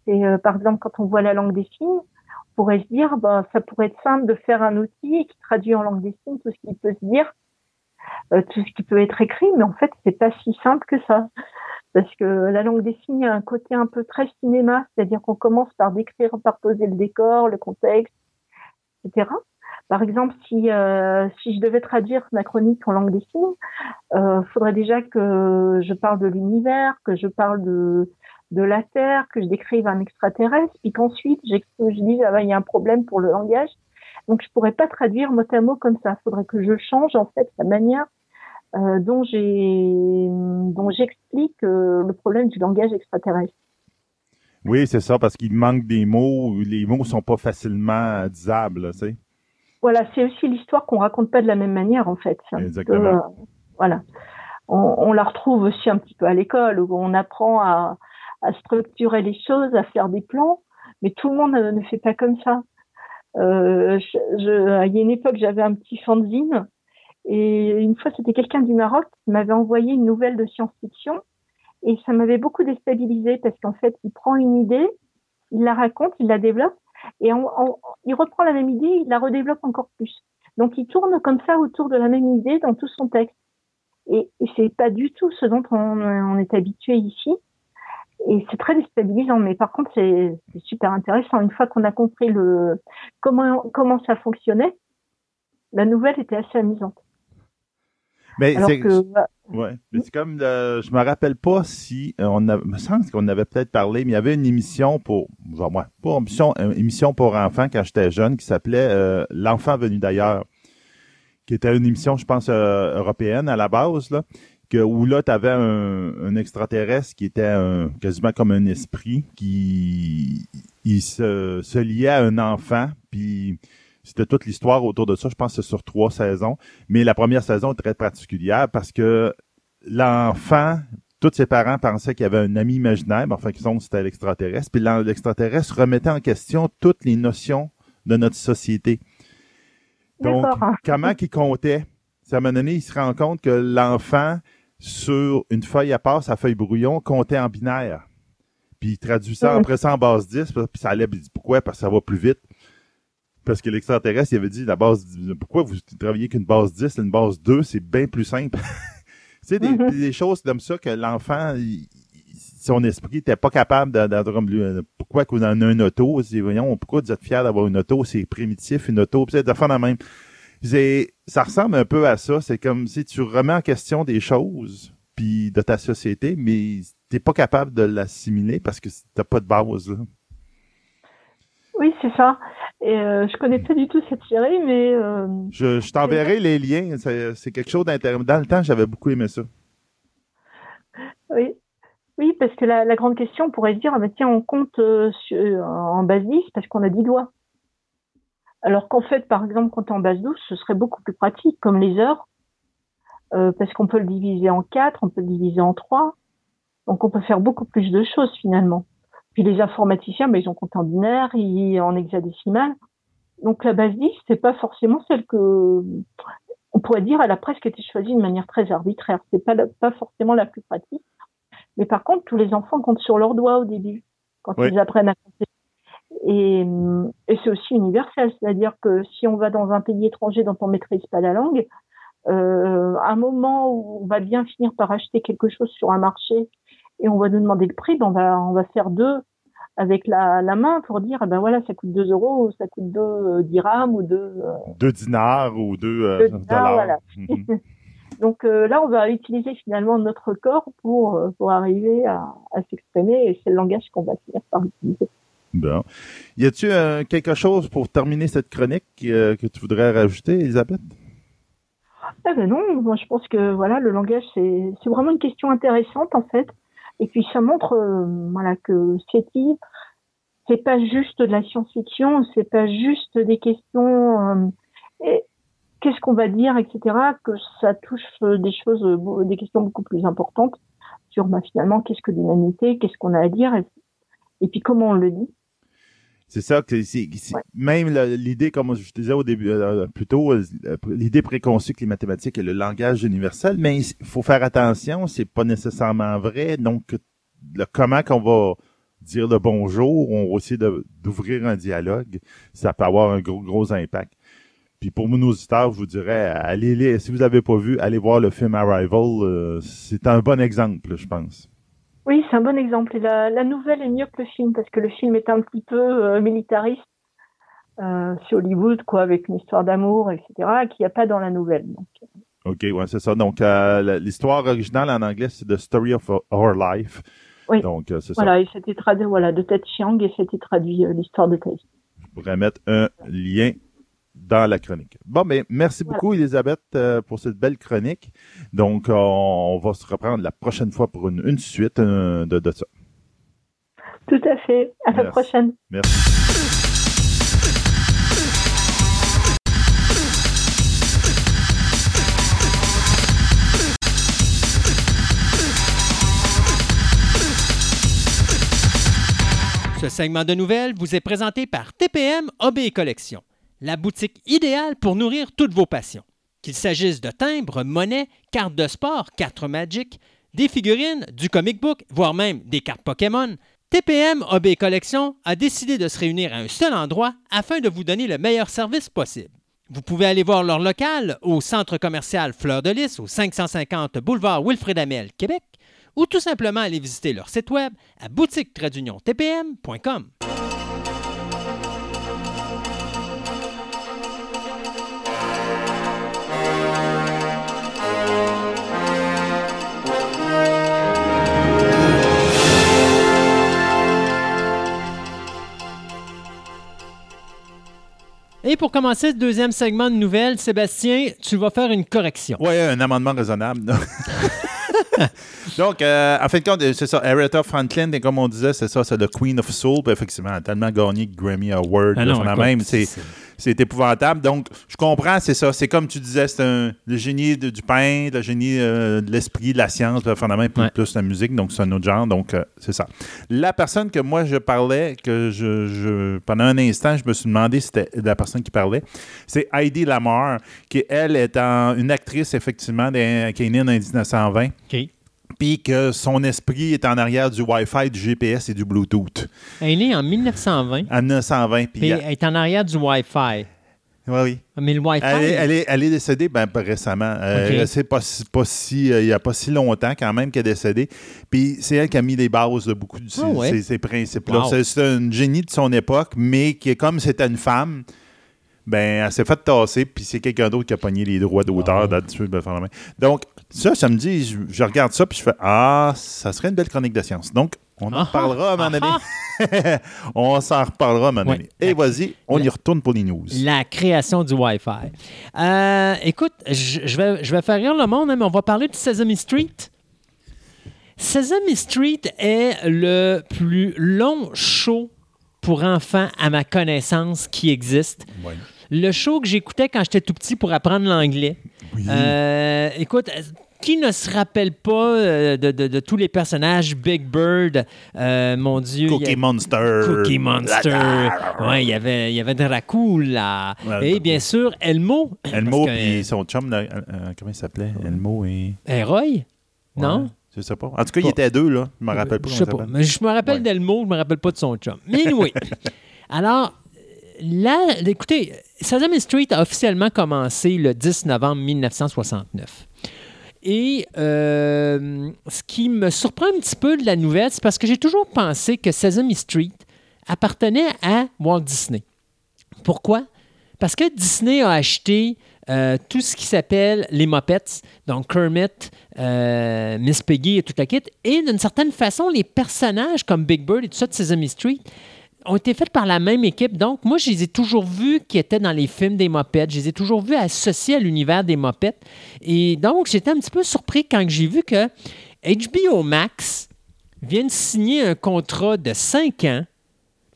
Et par exemple, quand on voit la langue des signes, on pourrait se dire, ben, ça pourrait être simple de faire un outil qui traduit en langue des signes tout ce qui peut se dire, tout ce qui peut être écrit, mais en fait, c'est pas si simple que ça. Parce que la langue des signes a un côté un peu très cinéma, c'est-à-dire qu'on commence par décrire, par poser le décor, le contexte, etc. Par exemple, si euh, si je devais traduire ma chronique en langue des signes, euh, faudrait déjà que je parle de l'univers, que je parle de de la Terre, que je décrive un extraterrestre, puis qu'ensuite je dise ah ben, il y a un problème pour le langage. Donc je pourrais pas traduire mot à mot comme ça. Faudrait que je change en fait la manière euh, dont j'explique euh, le problème du langage extraterrestre. Oui, c'est ça, parce qu'il manque des mots, les mots sont pas facilement disables, tu sais. Voilà, c'est aussi l'histoire qu'on raconte pas de la même manière en fait. Petit Exactement. peu, euh, voilà, on, on la retrouve aussi un petit peu à l'école où on apprend à, à structurer les choses, à faire des plans, mais tout le monde ne, fait pas comme ça. Je, je- il y a une époque, j'avais un petit fanzine et une fois, c'était quelqu'un du Maroc qui m'avait envoyé une nouvelle de science-fiction et ça m'avait beaucoup déstabilisé parce qu'en fait, il prend une idée, il la raconte, il la développe et il reprend la même idée, il la redéveloppe encore plus. Donc, il tourne comme ça autour de la même idée dans tout son texte. Et, et c'est pas du tout ce dont on, est habitué ici. Et c'est très déstabilisant. Mais par contre, c'est super intéressant. Une fois qu'on a compris le comment ça fonctionnait, la nouvelle était assez amusante. Mais c'est que bah, ouais, mais c'est comme euh, je me rappelle pas si euh, on a, me semble qu'on avait peut-être parlé, mais il y avait une émission pour genre moi, une émission, une émission pour enfants quand j'étais jeune qui s'appelait euh, L'enfant venu d'ailleurs, qui était une émission, je pense, euh, européenne à la base là. Que, où là, tu avais un, un extraterrestre qui était un, quasiment comme un esprit qui il se, se liait à un enfant, puis c'était toute l'histoire autour de ça. Je pense que c'est sur trois saisons. Mais la première saison est très particulière parce que l'enfant, tous ses parents pensaient qu'il y avait un ami imaginaire, mais enfin, qu'ils sont, c'était l'extraterrestre. Puis l'extraterrestre remettait en question toutes les notions de notre société. Donc, comment qu'il comptait? À un moment donné, il se rend compte que l'enfant, sur une feuille à part, sa feuille brouillon, comptait en binaire. Puis il traduit ça après ça en base 10, puis ça allait, il dit pourquoi? Parce que ça va plus vite. Parce que l'extraterrestre, il avait dit la base, pourquoi vous travaillez qu'une base 10, une base 2, c'est bien plus simple? [LAUGHS] tu sais, des, Mhm. des choses comme ça que l'enfant, son esprit n'était pas capable de, euh, pourquoi qu'on en a un auto, c'est, voyons, pourquoi vous êtes fiers d'avoir une auto, c'est primitif, une auto, puis de faire la même. C'est, ça ressemble un peu à ça, c'est comme si tu remets en question des choses, puis de ta société, mais t'es pas capable de l'assimiler parce que t'as pas de base, là. Oui, c'est ça. Et euh, je connais pas du tout cette série, mais euh, Je, je t'enverrai les liens. C'est quelque chose d'intéressant. Dans le temps, j'avais beaucoup aimé ça. oui. Oui, parce que la, la grande question, on pourrait se dire, ah ben tiens, on compte euh, sur- en base 10 parce qu'on a 10 doigts. Alors qu'en fait, par exemple, quand en base 12, ce serait beaucoup plus pratique, comme les heures, euh, parce qu'on peut le diviser en 4, on peut le diviser en 3. Donc on peut faire beaucoup plus de choses finalement. Puis les informaticiens, ben, ils ont compté en binaire, ils, en hexadécimal. Donc la base 10, c'est pas forcément celle que on pourrait dire, elle a presque été choisie de manière très arbitraire. C'est pas la- pas forcément la plus pratique. Mais par contre, tous les enfants comptent sur leurs doigts au début, quand Oui. ils apprennent à compter. Et, et c'est aussi universel, c'est-à-dire que si on va dans un pays étranger dont on maîtrise pas la langue, euh, à un moment où on va bien finir par acheter quelque chose sur un marché et on va nous demander le prix, ben on va on va faire deux avec la, la main pour dire, eh ben voilà, ça coûte 2 euros, ça coûte 2 dirhams ou 2 Deux dinars ou deux, euh, Deux dinars, dollars. voilà. Mhm. [LAUGHS] Donc euh, là, on va utiliser finalement notre corps pour, euh, pour arriver à, à s'exprimer et c'est le langage qu'on va finir par utiliser. Bon. Y a-tu euh, quelque chose pour terminer cette chronique euh, que tu voudrais rajouter, Elisabeth? Ah ben non, moi je pense que voilà, le langage c'est c'est vraiment une question intéressante en fait. Et puis ça montre euh, voilà que SETI c'est pas juste de la science-fiction, c'est pas juste des questions euh, qu'est-ce qu'on va dire, etc. Que ça touche euh, des choses, des questions beaucoup plus importantes sur bah, finalement qu'est-ce que l'humanité, qu'est-ce qu'on a à dire et puis comment on le dit. C'est ça que c'est même l'idée, comme je disais au début, euh, plus tôt, euh, l'idée préconçue que les mathématiques est le langage universel, mais il faut faire attention, c'est pas nécessairement vrai. Donc, le comment qu'on va dire le bonjour, on va essayer d'ouvrir un dialogue, ça peut avoir un gros, gros impact. Puis pour nos auditeurs, je vous dirais, allez si vous avez pas vu, allez voir le film Arrival, euh, c'est un bon exemple, je pense. Oui, c'est un bon exemple. Et la, la nouvelle est mieux que le film parce que le film est un petit peu euh, militariste. Euh, c'est Hollywood, quoi, avec une histoire d'amour, etc., qu'il n'y a pas dans la nouvelle. Donc, OK, ouais, c'est ça. Donc, euh, l'histoire originale en anglais, c'est The Story of Our Life. Oui. Donc, c'est ça. voilà, et c'était traduit, voilà, de Ted Chiang et c'était traduit l'histoire de ta vie. Je pourrais mettre un lien dans la chronique. Bon, mais merci Voilà. beaucoup, Elisabeth, euh, pour cette belle chronique. Donc, euh, on va se reprendre la prochaine fois pour une, une suite euh, de, de ça. Tout à fait. À la prochaine. Merci. Ce segment de nouvelles vous est présenté par TPM OB Collection, la boutique idéale pour nourrir toutes vos passions. Qu'il s'agisse de timbres, monnaies, cartes de sport, cartes Magic, des figurines, du comic book, voire même des cartes Pokémon, TPM OB Collection a décidé de se réunir à un seul endroit afin de vous donner le meilleur service possible. Vous pouvez aller voir leur local au centre commercial Fleur de Lys au 550 boulevard Wilfrid Amel, Québec, ou tout simplement aller visiter leur site web à boutique-tpm.com. Et pour commencer ce deuxième segment de nouvelles, Sébastien, tu vas faire une correction. Oui, un amendement raisonnable. [LAUGHS] [LAUGHS] Donc, euh, en fin de compte, c'est ça. Aretha Franklin, et comme on disait, c'est ça, c'est le Queen of Soul. Puis effectivement, elle a tellement gagné Grammy Award. Ah non, même. C'est, épouvantable. Donc, je comprends, c'est ça. C'est comme tu disais, c'est un, le génie de- du pain, le génie euh, de l'esprit, de la science, puis fondamentalement, plus, Ouais. plus la musique. Donc, c'est un autre genre. Donc, euh, c'est ça. La personne que moi, je parlais, que je, je- pendant un instant, je me suis demandé si c'était la personne qui parlait, c'est Heidi Lamar, qui, elle, est en- une actrice, effectivement, qui est née en 1920. OK. Puis que son esprit est en arrière du Wi-Fi, du GPS et du Bluetooth. Elle est née en 1920. En 1920. Puis, elle- est en arrière du Wi-Fi. ouais, oui. Mais le Wi-Fi. Elle est, elle est- elle est décédée ben, pas récemment. Euh. C'est pas, si- pas si, euh, il n'y a pas si longtemps quand même qu'elle est décédée. Puis c'est elle qui a mis les bases de beaucoup de ces, Ah ouais? ces- ces principes-là. Wow. C'est- C'est un génie de son époque, mais qui est comme c'était une femme, ben elle s'est fait tasser, puis c'est quelqu'un d'autre qui a pogné les droits d'auteur là-dessus. ben, faire la main. Donc, ça, ça me dit, je, je regarde ça, puis je fais Ah, ça serait une belle chronique de science. Donc, on en Ah, reparlera à un moment donné. ah, [LAUGHS] on s'en reparlera à un moment Ouais. donné. Et vas-y, on y retourne pour les news. La création du Wi-Fi. Euh, écoute, je, vais, je vais faire rire le monde, hein, mais on va parler de Sesame Street. Sesame Street est le plus long show pour enfants, à ma connaissance, qui existe. Le show que j'écoutais quand j'étais tout petit pour apprendre l'anglais. Oui. Euh, écoute, qui ne se rappelle pas euh, de, de- de tous les personnages Big Bird, euh, mon Dieu. Cookie Monster. Cookie Monster. Ouais, il y avait, il y avait Dracula. Et bien sûr, Elmo. Elmo puis son chum, euh, comment il s'appelait? Elmo et... Roy? Non? Je sais pas. En tout cas, il était deux, là. Je me rappelle pas Je sais pas. Mais je me rappelle Ouais. d'Elmo, je me rappelle pas de son chum. Mais oui. [LAUGHS] Alors, là, écoutez, Sesame Street a officiellement commencé le 10 novembre 1969. Et euh, ce qui me surprend un petit peu de la nouvelle, c'est parce que j'ai toujours pensé que Sesame Street appartenait à Walt Disney. Pourquoi? Parce que Disney a acheté euh, tout ce qui s'appelle les Muppets, donc Kermit, euh, Miss Piggy et toute la kit. Et d'une certaine façon, les personnages comme Big Bird et tout ça de Sesame Street ont été faits par la même équipe. Donc, moi, je les ai toujours vus qui étaient dans les films des Muppets. Je les ai toujours vus associés à l'univers des Muppets. Et donc, j'étais un petit peu surpris quand j'ai vu que HBO Max vient signer un contrat de 5 ans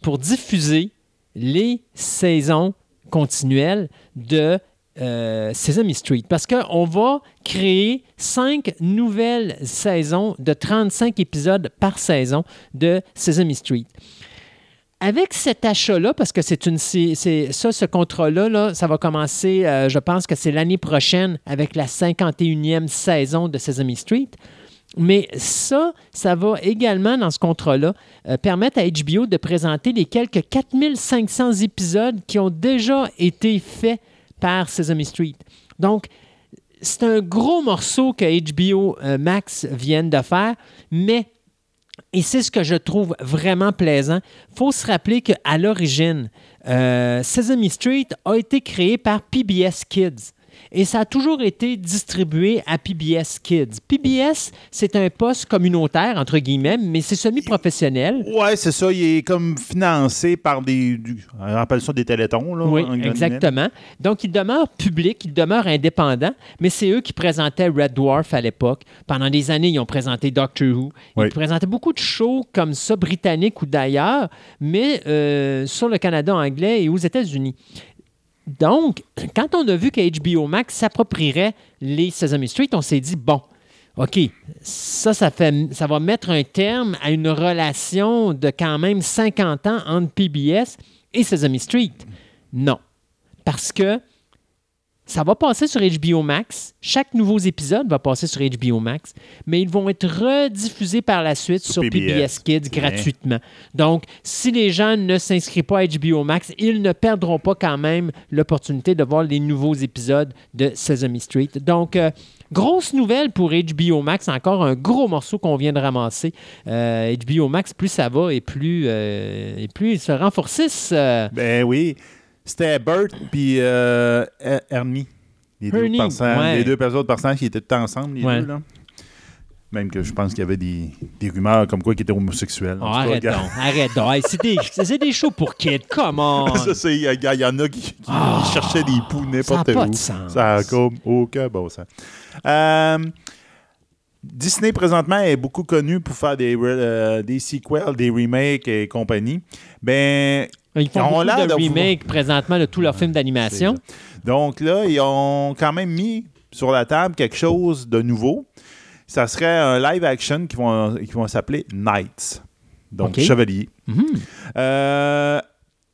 pour diffuser les saisons continuelles de euh, Sesame Street. Parce qu'on va créer cinq nouvelles saisons de 35 épisodes par saison de Sesame Street. Avec cet achat-là, parce que c'est ça, ce contrat-là, là, ça va commencer, euh, je pense que c'est l'année prochaine avec la 51e saison de Sesame Street. Mais ça, ça va également, dans ce contrat-là, euh, permettre à HBO de présenter les quelques 4500 épisodes qui ont déjà été faits par Sesame Street. Donc, c'est un gros morceau que HBO euh, Max viennent de faire, mais, et c'est ce que je trouve vraiment plaisant, il faut se rappeler qu'à l'origine, euh, Sesame Street a été créé par PBS Kids. Et ça a toujours été distribué à PBS Kids. PBS, c'est un poste communautaire, entre guillemets, mais c'est semi-professionnel. Ouais, c'est ça. Il est comme financé par des. du- on appelle ça des télétons, là. Oui, exactement. Donc, il demeure public, il demeure indépendant, mais c'est eux qui présentaient Red Dwarf à l'époque. Pendant des années, ils ont présenté Doctor Who. Ils Oui. présentaient beaucoup de shows comme ça, britanniques ou d'ailleurs, mais euh, sur le Canada anglais et aux États-Unis. Donc, quand on a vu que HBO Max s'approprierait les Sesame Street, on s'est dit, bon, OK, ça, ça, fait, ça va mettre un terme à une relation de quand même 50 ans entre PBS et Sesame Street. Non. Parce que ça va passer sur HBO Max. Chaque nouveau épisode va passer sur HBO Max, mais ils vont être rediffusés par la suite sur, Sur PBS, PBS. Kids Bien. gratuitement. Donc, si les gens ne s'inscrivent pas à HBO Max, ils ne perdront pas quand même l'opportunité de voir les nouveaux épisodes de Sesame Street. Donc, euh, grosse nouvelle pour HBO Max. Encore un gros morceau qu'on vient de ramasser. Euh, HBO Max, plus ça va et plus, euh, et plus ils se renforcissent. euh, Ben oui. C'était Bert puis euh, Er- Ernie. Les deux, Ernie, ouais. les deux autres personnages qui étaient tout ensemble, les Ouais. deux, là. Même que je pense qu'il y avait des, des rumeurs comme quoi qu'ils étaient homosexuels. Oh, cas, arrête donc, arrête donc. Hey, c'est, des, [LAUGHS] shows pour kids, comment? [LAUGHS] Ça, c'est- Il y, y en a qui, qui Ah, cherchaient des poux n'importe ça a pas où. de sens. Ça a comme aucun bon sens. Euh, Disney, présentement, est beaucoup connu pour faire des, euh, des sequels, des remakes et compagnie. Ben, Ils font Ils ont beaucoup l'air de remakes présentement de tous leurs films d'animation. Donc là, ils ont quand même mis sur la table quelque chose de nouveau. Ça serait un live action qui vont, qui vont s'appeler Knights. Donc. Chevalier. Mhm. Euh,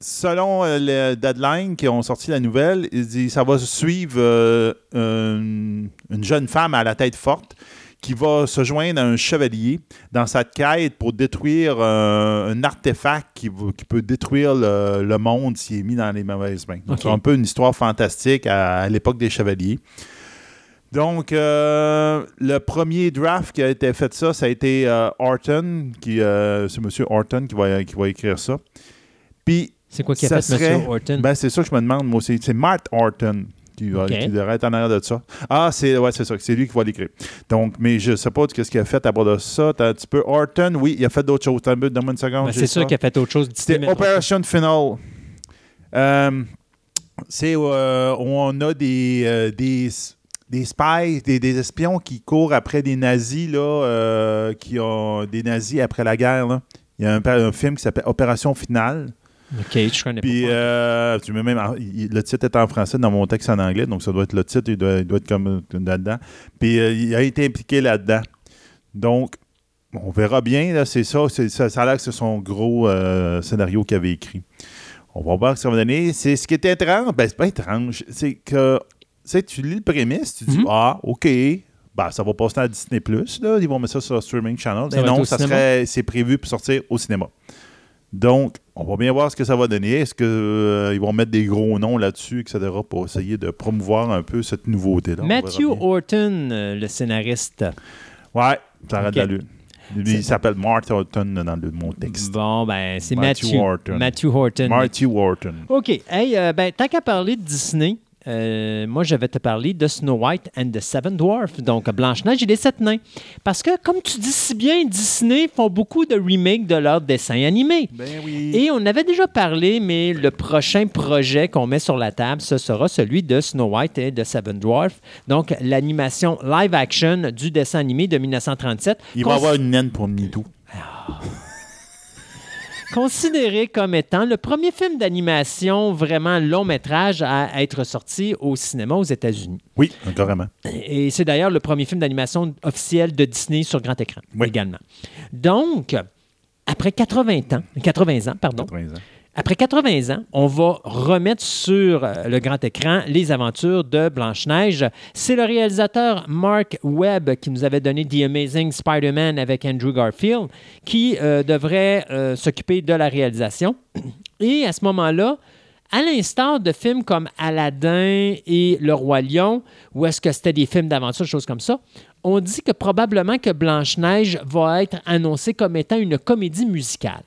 selon euh, le deadline qui ont sorti la nouvelle, ils disent ça va suivre euh, une, une jeune femme à la tête forte qui va se joindre à un chevalier dans sa quête pour détruire euh, un artefact qui, peut détruire le, le monde s'il est mis dans les mauvaises mains. Donc, Ok. c'est un peu une histoire fantastique à, à l'époque des chevaliers. Donc, euh, le premier draft qui a été fait ça, ça a été euh, Horton, qui, euh, c'est M. Horton qui va, qui va écrire ça. Puis, C'est quoi qui a fait serait- M. Horton? ben, c'est ça que je me demande, moi aussi. C'est Matt Horton qui, va- qui devrait être en arrière de ça. Ah, c'est ouais, c'est ça. C'est lui qui va l'écrire. Donc, mais je sais pas ce qu'il a fait à bord de ça. T'as un petit peu Horton, oui, il a fait d'autres choses. T'as un peu, donne-moi une seconde. Ben, c'est sûr qu'il a fait autre chose. C'était Operation Final. Euh, c'est euh, où on a des, euh, des, des spies, des, des espions qui courent après des nazis, là, euh, qui ont des nazis après la guerre. là. Il y a un, un film qui s'appelle Opération Finale. OK, je connais Puis, pas. euh, tu mets même, le titre est en français dans mon texte en anglais, donc ça doit être le titre, il doit, il doit être comme euh, là-dedans. Puis, euh, il a été impliqué là-dedans. Donc, on verra bien, là, c'est ça, ça. Ça a l'air que c'est son gros euh, scénario qu'il avait écrit. On va voir ce que ça va donner. C'est ce qui est étrange, ben, c'est pas étrange, c'est que, tu lis le prémisse, tu dis, Mhm. ah, OK, ben, ça va passer à Disney+, là, ils vont mettre ça sur le streaming channel. Ça être non, ça cinéma? serait, c'est prévu pour sortir au cinéma. Donc, on va bien voir ce que ça va donner. Est-ce qu'ils vont mettre des gros noms là-dessus, etc., pour essayer de promouvoir un peu cette nouveauté-là? Matthew. Horton, euh, le scénariste. Ouais, ça arrête Ok. d'allure. Lui, C'est- il s'appelle Martin Horton dans le, mon texte. Bon, ben, c'est Matthew Matthew, Horton. Matthew Horton. Marty Wharton. OK. Hey, euh, ben, tant qu'à parler de Disney, euh, moi, je vais te parler de Snow White and the Seven Dwarfs, donc Blanche-Neige et les Sept Nains. Parce que, comme tu dis si bien, Disney font beaucoup de remakes de leurs dessins animés. Ben oui. Et on avait déjà parlé, mais le prochain projet qu'on met sur la table, ce sera celui de Snow White et de Seven Dwarfs. Donc, l'animation live action du dessin animé de 1937. il va Cons- avoir une naine pour MeToo. Considéré comme étant le premier film d'animation vraiment long métrage à être sorti au cinéma aux États-Unis. Oui, carrément. Et c'est d'ailleurs le premier film d'animation officiel de Disney sur grand écran Oui. également. Donc, après 80 ans, 80 ans, pardon, 80 ans. Après 80 ans, on va remettre sur euh, le grand écran les aventures de Blanche-Neige. C'est le réalisateur Mark Webb qui nous avait donné The Amazing Spider-Man avec Andrew Garfield qui euh, devrait euh, s'occuper de la réalisation. [CLEARS THROAT] Et à ce moment-là, à l'instar de films comme Aladdin et Le Roi Lion, où est-ce que c'était des films d'aventure, choses comme ça, on dit que probablement que Blanche-Neige va être annoncée comme étant une comédie musicale.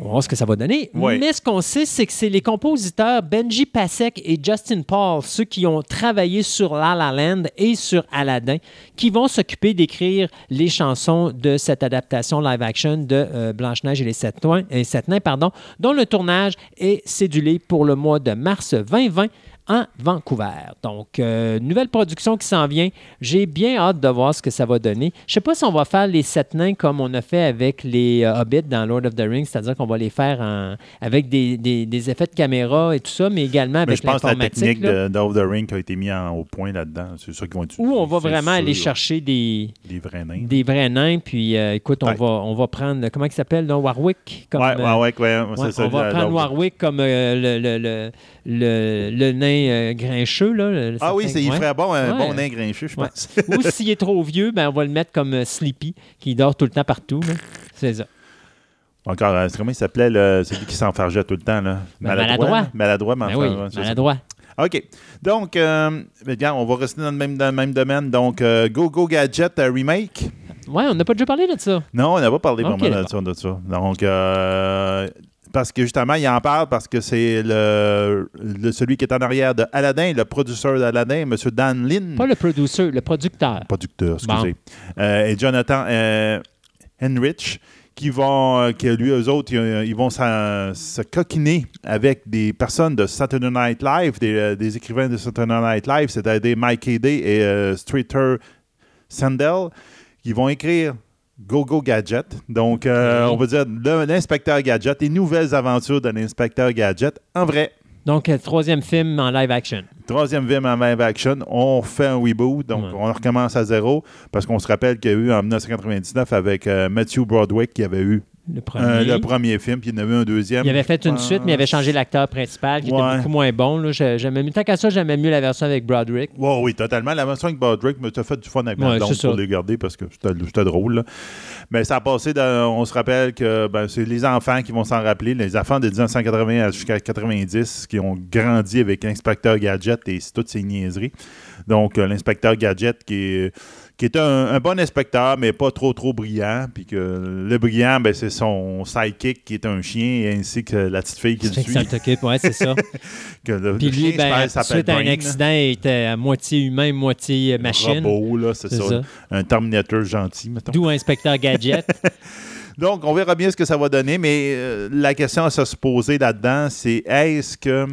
On va voir ce que ça va donner. Ouais. Mais ce qu'on sait, c'est que c'est les compositeurs Benji Pasek et Justin Paul, ceux qui ont travaillé sur La La Land et sur Aladdin, qui vont s'occuper d'écrire les chansons de cette adaptation live-action de euh, Blanche-Neige et les Sept Nains, et Sept Nains, pardon, dont le tournage est cédulé pour le mois de mars 2020 en Vancouver. Donc, euh, nouvelle production qui s'en vient. J'ai bien hâte de voir ce que ça va donner. Je sais pas si on va faire les sept nains comme on a fait avec les euh, Hobbits dans Lord of the Rings, c'est-à-dire qu'on va les faire en- avec des, des- des effets de caméra et tout ça, mais également avec je pense que la l'informatique. technique là, de, d'Off the Ring qui a été mise au point là-dedans, c'est ça qu'ils vont utiliser. Où on va vraiment aller chercher des, Des vrais nains. des vrais nains. Puis, euh, écoute, on Ouais. va, on va prendre, comment il s'appelle, Warwick? Comme, ouais, euh, ouais, c'est ça. on va prendre Warwick comme le, le, le, le- le nain euh, grincheux. Là, Ah oui, il ferait bon, un bon nain grincheux, je pense. [LAUGHS] Ou s'il est trop vieux, ben, on va le mettre comme euh, Sleepy, qui dort tout le temps partout. C'est ça. Encore, euh, c'est comment il s'appelait, le- celui qui s'enfargeait tout le temps, là? Ben, maladroit. Maladroit, mais Ben oui, maladroit. OK. Donc, euh, on va rester dans le même, dans le même domaine. Donc, euh, Go Go Gadget Remake. Ouais, on n'a pas déjà parlé de ça. Non, on n'a pas parlé Ok, vraiment de ça, de ça. Donc, euh, parce que justement, il en parle parce que c'est le, le- celui qui est en arrière de Aladdin, le producteur d'Aladdin, M. Dan Lin. Pas le producer, le producteur. producteur, excusez. Euh, et Jonathan euh, Henrich, qui vont, euh, que lui, eux autres, ils, ils vont se coquiner avec des personnes de Saturday Night Live, des, euh, des écrivains de Saturday Night Live, c'est-à-dire Mike Hayday et euh, Streeter Sandel, qui vont écrire Go Go Gadget. Donc, euh, on va dire le- l'inspecteur Gadget, les nouvelles aventures de l'inspecteur Gadget en vrai. Donc, euh, troisième film en live action. Troisième film en live action, on fait un reboot, donc Ouais. on recommence à zéro, parce qu'on se rappelle qu'il y a eu en 1999 avec euh, Matthew Broadwick qui avait eu le premier. Euh, le premier film, puis il y en avait un deuxième. Il avait fait une suite, mais il avait changé l'acteur principal, qui Ouais. était beaucoup moins bon. Là. J'ai- J'aimais tant qu'à ça, j'aimais mieux la version avec Broderick. Ouais, oui, totalement. La version avec Broderick me t'a fait du fun avec Ouais, ça. pour les garder parce que c'était c'était drôle. là. Mais ça a passé, dans- on se rappelle que ben, c'est les enfants qui vont s'en rappeler, les enfants de 1980 à- jusqu'à 90 qui ont grandi avec l'inspecteur Gadget et toutes ces niaiseries. Donc, euh, l'inspecteur Gadget qui est, qui est un, un bon inspecteur, mais pas trop, trop brillant. Puis que le brillant, ben, c'est son sidekick qui est un chien, ainsi que la petite fille qui le suit. ouais, c'est ça. [LAUGHS] Que le, Puis le lui, chien ben, suite à un accident, il était à moitié humain, moitié machine. Robot, là, c'est C'est ça. ça. Un Terminator gentil, mettons. D'où Inspecteur Gadget. [LAUGHS] Donc, on verra bien ce que ça va donner, mais euh, la question à se poser là-dedans, c'est est-ce que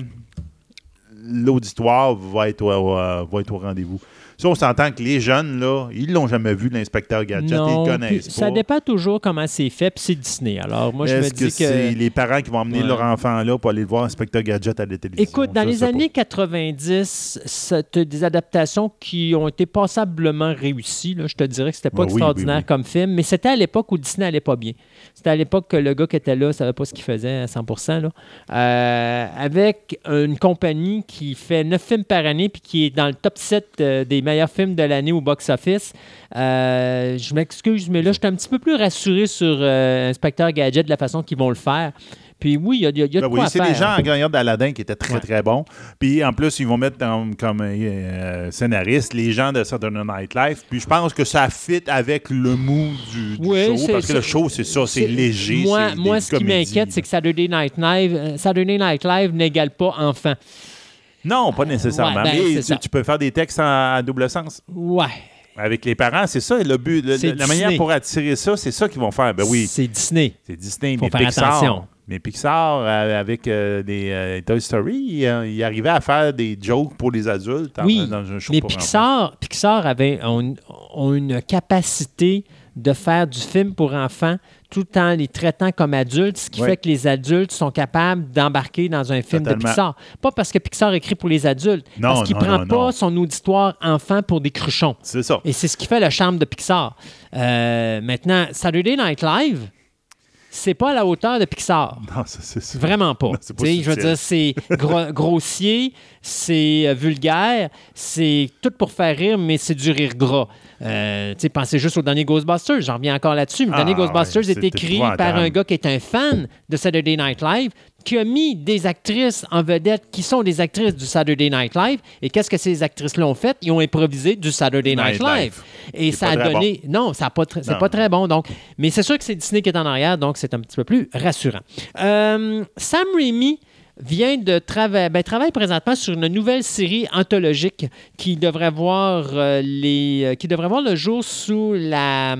l'auditoire va être au, euh, va être au rendez-vous? Si on s'entend que les jeunes, là, ils l'ont jamais vu, l'inspecteur Gadget, non, ils le puis connaissent ça pas. dépend toujours comment c'est fait, puis c'est Disney. Alors, moi, je me dis que, c'est les parents qui vont emmener Ouais. leur enfant là pour aller le voir, inspecteur Gadget à la télévision? Écoute, dans les pas. années 90, c'est des adaptations qui ont été passablement réussies. là. Je te dirais que c'était pas oui, extraordinaire oui, oui. comme film, mais c'était à l'époque où Disney allait pas bien. C'était à l'époque que le gars qui était là savait pas ce qu'il faisait à 100 là. Euh, avec une compagnie qui fait 9 films par année puis qui est dans le top 7 euh, des meilleurs films de l'année au box-office. Euh, je m'excuse, mais là, je suis un petit peu plus rassuré sur Inspecteur Gadget de la façon qu'ils vont le faire. Puis oui, il y a, y a- y a de Ben quoi oui, c'est les gens en gagnant d'Aladin qui étaient très, Ouais. très bons. Puis en plus, ils vont mettre comme euh, scénaristes les gens de Saturday Night Live. Puis je pense que ça fit avec le mood du, du Oui, show. Parce que le show, c'est ça, c'est léger. Moi, moi des ce qui m'inquiète, c'est que Saturday Night Live, euh, Saturday Night Live n'égale pas enfant. Non, pas nécessairement. Ouais, ben, mais tu, peux faire des textes en- double sens. Ouais. Avec les parents, c'est ça le but. Le- la manière pour attirer ça, c'est ça qu'ils vont faire. Ben oui, C'est Disney. c'est Disney, Faut mais faire Pixar. attention. Mais Pixar, euh, avec euh, des euh, Toy Story, il arrivait à faire des jokes pour les adultes en- dans un show mais pour enfants. Pixar, Pixar avait une capacité de faire du film pour enfants tout en les traitant comme adultes, ce qui fait que les adultes sont capables d'embarquer dans un film Totalement. de Pixar. Pas parce que Pixar écrit pour les adultes, Non, parce qu'il non, prend non, pas non. son auditoire enfant pour des cruchons. C'est ça. Et c'est ce qui fait le charme de Pixar. Euh, maintenant, Saturday Night Live, c'est pas à la hauteur de Pixar. [LAUGHS] Non, ça, c'est ça. Vraiment pas. Non, pas je veux dire, c'est gro- [LAUGHS] grossier, c'est euh, vulgaire, c'est tout pour faire rire, mais c'est du rire gras. Euh, pensez juste au dernier Ghostbusters, j'en reviens encore là-dessus. mais Le Ah, dernier Ghostbusters ouais, est écrit par un gars qui est un fan de Saturday Night Live, qui a mis des actrices en vedette qui sont des actrices du Saturday Night Live. Et qu'est-ce que ces actrices-là ont fait? Ils ont improvisé du Saturday Night, Night Live. Live. Et ça a donné. Non, ça pas tr- c'est pas très bon. Donc, mais c'est sûr que c'est Disney qui est en arrière, donc c'est un petit peu plus rassurant. Euh, Sam Raimi vient de travailler, ben, travaille présentement sur une nouvelle série anthologique qui devrait voir euh, les, euh, qui devrait voir le jour sous la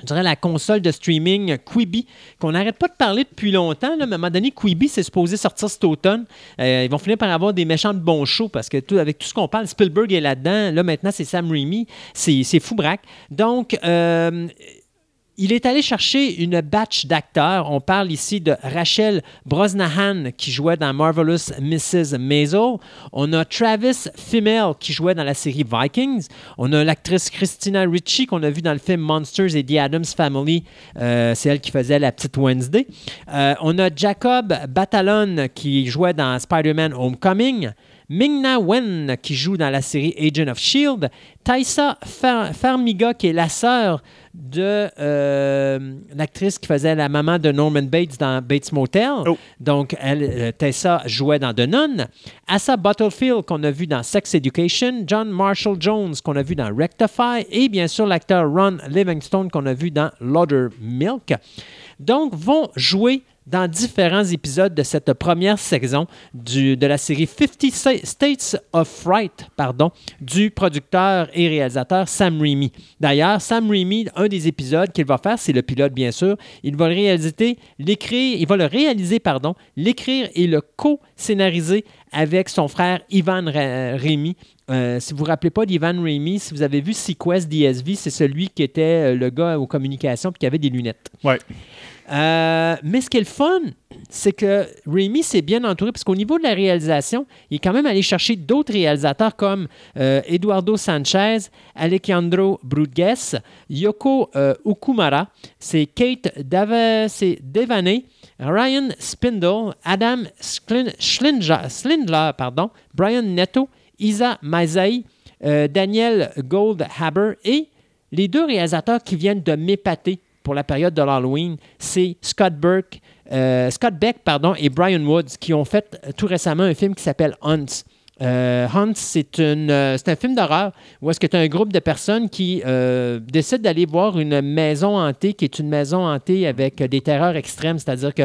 je dirais la console de streaming Quibi, qu'on n'arrête pas de parler depuis longtemps. Mais à un moment donné, Quibi, c'est supposé sortir cet automne. Euh, ils vont finir par avoir des méchants de bons shows parce que avec tout ce qu'on parle, Spielberg est là-dedans. Là, maintenant, c'est Sam Raimi. C'est c'est fou braque. Donc, euh, il est allé chercher une batch d'acteurs. On parle ici de Rachel Brosnahan qui jouait dans Marvelous Mrs. Maisel. On a Travis Fimmel qui jouait dans la série Vikings. On a l'actrice Christina Ricci qu'on a vue dans le film Monsters et The Addams Family. Euh, C'est elle qui faisait la petite Wednesday. Euh, on a Jacob Batalon qui jouait dans Spider-Man Homecoming. Ming-Na Wen qui joue dans la série Agent of Shield, Taissa Far- Farmiga qui est la sœur de euh, l'actrice qui faisait la maman de Norman Bates dans Bates Motel. Oh. Donc, elle, euh, Tessa jouait dans The Nun. Asa Butterfield qu'on a vu dans Sex Education. John Marshall Jones qu'on a vu dans Rectify. Et bien sûr, l'acteur Ron Livingstone qu'on a vu dans Milk. Donc, vont jouer dans différents épisodes de cette première saison de la série 50 Sta- States of Fright pardon, du producteur et réalisateur Sam Raimi. D'ailleurs, Sam Raimi, un des épisodes qu'il va faire, c'est le pilote bien sûr, il va le réaliser, l'écrire, il va le réaliser, pardon, l'écrire et le co-scénariser avec son frère Ivan Raimi. Euh, si vous ne vous rappelez pas d'Ivan Raimi, si vous avez vu Sequest DSV, c'est celui qui était euh, le gars aux communications et qui avait des lunettes. Ouais. Euh, mais ce qui est le fun, c'est que Raimi s'est bien entouré parce qu'au niveau de la réalisation, il est quand même allé chercher d'autres réalisateurs comme euh, Eduardo Sanchez, Alejandro Brudges, Yoko euh, Okumara, c'est Kate c'est Devaney, Ryan Spindle, Adam Schlin- Schlindler, pardon, Brian Netto, Isa Maizai, euh, Daniel Goldhaber et les deux réalisateurs qui viennent de m'épater pour la période de l'Halloween, c'est euh, Scott Beck pardon, et Brian Woods qui ont fait euh, tout récemment un film qui s'appelle Hunts. Euh, Hunts, c'est une, euh, c'est un film d'horreur où est-ce que tu as un groupe de personnes qui décident d'aller voir une maison hantée qui est une maison hantée avec des terreurs extrêmes, c'est-à-dire que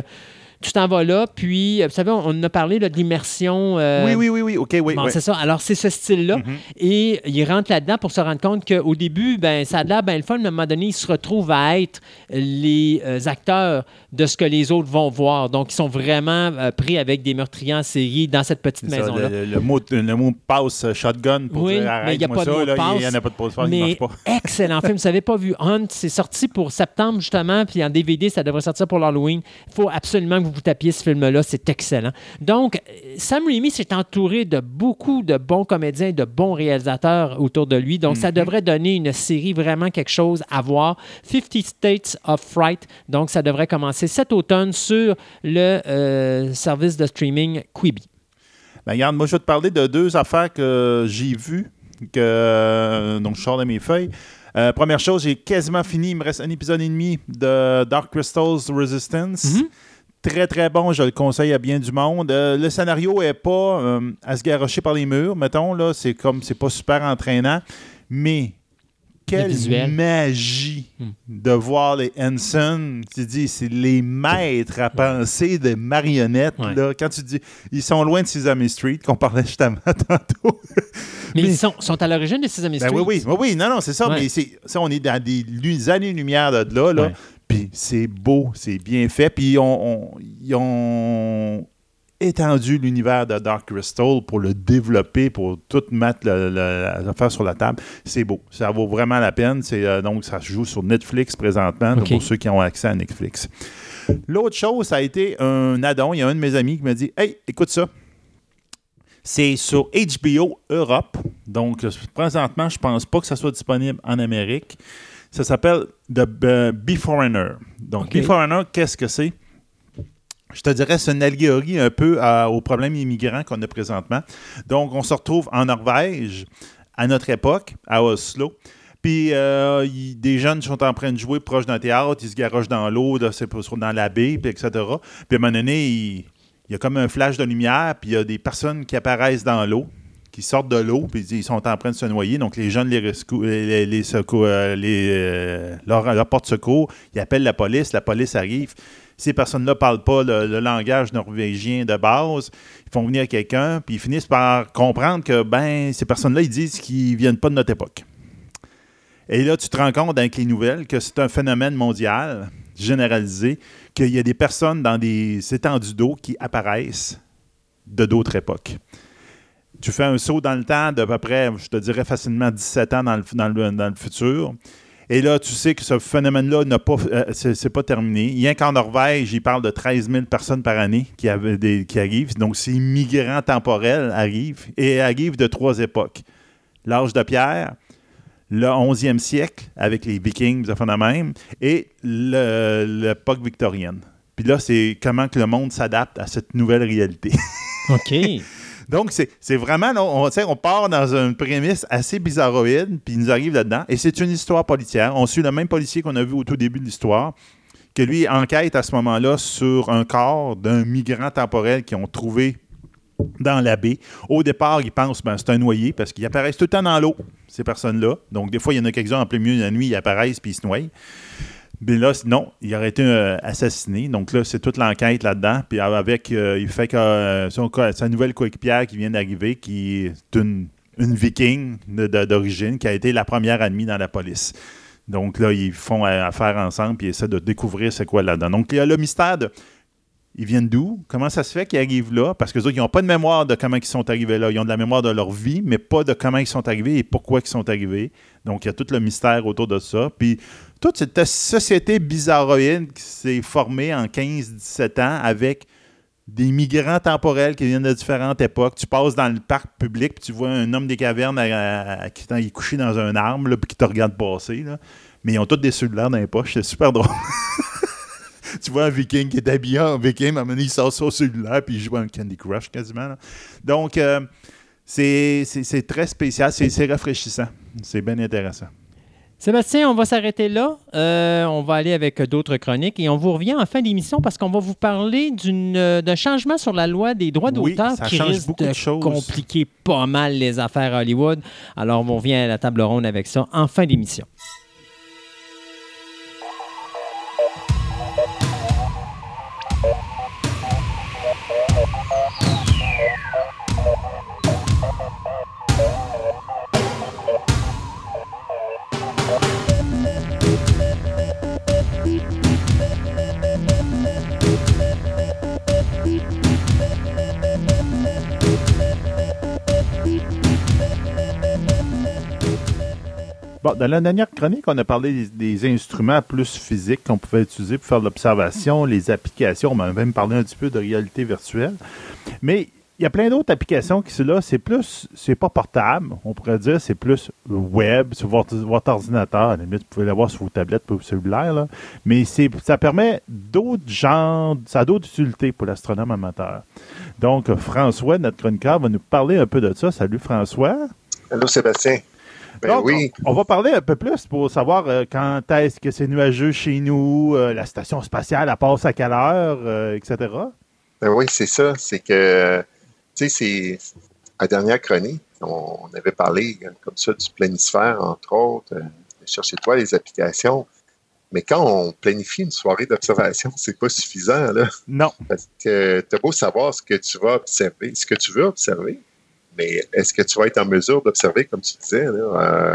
tu t'en vas là, puis, euh, vous savez, on on a parlé là, de l'immersion. euh, Oui, oui, oui, oui, OK, oui. Bon, oui. c'est ça. Alors, c'est ce style-là. Mhm. Et il rentre là-dedans pour se rendre compte qu'au début, ben, ça a l'air bien le fun, mais à un moment donné, ils se retrouvent à être les euh, acteurs de ce que les autres vont voir. Donc, ils sont vraiment euh, pris avec des meurtriers en série dans cette petite maison-là. le, le mot, le mot passe shotgun pour Oui, dire mais il y a pas de ça, mot de là, passe, il n'y en a pas de pause, il Mais marche pas. [LAUGHS] excellent film. Vous n'avez pas vu Hunt, c'est sorti pour septembre justement, puis en DVD, ça devrait sortir pour l'Halloween. Il faut absolument que vous vous tapiez ce film-là, c'est excellent. Donc, Sam Raimi s'est entouré de beaucoup de bons comédiens, de bons réalisateurs autour de lui. Donc, Mhm. ça devrait donner une série vraiment quelque chose à voir. 50 States of Fright. Donc, ça devrait commencer cet automne sur le euh, service de streaming Quibi. Ben, regarde, moi, je vais te parler de deux affaires que j'ai vues, que, euh, donc je sors de mes feuilles. Euh, première chose, j'ai quasiment fini. Il me reste un épisode et demi de Dark Crystals Resistance. Mhm. Très, très bon. Je le conseille à bien du monde. Euh, le scénario est pas euh, à se garrocher par les murs, mettons. là. C'est comme, c'est pas super entraînant. Mais quelle magie Hmm. de voir les Henson. Tu dis, c'est les maîtres à penser des marionnettes. Ouais. Là. Quand tu dis, ils sont loin de Sesame Street, qu'on parlait justement [LAUGHS] tantôt. Mais, Mais- ils sont, sont à l'origine de Sesame Ben Street? oui, oui, oui, oui, non, non, c'est ça, Ouais. mais c'est, ça, on est dans des lu- années-lumière de là, là. Ouais. Puis c'est beau, c'est bien fait. Puis on- ils ont étendu l'univers de Dark Crystal pour le développer, pour tout mettre le- sur la table. C'est beau. Ça vaut vraiment la peine. C'est, euh, donc, ça se joue sur Netflix présentement, pour ceux qui ont accès à Netflix. L'autre chose, ça a été un addon. Il y a un de mes amis qui m'a dit Hey, écoute ça. C'est sur HBO Europe. Donc, euh, présentement, je pense pas que ça soit disponible en Amérique. Ça s'appelle The euh, Beforeigner. Donc, OK. Beforeigner, qu'est-ce que c'est? Je te dirais, c'est une allégorie un peu à- au problème immigrant qu'on a présentement. Donc, on se retrouve en Norvège, à notre époque, à Oslo. Puis, euh, des jeunes sont en train de jouer proche d'un théâtre, ils se garochent dans l'eau, dans la baie, puis etc. Puis, à un moment donné, il, il y a comme un flash de lumière, puis il y a des personnes qui apparaissent dans l'eau, qui sortent de l'eau, puis ils sont en train de se noyer. Donc, les jeunes les, les, secours, euh, les, euh, leur, leur porte secours, ils appellent la police, la police arrive. Ces personnes-là ne parlent pas le, langage norvégien de base. Ils font venir quelqu'un, puis ils finissent par comprendre que ben ces personnes-là, ils disent qu'ils viennent pas de notre époque. Et là, tu te rends compte avec les nouvelles que c'est un phénomène mondial, généralisé, qu'il y a des personnes dans des étendues d'eau qui apparaissent de d'autres époques. Tu fais un saut dans le temps d'à peu près, je te dirais facilement 17 ans dans le, dans le- dans le futur. Et là, tu sais que ce phénomène-là n'a pas, euh, c'est, c'est pas terminé. Rien qu'en Norvège, il parle de 13 000 personnes par année qui, avaient des- qui arrivent. Donc, ces migrants temporels arrivent et arrivent de trois époques. L'âge de pierre, le 11e siècle avec les Vikings, ça fait de même, et l'époque victorienne. Puis là, c'est comment que le monde s'adapte à cette nouvelle réalité. OK. [LAUGHS] Donc, c'est vraiment, on, on part dans une prémisse assez bizarroïde, puis il nous arrive là-dedans. Et c'est une histoire policière. On suit le même policier qu'on a vu au tout début de l'histoire, que lui enquête à ce moment-là sur un corps d'un migrant temporel qu'ils ont trouvé dans la baie. Au départ, ils pensent ben, c'est un noyé parce qu'ils apparaissent tout le temps dans l'eau, ces personnes-là. Donc, des fois, il y en a quelques-uns en plein milieu de la nuit, ils apparaissent puis ils se noient. Mais là, c- non, il aurait été euh, assassiné. Donc là, c'est toute l'enquête là-dedans. Puis avec, euh, il fait que euh, sa nouvelle coéquipière qui vient d'arriver, qui est une, viking d'origine, qui a été la première admise dans la police. Donc là, ils font euh, affaire ensemble puis ils essaient de découvrir c'est quoi là-dedans. Donc il y a le mystère de Ils viennent d'où? Comment ça se fait qu'ils arrivent là? Parce que autres, ils n'ont pas de mémoire de comment ils sont arrivés là. Ils ont de la mémoire de leur vie, mais pas de comment ils sont arrivés et pourquoi ils sont arrivés. Donc, il y a tout le mystère autour de ça. Puis, toute cette société bizarroïde qui s'est formée en 15-17 ans avec des migrants temporels qui viennent de différentes époques. Tu passes dans le parc public, puis tu vois un homme des cavernes à- à- qui est couché dans un arbre, là, puis qui te regarde passer. Mais ils ont tous des cellulaires dans les poches. C'est super drôle. [LAUGHS] tu vois un viking qui est habillé en viking, donné, il sort son cellulaire, puis il joue à un Candy Crush quasiment. Donc, euh, c'est très spécial. C'est rafraîchissant. C'est bien intéressant. Sébastien, on va s'arrêter là. Euh, on va aller avec d'autres chroniques et on vous revient en fin d'émission parce qu'on va vous parler euh, d'un changement sur la loi des droits d'auteur qui risque de, compliquer pas mal les affaires à Hollywood. Alors, on revient à la table ronde avec ça en fin d'émission. Bon, dans la dernière chronique, on a parlé des, instruments plus physiques qu'on pouvait utiliser pour faire l'observation, les applications. On a même parlé un petit peu de réalité virtuelle. Mais il y a plein d'autres applications qui sont là. C'est plus, c'est pas portable, on pourrait dire, c'est plus web, sur votre, ordinateur. À la limite, vous pouvez l'avoir sur vos tablettes ou vos cellulaires. là. Mais ça permet d'autres genres, ça a d'autres utilités pour l'astronome amateur. Donc, François, notre chroniqueur, va nous parler un peu de ça. Salut François. Allô, Sébastien. Ben Donc, oui, on, on va parler un peu plus pour savoir euh, quand est-ce que c'est nuageux chez nous, euh, la station spatiale, elle passe à quelle heure, euh, etc. ben oui, c'est ça. C'est que, tu sais, c'est la dernière chronique, on, on avait parlé comme ça du planisphère, entre autres, euh, chercher toi les applications. Mais quand on planifie une soirée d'observation, c'est pas suffisant, là. Non. Parce que tu as beau savoir ce que tu vas observer, ce que tu veux observer, mais est-ce que tu vas être en mesure d'observer, comme tu disais, là,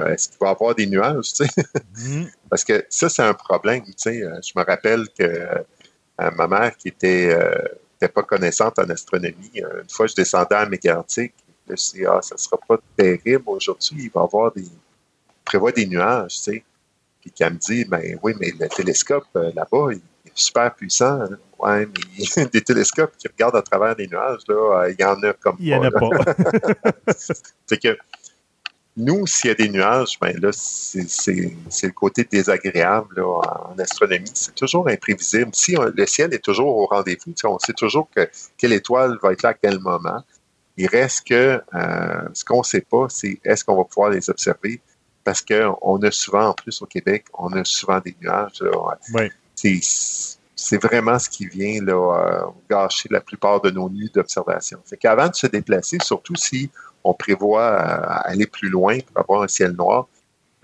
euh, est-ce qu'il va y avoir des nuages, tu sais? [LAUGHS] Mhm. Parce que ça, c'est un problème. Tu sais, Euh, je me rappelle que euh, ma mère, qui était, euh, était pas connaissante en astronomie, une fois, je descendais à Mégantic. Je me suis dit, ah, ça sera pas terrible aujourd'hui. Il va y avoir des. il prévoit des nuages, tu sais. Puis qu'elle me dit, ben oui, mais le télescope là-bas, il super puissant. hein. Ouais, mais [LAUGHS] des télescopes qui regardent à travers les nuages, là, euh, il y en a comme Il n'y en a pas. C'est [LAUGHS] que nous, s'il y a des nuages, ben là, c'est c'est- c'est le côté désagréable là, en astronomie. C'est toujours imprévisible. Si on- le ciel est toujours au rendez-vous, on sait toujours que quelle étoile va être là à quel moment. Il reste que euh, ce qu'on ne sait pas, c'est est-ce qu'on va pouvoir les observer? Parce qu'on a souvent, en plus au Québec, on a souvent des nuages. là. Oui. C'est- c'est vraiment ce qui vient là, euh, gâcher la plupart de nos nuits d'observation. Fait qu'avant de se déplacer, surtout si on prévoit euh, aller plus loin pour avoir un ciel noir,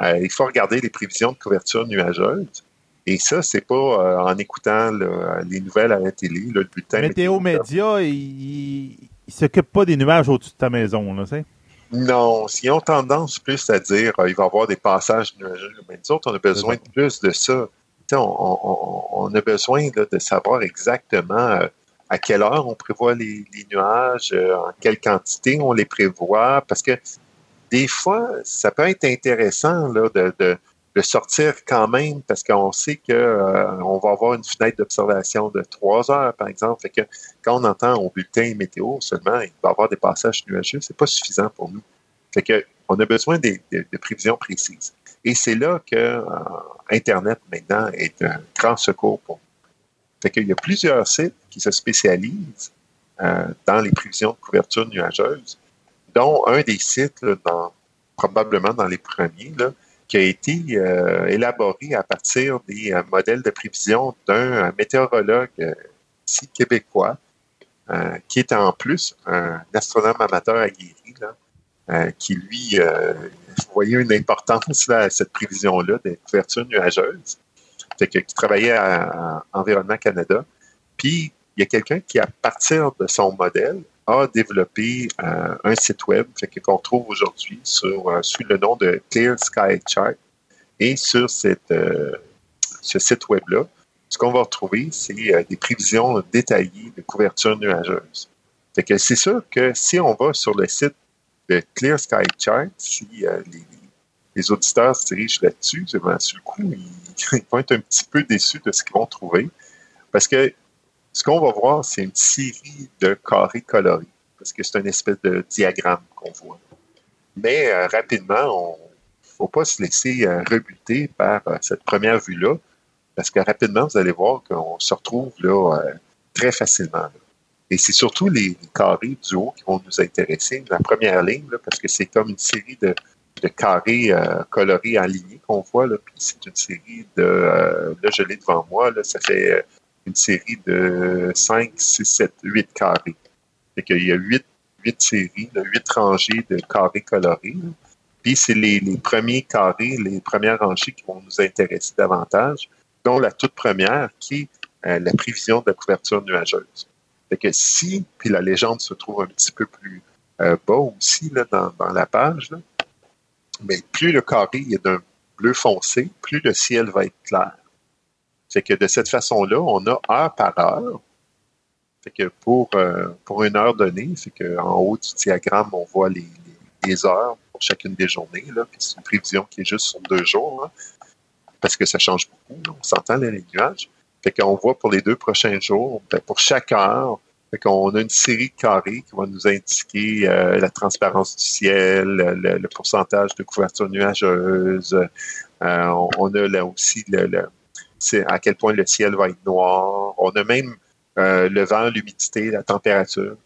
euh, il faut regarder les prévisions de couverture nuageuse. Et ça, c'est pas euh, en écoutant les nouvelles à la télé, là, le bulletin. Météo Média, il ne s'occupe pas des nuages au-dessus de ta maison. Là, sais. Non, ils ont tendance plus à dire euh, il va y avoir des passages nuageux. Mais nous autres, on a besoin de plus de ça. On, a besoin de savoir exactement euh, à quelle heure on prévoit les, nuages, euh, en quelle quantité on les prévoit, parce que des fois, ça peut être intéressant de, sortir quand même, parce qu'on sait que euh, va avoir une fenêtre d'observation de trois heures, par exemple. Fait que quand on entend au bulletin météo seulement, il va y avoir des passages nuageux, c'est pas suffisant pour nous. Fait que on a besoin de prévisions précises. Et c'est là que euh, Internet maintenant est un grand secours pour nous. Fait qu'il y a plusieurs sites qui se spécialisent euh, dans les prévisions de couverture nuageuse, dont un des sites, là, dans- probablement dans les premiers, là, qui a été euh, élaboré à partir des euh, modèles de prévision d'un euh, météorologue québécois, qui est en plus un astronome amateur aguerri, là, qui lui euh, voyait une importance là, à cette prévision-là des couvertures nuageuses, fait que, qui travaillait à, Environnement Canada. Puis, il y a quelqu'un qui, à partir de son modèle, a développé euh, un site web qu'on trouve aujourd'hui euh, sous le nom de Clear Sky Chart. Et sur cette, euh, ce site web-là, ce qu'on va retrouver, c'est euh, des prévisions détaillées de couverture nuageuse. Que c'est sûr que si on va sur le site Clear Sky Chart, si euh, les, auditeurs se dirigent là-dessus, sur le coup, ils, vont être un petit peu déçus de ce qu'ils vont trouver. Parce que ce qu'on va voir, c'est une série de carrés colorés. Parce que c'est une espèce de diagramme qu'on voit. Mais euh, rapidement, on ne faut pas se laisser euh, rebuter par cette première vue-là. Parce que rapidement, vous allez voir qu'on se retrouve là très facilement. Et c'est surtout les, carrés du haut qui vont nous intéresser. La première ligne, parce que c'est comme une série de, carrés euh, colorés ligne qu'on voit. Puis c'est une série de... euh, là, je l'ai devant moi. Ça fait euh, une série de 5, 6, 7, 8 carrés. Fait qu'il y a 8, 8 séries, là, 8 rangées de carrés colorés. Puis c'est les, premiers carrés, les premières rangées qui vont nous intéresser davantage, dont la toute première qui est la prévision de la couverture nuageuse. Fait que si, puis la légende se trouve un petit peu plus euh, bas aussi là, dans, la page, mais plus le carré est d'un bleu foncé, plus le ciel va être clair. Fait que de cette façon-là, on a heure par heure. Fait que pour, euh, une heure donnée, fait que en haut du diagramme, on voit les, heures pour chacune des journées. Là, c'est une prévision qui est juste sur deux jours, parce que ça change beaucoup. on s'entend les nuages. Fait qu'on voit pour les deux prochains jours, ben, pour chaque heure, fait qu'on a une série de carrés qui va nous indiquer euh, la transparence du ciel, le, le pourcentage de couverture nuageuse. Euh, on, on a là aussi le, le- c'est à quel point le ciel va être noir. On a même euh, le vent, l'humidité, la température.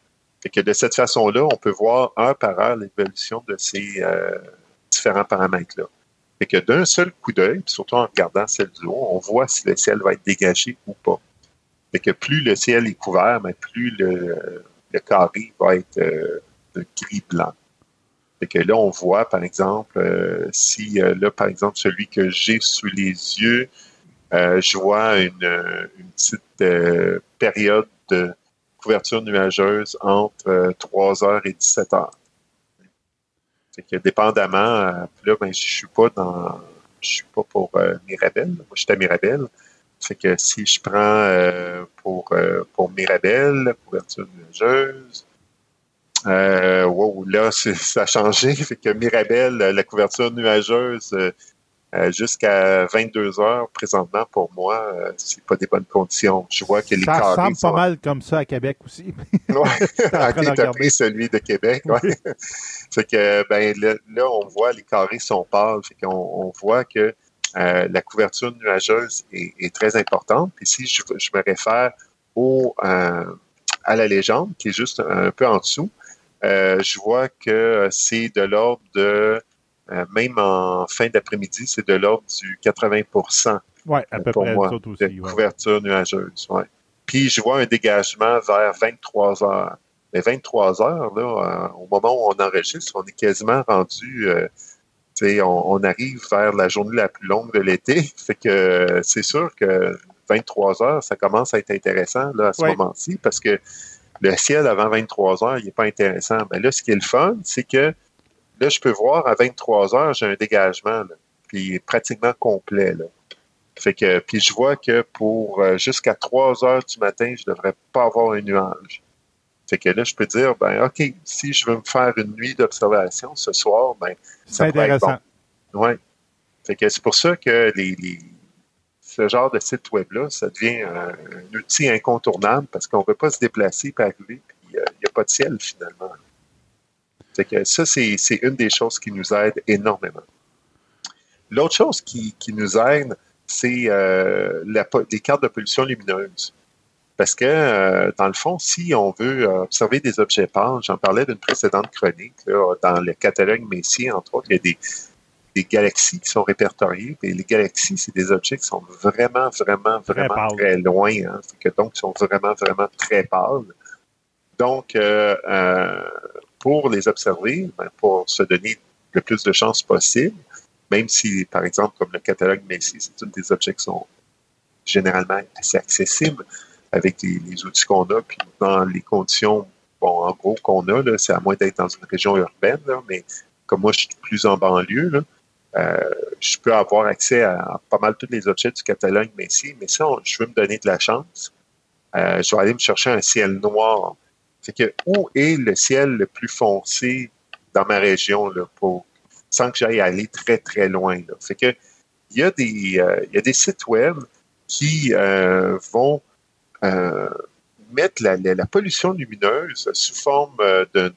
Fait que de cette façon-là, on peut voir heure par heure l'évolution de ces euh, différents paramètres-là. Fait que d'un seul coup d'œil, surtout en regardant celle du haut, on voit si le ciel va être dégagé ou pas. Fait que plus le ciel est couvert, mais plus le, le carré va être euh, gris-blanc. Fait que là, on voit, par exemple, euh, si euh, là, par exemple, celui que j'ai sous les yeux, euh, je vois une, une petite période de couverture nuageuse entre euh, 3h et 17h. Fait que dépendamment, euh, là, ben, je suis pas dans, je suis pas pour euh, Mirabel. Moi, je suis à Mirabel. Fait que si je prends euh, pour, euh, pour Mirabel, couverture nuageuse, wow, là, ça a changé. [LAUGHS] Fait que Mirabel, la couverture nuageuse, euh, jusqu'à 22 heures présentement pour moi, euh, c'est pas des bonnes conditions. Je vois que les Ça carrés ressemble sont... pas mal comme ça à Québec aussi. [LAUGHS] Ouais. [LAUGHS] t'as pris celui de Québec. Ouais. [LAUGHS] fait que ben là, là, on voit les carrés sont pâles. Fait qu'on on voit que euh, la couverture nuageuse est, est très importante. Puis si je, je me réfère au, euh, à la légende, qui est juste un peu en dessous, je vois que c'est de l'ordre de, même en fin d'après-midi, c'est de l'ordre du 80 Oui, à peu pour près moi, aussi. de ouais. couverture nuageuse. Ouais. Puis je vois un dégagement vers 23 heures. Mais 23 heures, là, euh, au moment où on enregistre, on est quasiment rendu, euh, tu sais, on, on arrive vers la journée la plus longue de l'été. [LAUGHS] Fait que euh, c'est sûr que 23 heures, ça commence à être intéressant là, à ce Ouais. moment-ci parce que le ciel avant 23 heures, il n'est pas intéressant. Mais là, ce qui est le fun, c'est que là, je peux voir à 23 heures, j'ai un dégagement, là, puis pratiquement complet. Là. Fait que, puis je vois que pour euh, jusqu'à 3 heures du matin, je devrais pas avoir un nuage. Fait que là, je peux dire, ben, OK, si je veux me faire une nuit d'observation ce soir, ben, ça pourrait être intéressant. bon. Ouais. Fait que c'est pour ça que les, les- ce genre de site web-là, ça devient un, un outil incontournable parce qu'on ne veut pas se déplacer et arriver, puis euh, il n'y a pas de ciel finalement. Fait que ça, c'est c'est une des choses qui nous aide énormément. L'autre chose qui, qui nous aide, c'est euh, la les cartes de pollution lumineuse. Parce que, euh, dans le fond, si on veut euh, observer des objets pâles, j'en parlais d'une précédente chronique, là, dans le catalogue Messier, entre autres, il y a des, des galaxies qui sont répertoriées. Et les galaxies, c'est des objets qui sont vraiment, vraiment, vraiment très loin. Hein. Que donc, ils sont vraiment, vraiment très pâles. Donc, euh, euh, pour les observer, ben, pour se donner le plus de chances possible, même si, par exemple, comme le catalogue Messier, c'est un des objets qui sont généralement assez accessibles avec les, outils qu'on a, puis dans les conditions, bon, en gros, qu'on a, c'est à moins d'être dans une région urbaine, mais comme moi, je suis plus en banlieue, euh, je peux avoir accès à, pas mal tous les objets du catalogue Messi, mais si je veux me donner de la chance, euh, je vais aller me chercher un ciel noir. Fait que où est le ciel le plus foncé dans ma région sans que j'aille aller très très loin. Que il y a des euh, il y a des sites web qui euh, vont euh, mettre la, la- pollution lumineuse sous forme de,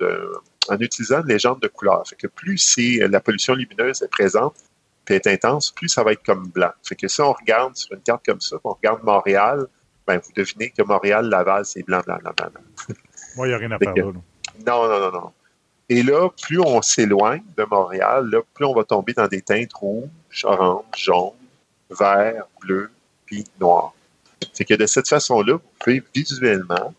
en utilisant une légende de couleur. Fait que plus c'est la pollution lumineuse est présente puis est intense, plus ça va être comme blanc. Fait que si on regarde sur une carte comme ça, on regarde Montréal, ben vous devinez que Montréal, Laval, c'est blanc, blanc, blanc, blanc. [LAUGHS] Moi, il n'y a rien à faire que- là. Non, non, non, non. Et là, plus on s'éloigne de Montréal, là, plus on va tomber dans des teintes rouges, orange, jaune, vert, bleu, puis noir. C'est que de cette façon-là, vous pouvez visuellement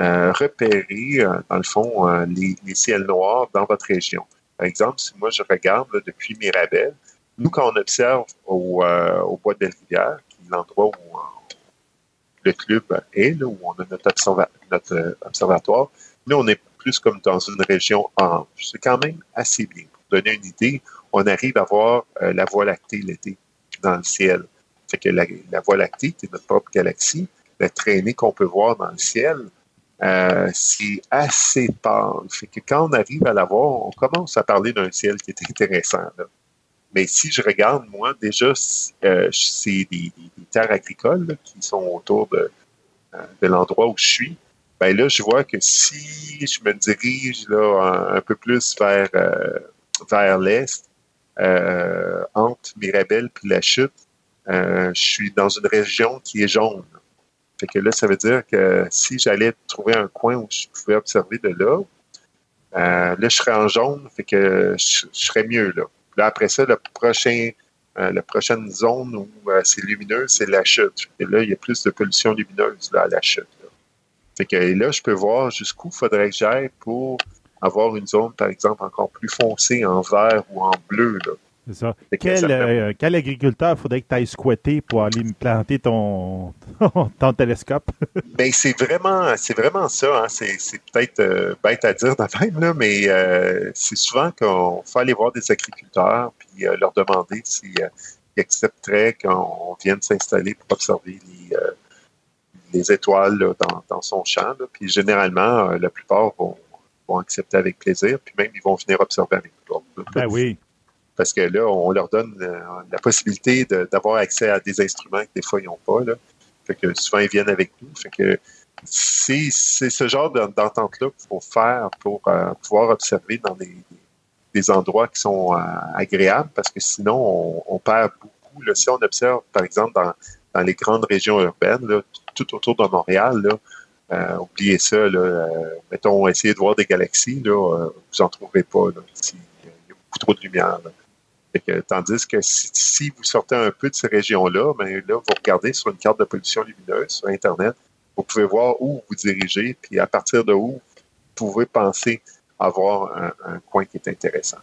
euh, repérer, euh, dans le fond, euh, les, les ciels noirs dans votre région. Par exemple, si moi je regarde là, depuis Mirabel, nous, quand on observe au, au Bois de Belle-Rivière, qui est l'endroit où le club est, là, où on a notre, euh, observatoire, nous, on est plus comme dans une région orange. C'est quand même assez bien. Pour donner une idée, on arrive à voir euh, la Voie lactée l'été dans le ciel. Fait que la, Voie lactée, qui est notre propre galaxie, la traînée qu'on peut voir dans le ciel, euh, c'est assez pâle. Que quand on arrive à la voir, on commence à parler d'un ciel qui est intéressant. là. Mais si je regarde, moi, déjà, euh, c'est des, terres agricoles qui sont autour de, euh, de l'endroit où je suis. Ben là, je vois que si je me dirige là, un, peu plus vers, euh, vers l'est, entre Mirabel puis la chute, je suis dans une région qui est jaune. Fait que là, ça veut dire que si j'allais trouver un coin où je pouvais observer de là, là, je serais en jaune, fait que je serais mieux là. Là, après ça, euh, la prochaine zone où euh, c'est lumineux, c'est la chute. Et là, il y a plus de pollution lumineuse là, à la chute. Que et là, je peux voir jusqu'où faudrait que j'aille pour avoir une zone, par exemple, encore plus foncée en vert ou en bleu. C'est ça. Fait Quel, euh, quel agriculteur faudrait que tu ailles squatter pour aller me planter ton, [LAUGHS] ton télescope? [LAUGHS] Ben, c'est vraiment, c'est vraiment ça. Hein. C'est, peut-être euh, bête à dire de même, là, mais euh, c'est souvent qu'on faut aller voir des agriculteurs puis leur demander s'ils ils accepteraient qu'on vienne s'installer pour observer les, les étoiles là, dans, dans son champ. là. Puis généralement, la plupart vont, vont accepter avec plaisir, puis même ils vont venir observer avec nous. Ben oui. Parce que là, on leur donne euh, la possibilité d'avoir accès à des instruments que des fois, ils n'ont pas. Là. Fait que souvent, ils viennent avec nous. Fait que c'est ce genre de- d'entente-là qu'il faut faire pour euh, pouvoir observer dans des, endroits qui sont euh, agréables, parce que sinon, on, perd beaucoup. Si on observe, par exemple, dans, les grandes régions urbaines, tout autour de Montréal, oubliez ça. Mettons, essayez de voir des galaxies, vous n'en trouverez pas. Là, il y a beaucoup trop de lumière. Que, tandis que si, si vous sortez un peu de ces régions-là, ben là, vous regardez sur une carte de pollution lumineuse sur Internet, vous pouvez voir où vous dirigez, puis à partir de où vous pouvez penser avoir un, un coin qui est intéressant.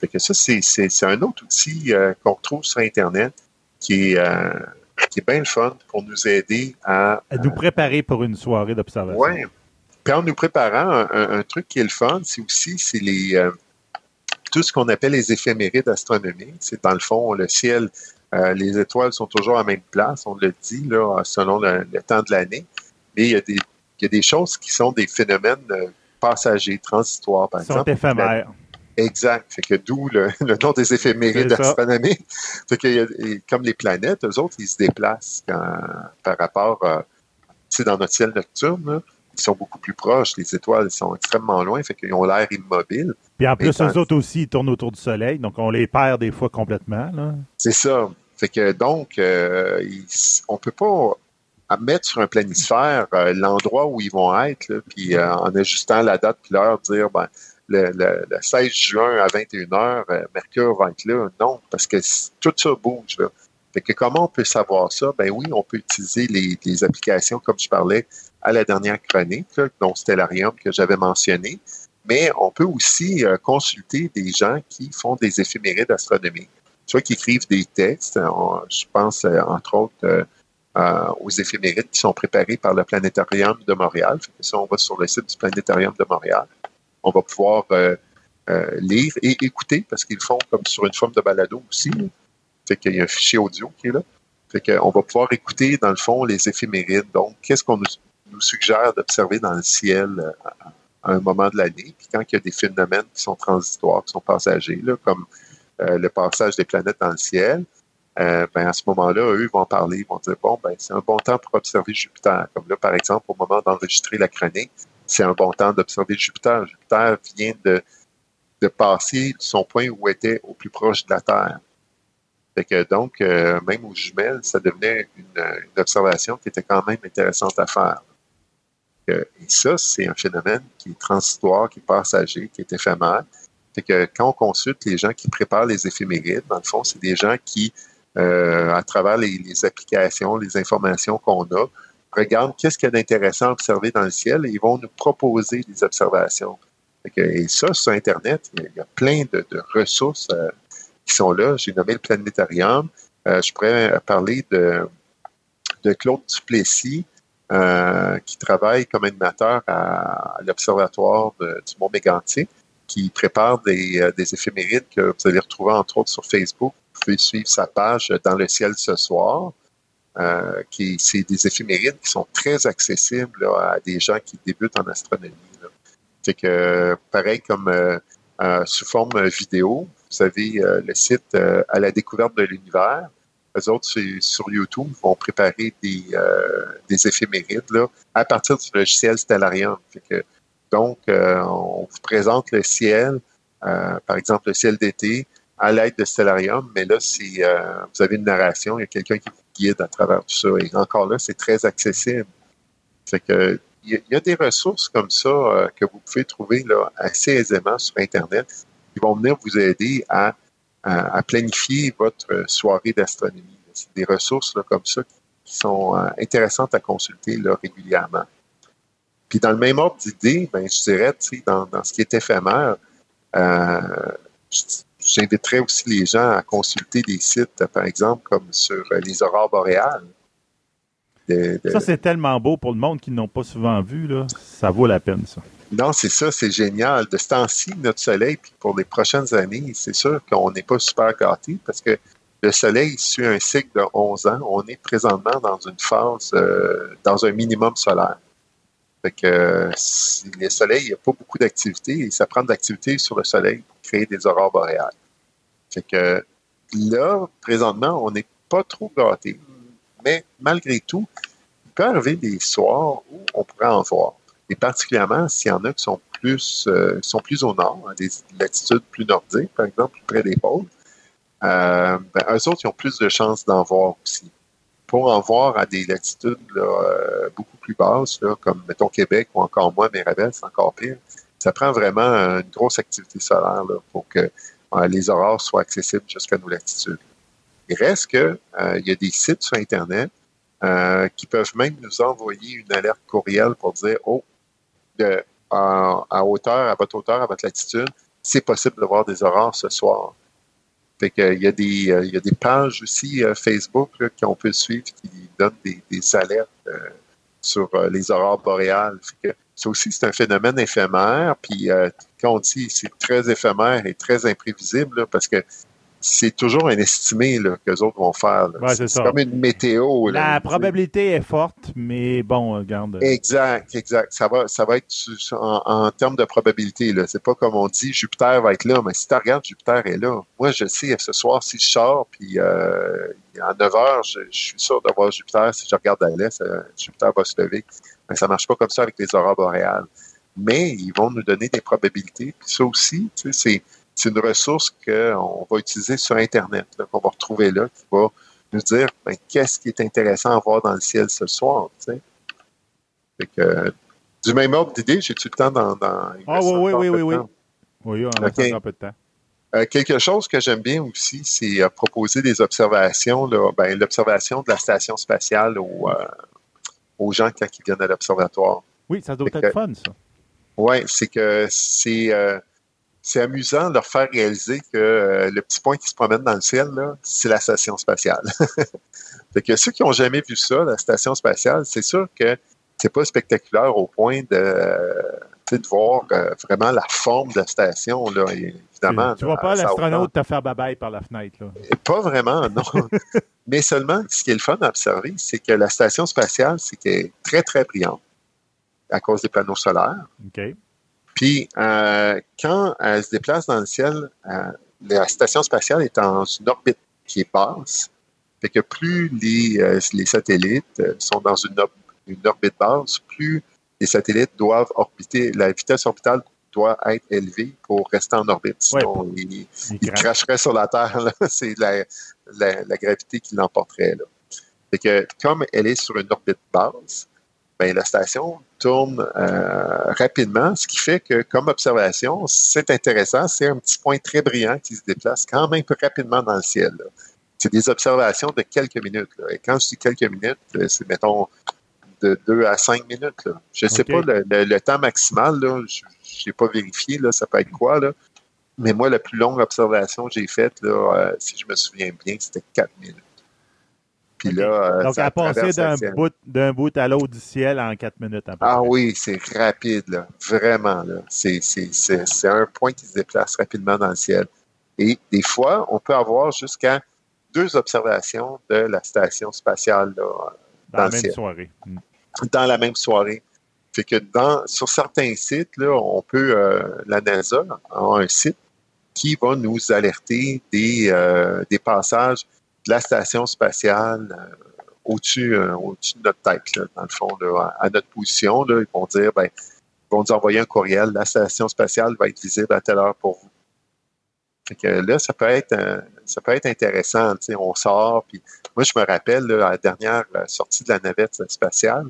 Fait que ça, c'est, un autre outil euh, qu'on retrouve sur Internet qui est, euh, qui est bien le fun pour nous aider à À nous préparer pour une soirée d'observation. oui. Puis en nous préparant, un, un- un truc qui est le fun, c'est aussi c'est les euh, tout ce qu'on appelle les éphémérides astronomiques. C'est dans le fond le ciel. euh, les étoiles sont toujours à la même place, on le dit là, selon le, le temps de l'année. Mais il y, a des, il y a des choses qui sont des phénomènes euh, passagers, transitoires, par Ils sont exemple. éphémères. Exact. Fait que d'où le, [LAUGHS] le nom des éphémérides C'est astronomiques. Fait que, comme les planètes, eux autres, ils se déplacent quand- par rapport, euh, tu sais, dans notre ciel nocturne, là, ils sont beaucoup plus proches. Les étoiles sont extrêmement loin, fait qu'ils ont l'air immobiles. Puis en plus, eux autres aussi, ils tournent autour du soleil, donc on les perd des fois complètement. C'est ça. Fait que donc, euh, ils- on peut pas mettre sur un planisphère euh, l'endroit où ils vont être, là, puis euh, en ajustant la date puis l'heure, dire ben, le, le- le 16 juin à 21h, euh, Mercure va être là. Non, parce que tout ça bouge. Là. Fait que comment on peut savoir ça? Ben oui, on peut utiliser les, les applications, comme je parlais à la dernière chronique, dont Stellarium que j'avais mentionné, mais on peut aussi euh, consulter des gens qui font des éphémérides astronomiques soit qui écrivent des textes. On- je pense, euh, entre autres, euh, euh, aux éphémérides qui sont préparés par le Planétarium de Montréal. Si on va sur le site du Planétarium de Montréal, on va pouvoir euh, euh, lire et écouter, parce qu'ils font comme sur une forme de balado aussi. là. Fait qu'il y a un fichier audio qui est là. Fait qu'on va pouvoir écouter, dans le fond, les éphémérides. Donc, qu'est-ce qu'on nous, nous suggère d'observer dans le ciel euh, à, à un moment de l'année. Puis quand il y a des phénomènes qui sont transitoires, qui sont passagers, là, comme euh, le passage des planètes dans le ciel, euh, ben à ce moment-là, eux vont parler, ils vont dire bon, ben c'est un bon temps pour observer Jupiter. Comme là, par exemple, au moment d'enregistrer la chronique, c'est un bon temps d'observer Jupiter. Jupiter vient de, de passer son point où était au plus proche de la Terre. Fait que donc, euh, même aux jumelles, ça devenait une observation qui était quand même intéressante à faire. Et ça, c'est un phénomène qui est transitoire, qui est passager, qui est éphémère. Que quand on consulte les gens qui préparent les éphémérides, dans le fond, c'est des gens qui, euh, à travers les, applications, les informations qu'on a, regardent qu'est-ce qu'il y a d'intéressant à observer dans le ciel et ils vont nous proposer des observations. Et ça, sur Internet, il y a, plein de, de ressources euh, qui sont là. J'ai nommé le planétarium. Euh, je pourrais parler de, de Claude Duplessis, euh, qui travaille comme animateur à, l'Observatoire du Mont Mégantic, qui prépare des, euh, des éphémérides que vous allez retrouver entre autres sur Facebook. Vous pouvez suivre sa page euh, Dans le ciel ce soir. Qui c'est des éphémérides qui sont très accessibles à des gens qui débutent en astronomie. Là. Que pareil comme sous forme vidéo, vous avez le site à la découverte de l'univers. Les autres sur YouTube vont préparer des, euh, des éphémérides là, à partir du logiciel Stellarium. Donc, euh, on vous présente le ciel, euh, par exemple le ciel d'été, à l'aide de Stellarium, mais là, c'est, euh, vous avez une narration, il y a quelqu'un qui vous guide à travers tout ça. Et encore là, c'est très accessible. Fait que, il y, a- il y a des ressources comme ça euh, que vous pouvez trouver là, assez aisément sur Internet qui vont venir vous aider à, à, planifier votre soirée d'astronomie. C'est des ressources comme ça qui sont euh, intéressantes à consulter régulièrement. Puis dans le même ordre d'idée, ben, je dirais, dans, dans ce qui est éphémère, euh, j'inviterais aussi les gens à consulter des sites, par exemple, comme sur les aurores boréales. Ça, c'est tellement beau pour le monde qui n'ont pas souvent vu. Là. Ça vaut la peine, ça. Non, c'est ça, c'est génial. De ce temps-ci, notre soleil, puis pour les prochaines années, c'est sûr qu'on n'est pas super gâtés parce que le soleil suit un cycle de 11 ans. On est présentement dans une phase, euh, dans un minimum solaire. Fait que euh, si le soleil, il n'y a pas beaucoup d'activité et ça prend de l'activité sur le soleil pour créer des aurores boréales. Fait que là, présentement, on n'est pas trop gâtés. Mais malgré tout, il peut arriver des soirs où on pourrait en voir. Et particulièrement s'il y en a qui sont plus, euh, sont plus au nord, à des latitudes plus nordiques, par exemple, plus près des pôles, euh, ben, eux autres, ils ont plus de chances d'en voir aussi. Pour en voir à des latitudes euh, beaucoup plus basses, comme mettons Québec ou encore moins Mirabel, c'est encore pire, ça prend vraiment une grosse activité solaire pour que euh, les aurores soient accessibles jusqu'à nos latitudes. Il reste que euh, il y a des sites sur Internet euh, qui peuvent même nous envoyer une alerte courriel pour dire Oh, de, à, à hauteur, à votre hauteur, à votre latitude, c'est possible de voir des aurores ce soir. Fait que, il, y a des, euh, il y a des pages aussi euh, Facebook qu'on peut suivre qui donnent des, des alertes euh, sur les aurores boréales. Fait que, ça aussi, c'est un phénomène éphémère. Puis quand on dit c'est très éphémère et très imprévisible, parce que c'est toujours un estimé là, que les autres vont faire. Ouais, c'est c'est comme une météo. là, La sais. probabilité est forte, mais bon, regarde. Exact, exact. Ça va, ça va être en, en termes de probabilité. Là. C'est pas comme on dit Jupiter va être là, mais si tu regardes, Jupiter est là. Moi, je sais ce soir, si je sors, puis euh, à 9 heures, je, je suis sûr de voir Jupiter. Si je regarde à l'est, euh, Jupiter va se lever. Mais ça marche pas comme ça avec les aurores boréales. Mais ils vont nous donner des probabilités. Puis ça aussi, tu sais, c'est, c'est une ressource qu'on va utiliser sur Internet, qu'on va retrouver là, qui va nous dire ben, qu'est-ce qui est intéressant à voir dans le ciel ce soir. Tu sais. Fait que, du même ordre d'idée, j'ai-tu le temps dans. Ah reste oui, oui, oui, oui, oui. on a Ok. encore un peu de temps. Euh, quelque chose que j'aime bien aussi, c'est euh, proposer des observations, ben, l'observation de la station spatiale aux, euh, aux gens quand ils viennent à l'observatoire. Oui, ça doit Fait être que- fun, ça. Oui, c'est que c'est c'est amusant de leur faire réaliser que euh, le petit point qui se promène dans le ciel, c'est la station spatiale. [LAUGHS] fait que ceux qui n'ont jamais vu ça, la station spatiale, c'est sûr que c'est pas spectaculaire au point de, euh, de voir euh, vraiment la forme de la station, là, et évidemment. Tu ne vois pas l'astronaute te faire bye-bye par la fenêtre. Là. Pas vraiment, non. [LAUGHS] Mais seulement, ce qui est le fun à observer, c'est que la station spatiale, c'est qu'elle est très, très brillante à cause des panneaux solaires. OK. Puis, euh, quand elle se déplace dans le ciel, euh, la station spatiale est dans une orbite qui est basse. Fait que plus les, euh, les satellites sont dans une, or- une orbite basse, plus les satellites doivent orbiter, la vitesse orbitale doit être élevée pour rester en orbite. Sinon, Il il cracherait sur la Terre. [LAUGHS] C'est la, la- la gravité qui l'emporterait. que comme elle est sur une orbite basse, ben, la station tourne euh, rapidement, ce qui fait que, comme observation, c'est intéressant. C'est un petit point très brillant qui se déplace quand même rapidement dans le ciel. C'est des observations de quelques minutes. là. Et quand je dis quelques minutes, euh, c'est, mettons, de 2 à 5 minutes. là. Je ne sais pas le, le- le temps maximal, là, je n'ai pas vérifié, là, ça peut être quoi, là. Mais moi, la plus longue observation que j'ai faite, là, euh, si je me souviens bien, c'était 4 minutes. Puis OK. là, euh, Donc, ça à passer traverse le d'un bout, d'un bout à l'autre du ciel en quatre minutes. à peu Ah oui, c'est rapide, là. Vraiment, là. C'est, un point qui se déplace rapidement dans le ciel. Et des fois, on peut avoir jusqu'à deux observations de la station spatiale, là, Dans dans la même ciel. soirée. Mm. dans la même soirée. Fait que dans, sur certains sites, là, on peut, euh, la NASA a un site qui va nous alerter des, euh, des passages la station spatiale euh, au-dessus, euh, au-dessus de notre tête, dans le fond, à notre position. Là, ils vont dire, ben, ils vont nous envoyer un courriel, la station spatiale va être visible à telle heure pour vous. Fait que là, ça peut être, euh, ça peut être intéressant. On sort, puis moi, je me rappelle, à la dernière sortie de la navette spatiale,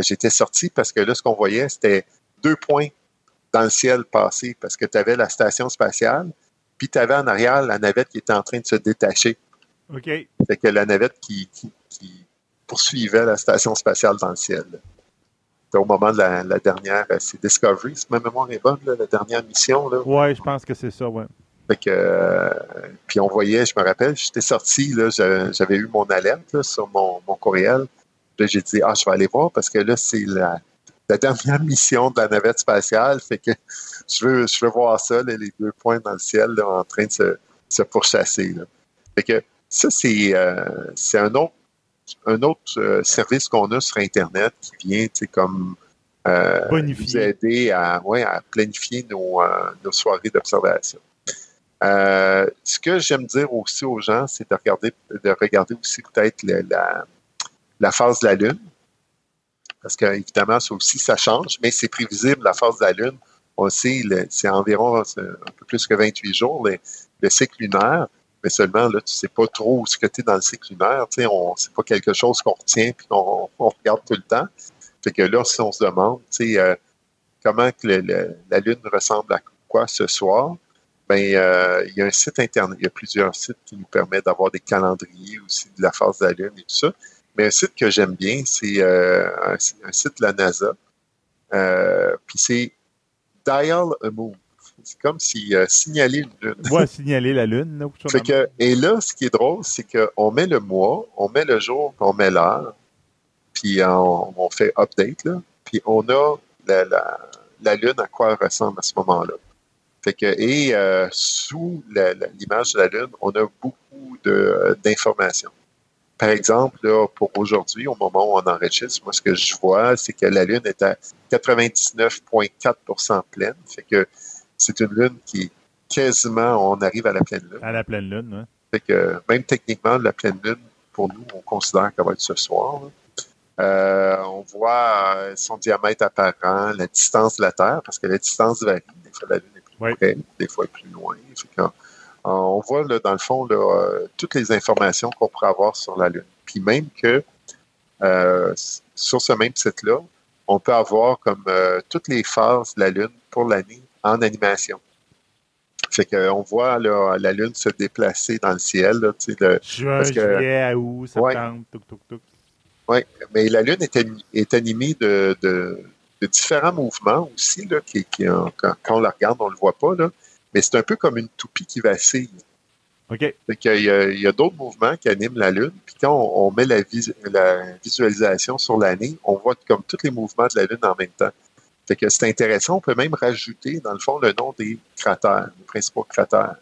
j'étais sorti parce que là, ce qu'on voyait, c'était deux points dans le ciel passé parce que tu avais la station spatiale, puis tu avais en arrière la navette qui était en train de se détacher. OK. Fait que la navette qui, qui- qui poursuivait la station spatiale dans le ciel. au moment de la, la dernière, euh, c'est Discovery, si ma mémoire est bonne, là, la dernière mission. Ouais, je pense que c'est ça, ouais. Fait que, euh, puis on voyait, je me rappelle, j'étais sorti, j'avais eu mon alerte là, sur mon, mon courriel. Là, j'ai dit, ah, je vais aller voir parce que là, c'est la, la dernière mission de la navette spatiale. Fait que je veux, je veux voir ça, là, les deux points dans le ciel là, en train de se, se pourchasser. Fait que ça, c'est euh, c'est un autre, un autre euh, service qu'on a sur Internet qui vient, comme euh, nous aider à, ouais, à planifier nos, euh, nos soirées d'observation. Euh, ce que j'aime dire aussi aux gens, c'est de regarder, de regarder aussi peut-être la, la phase de la Lune. Parce que, évidemment, ça aussi, ça change, mais c'est prévisible, la phase de la Lune. On sait, c'est environ un peu plus que 28 jours, le, le cycle lunaire. Mais seulement, là, tu sais pas trop où ce que tu es dans le cycle lunaire. Tu sais, c'est pas quelque chose qu'on retient puis qu'on on regarde tout le temps. Fait que là, si on se demande, tu sais, euh, comment que la Lune ressemble à quoi ce soir, ben, euh, il y a un site internet, il y a plusieurs sites qui nous permettent d'avoir des calendriers aussi de la phase de la Lune et tout ça. Mais un site que j'aime bien, c'est euh, un, un site de la NASA. Puis c'est Dial a Moon. C'est comme si euh, signaler une Lune. On va signaler la Lune. Là, [LAUGHS] Fait que, et là, ce qui est drôle, c'est qu'on met le mois, on met le jour, on met l'heure, puis on, on fait update, là, puis on a la, la, la Lune à quoi elle ressemble à ce moment-là. Fait que, et euh, sous l'image de la Lune, on a beaucoup euh, d'informations. Par exemple, là, pour aujourd'hui, au moment où on enregistre, moi, ce que je vois, c'est que la Lune est à 99,4% pleine. Fait que c'est une Lune qui est quasiment, on arrive à la pleine Lune. À la pleine Lune. Fait que même techniquement, la pleine lune, pour nous, on considère qu'elle va être ce soir. Euh, on voit euh, son diamètre apparent, la distance de la Terre, parce que la distance varie. Des fois, la Lune est plus Oui. près, des fois, elle est plus loin. Fait euh, on voit, là, dans le fond, là, toutes les informations qu'on pourrait avoir sur la Lune. Puis même que euh, sur ce même site-là, on peut avoir comme euh, toutes les phases de la Lune pour l'année en animation. Fait qu'on voit là, la Lune se déplacer dans le ciel. Là, le- Juin, Parce que- juillet, à août, Ouais. septembre, touc. Oui, mais la Lune est, ani- est animée de, de- de différents mouvements aussi, là, qui, qui, quand, quand on la regarde, on ne le voit pas, là, mais c'est un peu comme une toupie qui vacille. OK. Fait qu'il y a, il y a d'autres mouvements qui animent la Lune, puis quand on, on met la, vis- la visualisation sur l'année, on voit comme tous les mouvements de la Lune en même temps. Fait que c'est intéressant. On peut même rajouter, dans le fond, le nom des cratères, les principaux cratères.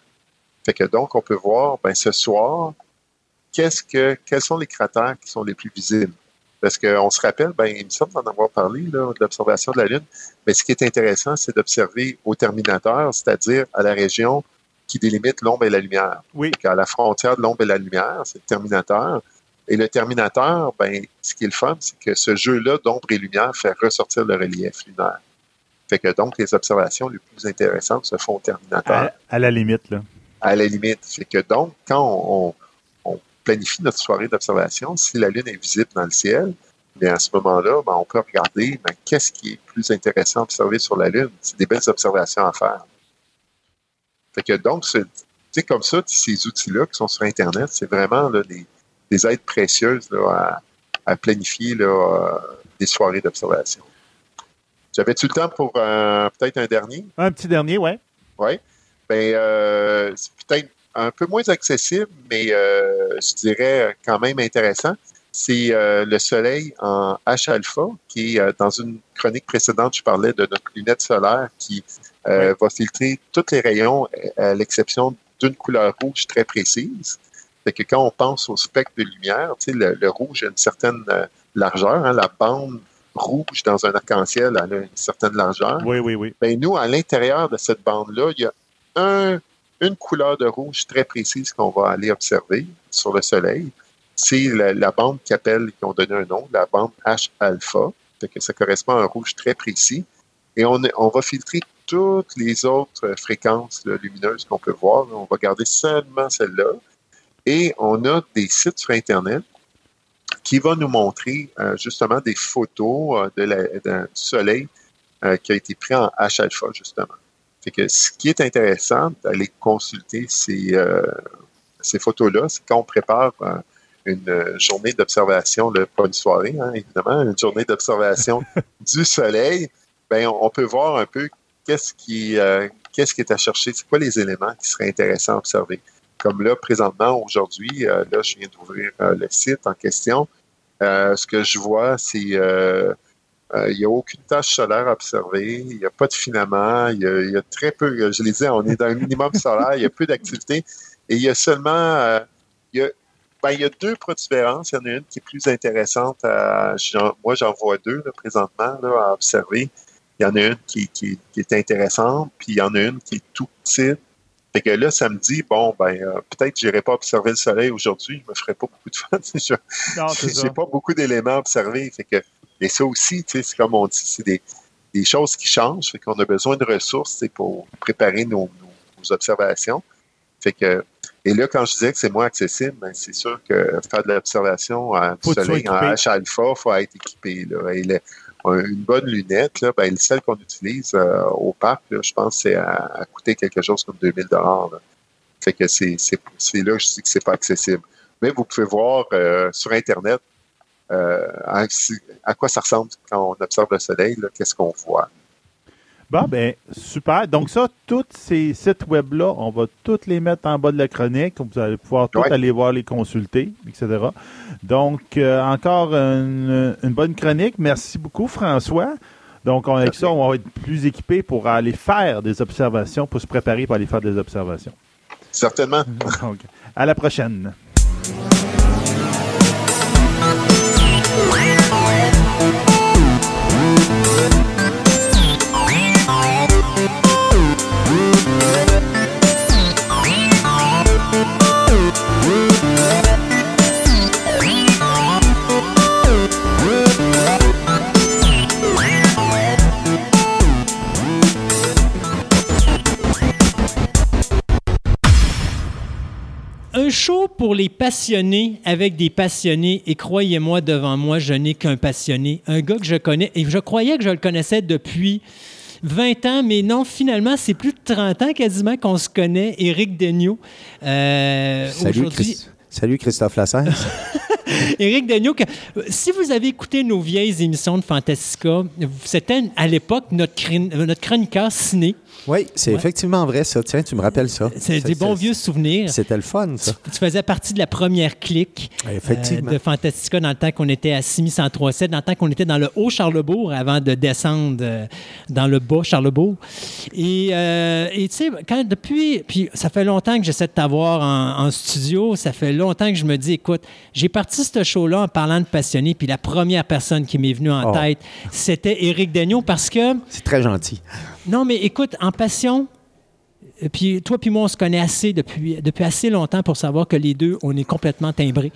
Fait que donc, on peut voir, ben, ce soir, qu'est-ce que, quels sont les cratères qui sont les plus visibles? Parce qu'on se rappelle, ben, il me semble d'en avoir parlé, là, de l'observation de la Lune. Mais ce qui est intéressant, c'est d'observer au terminateur, c'est-à-dire à la région qui délimite l'ombre et la lumière. Oui. À la frontière de l'ombre et la lumière, c'est le terminateur. Et le terminateur, ben, ce qui est le fun, c'est que ce jeu-là d'ombre et lumière fait ressortir le relief lunaire. Fait que donc, les observations les plus intéressantes se font au terminateur. À, à la limite, là. À la limite. Fait que donc, quand on, on planifie notre soirée d'observation, si la Lune est visible dans le ciel, bien à ce moment-là, ben, on peut regarder ben, qu'est-ce qui est plus intéressant à observer sur la Lune. C'est des belles observations à faire. Fait que donc, c'est tu sais, comme ça, ces outils-là qui sont sur Internet, c'est vraiment là, des, des aides précieuses là, à, à planifier là, euh, des soirées d'observation. J'avais-tu le temps pour euh, peut-être un dernier? Un petit dernier, ouais. Oui. Ben, euh, c'est peut-être un peu moins accessible, mais euh, je dirais quand même intéressant. C'est le Soleil en H-alpha, qui est dans une chronique précédente, je parlais de notre lunette solaire qui va filtrer tous les rayons à l'exception d'une couleur rouge très précise. Fait que quand on pense au spectre de lumière, tu sais, le, le rouge a une certaine euh, largeur, hein, la bande rouge dans un arc-en-ciel a une certaine largeur. Oui, oui, oui. Ben, nous, à l'intérieur de cette bande-là, il y a un, une couleur de rouge très précise qu'on va aller observer sur le Soleil. C'est la, la bande qui appelle, qui ont donné un nom, la bande H-alpha. Que ça correspond à un rouge très précis. Et on, on va filtrer toutes les autres fréquences là, lumineuses qu'on peut voir. On va garder seulement celle-là. Et on a des sites sur Internet qui vont nous montrer euh, justement des photos euh, de la, d'un soleil euh, qui a été pris en H-alpha, justement. Fait que ce qui est intéressant d'aller consulter ces, ces photos-là, c'est quand on prépare une journée d'observation, pas une soirée, hein, évidemment, une journée d'observation [LAUGHS] du soleil, ben, on, on peut voir un peu qu'est-ce qui, euh, qu'est-ce qui est à chercher, c'est quoi les éléments qui seraient intéressants à observer. Comme là, présentement, aujourd'hui, euh, là, je viens d'ouvrir euh, le site en question. Euh, ce que je vois, c'est il n'y a aucune tâche solaire à observer, il n'y a pas de filament, il y a, très peu, je l'ai dit, on est dans un minimum [LAUGHS] solaire, il y a peu d'activité et il y a seulement, il, y a, ben, y a deux protubérances, il y en a une qui est plus intéressante, à, moi j'en vois deux là, présentement là, à observer. Il y en a une qui, qui, qui est intéressante, puis il y en a une qui est tout petite. Fait que là, ça me dit, bon, ben, euh, peut-être que j'irai pas observer le soleil aujourd'hui, je me ferai pas beaucoup de fun. [LAUGHS] Je- j'ai pas beaucoup d'éléments à observer. Fait que, et ça aussi, tu sais, c'est comme on dit, c'est des, des choses qui changent. Fait qu'on a besoin de ressources pour préparer nos, nos- nos observations. Fait que, et là, quand je disais que c'est moins accessible, ben, c'est sûr que faire de l'observation à du soleil en. H-alpha, il faut être équipé. Là. Et le- une bonne lunette, là, ben, celle qu'on utilise euh, au parc, là, je pense c'est à, coûter quelque chose comme 2000 dollars. Fait que c'est là je dis que c'est pas accessible. Mais vous pouvez voir euh, sur Internet euh, à, à quoi ça ressemble quand on observe le soleil, qu'est-ce qu'on voit. Bon, ben, super. Donc, ça, tous ces sites web-là, on va tous les mettre en bas de la chronique. Vous allez pouvoir tous Ouais. aller voir les consulter, etc. Donc, euh, encore une, une bonne chronique. Merci beaucoup, François. Donc, on- avec Merci. ça, on va être plus équipé pour aller faire des observations, pour se préparer pour aller faire des observations. Certainement. [LAUGHS] Donc, à la prochaine. Show pour les passionnés avec des passionnés. Et croyez-moi, devant moi, je n'ai qu'un passionné. Un gars que je connais. Et je croyais que je le connaissais depuis 20 ans, mais non, finalement, c'est plus de 30 ans quasiment qu'on se connaît. Éric Degnaud. Euh, Salut, Chris- Salut Christophe Lasserre. [LAUGHS] [LAUGHS] Éric Daigneault, que- si vous avez écouté nos vieilles émissions de Fantastica, c'était à l'époque notre, euh, notre chroniqueur ciné. Oui, c'est Ouais. effectivement vrai, ça. Tiens, tu me rappelles ça. C'est des bons vieux souvenirs. C'était le fun, ça. Tu faisais partie de la première clique Effectivement. euh, de Fantastica dans le temps qu'on était à 6137, dans le temps qu'on était dans le haut Charlebourg avant de descendre euh, dans le bas Charlebourg. Et euh, et tu sais, quand depuis, puis ça fait longtemps que j'essaie de t'avoir en, en studio, ça fait longtemps que je me dis, écoute, j'ai parti ce show-là en parlant de passionné, puis la première personne qui m'est venue en Oh. tête, c'était Éric Daigneault parce que C'est très gentil. non, mais écoute, en passion, puis toi puis moi, on se connaît assez depuis, depuis assez longtemps pour savoir que les deux, on est complètement timbrés.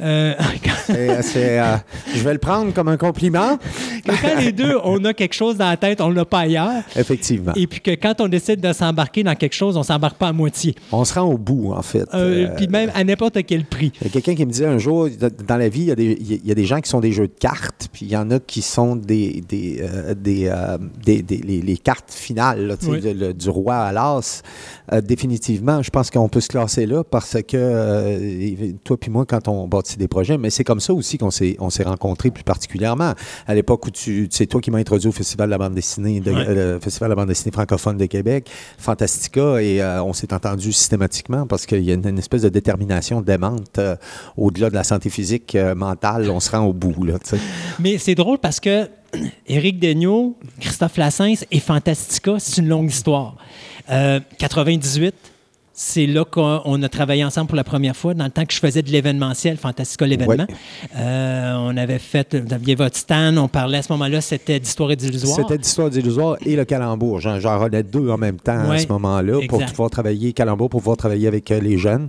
Euh, [LAUGHS] euh, je vais le prendre comme un compliment. [LAUGHS] que quand les deux, on a quelque chose dans la tête, on ne l'a pas ailleurs. Effectivement. Et puis que quand on décide de s'embarquer dans quelque chose, on s'embarque pas à moitié. On se rend au bout, en fait. Euh, Euh, puis même à n'importe quel prix. Il y a quelqu'un qui me disait un jour, dans la vie, il y, a des, il y a des gens qui sont des jeux de cartes, puis il y en a qui sont des, des, euh, des, euh, des- les, les cartes finales, là, Oui. le- du roi à l'as. Euh, définitivement, je pense qu'on peut se classer là parce que euh, toi puis moi, quand on bâtit des projets, mais c'est comme ça aussi qu'on s'est, on s'est rencontrés plus particulièrement. À l'époque où tu, c'est toi qui m'as introduit au Festival de la bande dessinée, de, Ouais. euh, le Festival de la bande dessinée francophone de Québec, Fantastica, et on s'est entendu systématiquement parce qu'il y a une, une espèce de détermination démente au-delà de la santé physique, mentale, on se rend au bout. Là. Mais c'est drôle parce que [CLEARS THROAT] Éric Daigneault, Christophe Lassens et Fantastica, c'est une longue histoire. Euh, 98, c'est là qu'on on a travaillé ensemble pour la première fois, dans le temps que je faisais de l'événementiel, Fantastica l'événement. Euh, on avait fait, vous aviez votre stand, on parlait à ce moment-là, c'était d'histoire et d'illusoire. C'était d'histoire d'illusoire et le calembour. J'en, relais deux en même temps à ce moment-là pour pouvoir travailler calembour, pour pouvoir travailler avec euh, les jeunes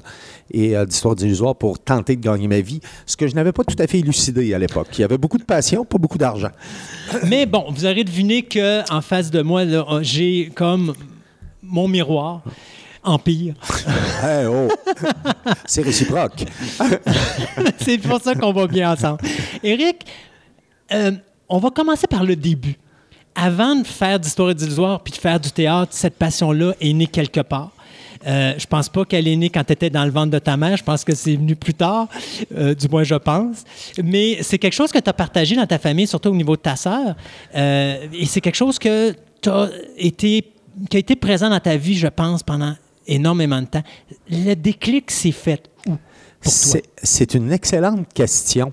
et euh, d'histoire d'illusoire pour tenter de gagner ma vie. Ce que je n'avais pas tout à fait élucidé à l'époque. Il y avait beaucoup de passion, pas beaucoup d'argent. Mais bon, vous aurez deviné qu'en face de moi, j'ai comme mon miroir. Empire. [LAUGHS] Hey, oh! C'est réciproque. [LAUGHS] c'est pour ça qu'on va bien ensemble. Éric, euh, on va commencer par le début. Avant de faire d'histoire et d'illusoire puis de faire du théâtre, cette passion-là est née quelque part. Euh, je pense pas qu'elle est née quand tu étais dans le ventre de ta mère. Je pense que c'est venu plus tard, euh, du moins je pense. Mais c'est quelque chose que tu as partagé dans ta famille, surtout au niveau de ta sœur. Euh, et c'est quelque chose que t'as été, qui a été présent dans ta vie, je pense, pendant énormément de temps. Le déclic s'est fait où? C'est, une excellente question.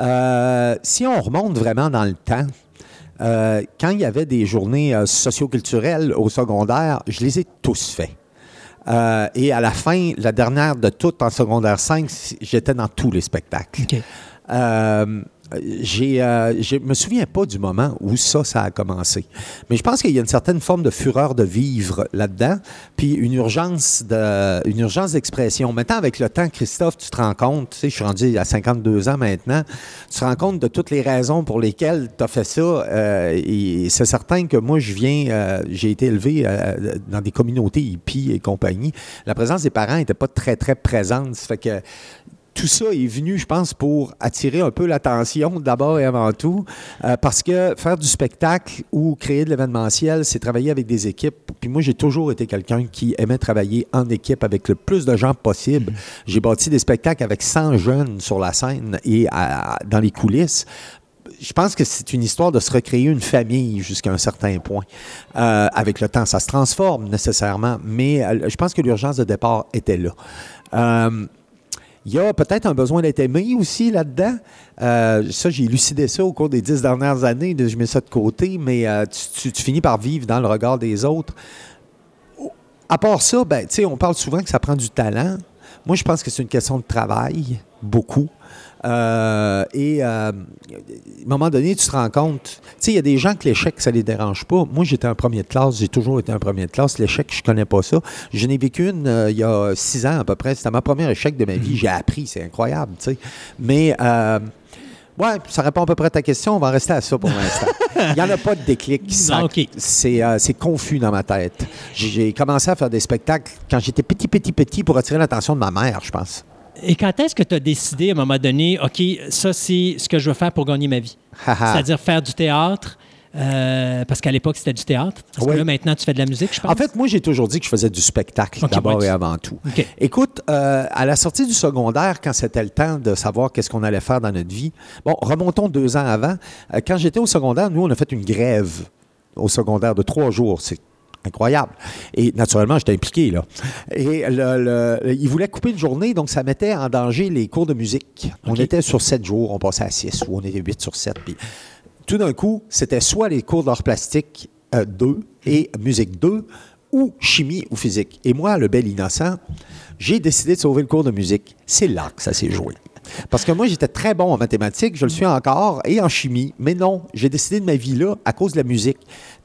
Euh, si on remonte vraiment dans le temps, euh, quand il y avait des journées euh, socioculturelles au secondaire, je les ai tous faits. Euh, et à la fin, la dernière de toutes en secondaire 5, c- j'étais dans tous les spectacles. OK. Euh, je me souviens pas du moment où ça, ça a commencé. Mais je pense qu'il y a une certaine forme de fureur de vivre là-dedans, puis une urgence de, une urgence d'expression. Maintenant, avec le temps, Christophe, tu te rends compte, tu sais, je suis rendu à 52 ans maintenant, tu te rends compte de toutes les raisons pour lesquelles tu as fait ça. euh, et c'est certain que moi, je viens, euh, j'ai été élevé euh, dans des communautés hippies et compagnie. La présence des parents n'était pas très, très présente. Ça fait que tout ça est venu, je pense, pour attirer un peu l'attention d'abord et avant tout, euh, parce que faire du spectacle ou créer de l'événementiel, c'est travailler avec des équipes. Puis moi, j'ai toujours été quelqu'un qui aimait travailler en équipe avec le plus de gens possible. J'ai bâti des spectacles avec 100 jeunes sur la scène et dans les coulisses je pense que c'est une histoire de se recréer une famille jusqu'à un certain point. Euh, avec le temps, ça se transforme nécessairement, mais euh, je pense que l'urgence de départ était là. Il y a peut-être un besoin d'être aimé aussi là-dedans. Euh, ça, j'ai élucidé ça au cours des dix dernières années. Je mets ça de côté, mais euh, tu, finis par vivre dans le regard des autres. À part ça, ben, on parle souvent que ça prend du talent. Moi, je pense que c'est une question de travail, beaucoup. Euh, et euh, à un moment donné, tu te rends compte, tu sais, il y a des gens que l'échec, ça les dérange pas. Moi, j'étais un premier de classe, j'ai toujours été un premier de classe. L'échec, je connais pas ça. Je n'ai vécu une euh, il y a six ans à peu près. C'était ma première échec de ma vie. J'ai appris, c'est incroyable, tu sais. Mais, ouais, ça répond à peu près à ta question. On va en rester à ça pour l'instant. [LAUGHS] Il n'y en a pas de déclic. C'est euh, confus dans ma tête. J'ai commencé à faire des spectacles quand j'étais petit, petit, petit pour attirer l'attention de ma mère, je pense. Et quand est-ce que tu as décidé à un moment donné, OK, ça, c'est ce que je veux faire pour gagner ma vie? C'est-à-dire faire du théâtre, Euh, parce qu'à l'époque, c'était du théâtre. Parce que là, maintenant, tu fais de la musique, je pense. En fait, moi, j'ai toujours dit que je faisais du spectacle d'abord et avant tout. Écoute, euh, à la sortie du secondaire, quand c'était le temps de savoir qu'est-ce qu'on allait faire dans notre vie, bon, remontons deux ans avant. Euh, quand j'étais au secondaire, nous, on a fait une grève au secondaire de trois jours. C'est incroyable. Et naturellement, j'étais impliqué, là. Et le, le- ils voulaient couper une journée, donc ça mettait en danger les cours de musique. On était sur sept jours, on passait à six, ou on était huit sur sept. Puis tout d'un coup, c'était soit les cours d'art plastique 2 et musique 2 ou chimie ou physique. Et moi, le bel innocent, j'ai décidé de sauver le cours de musique. C'est là que ça s'est joué. Parce que moi, j'étais très bon en mathématiques, je le suis encore, et en chimie. Mais non, j'ai décidé de ma vie là à cause de la musique.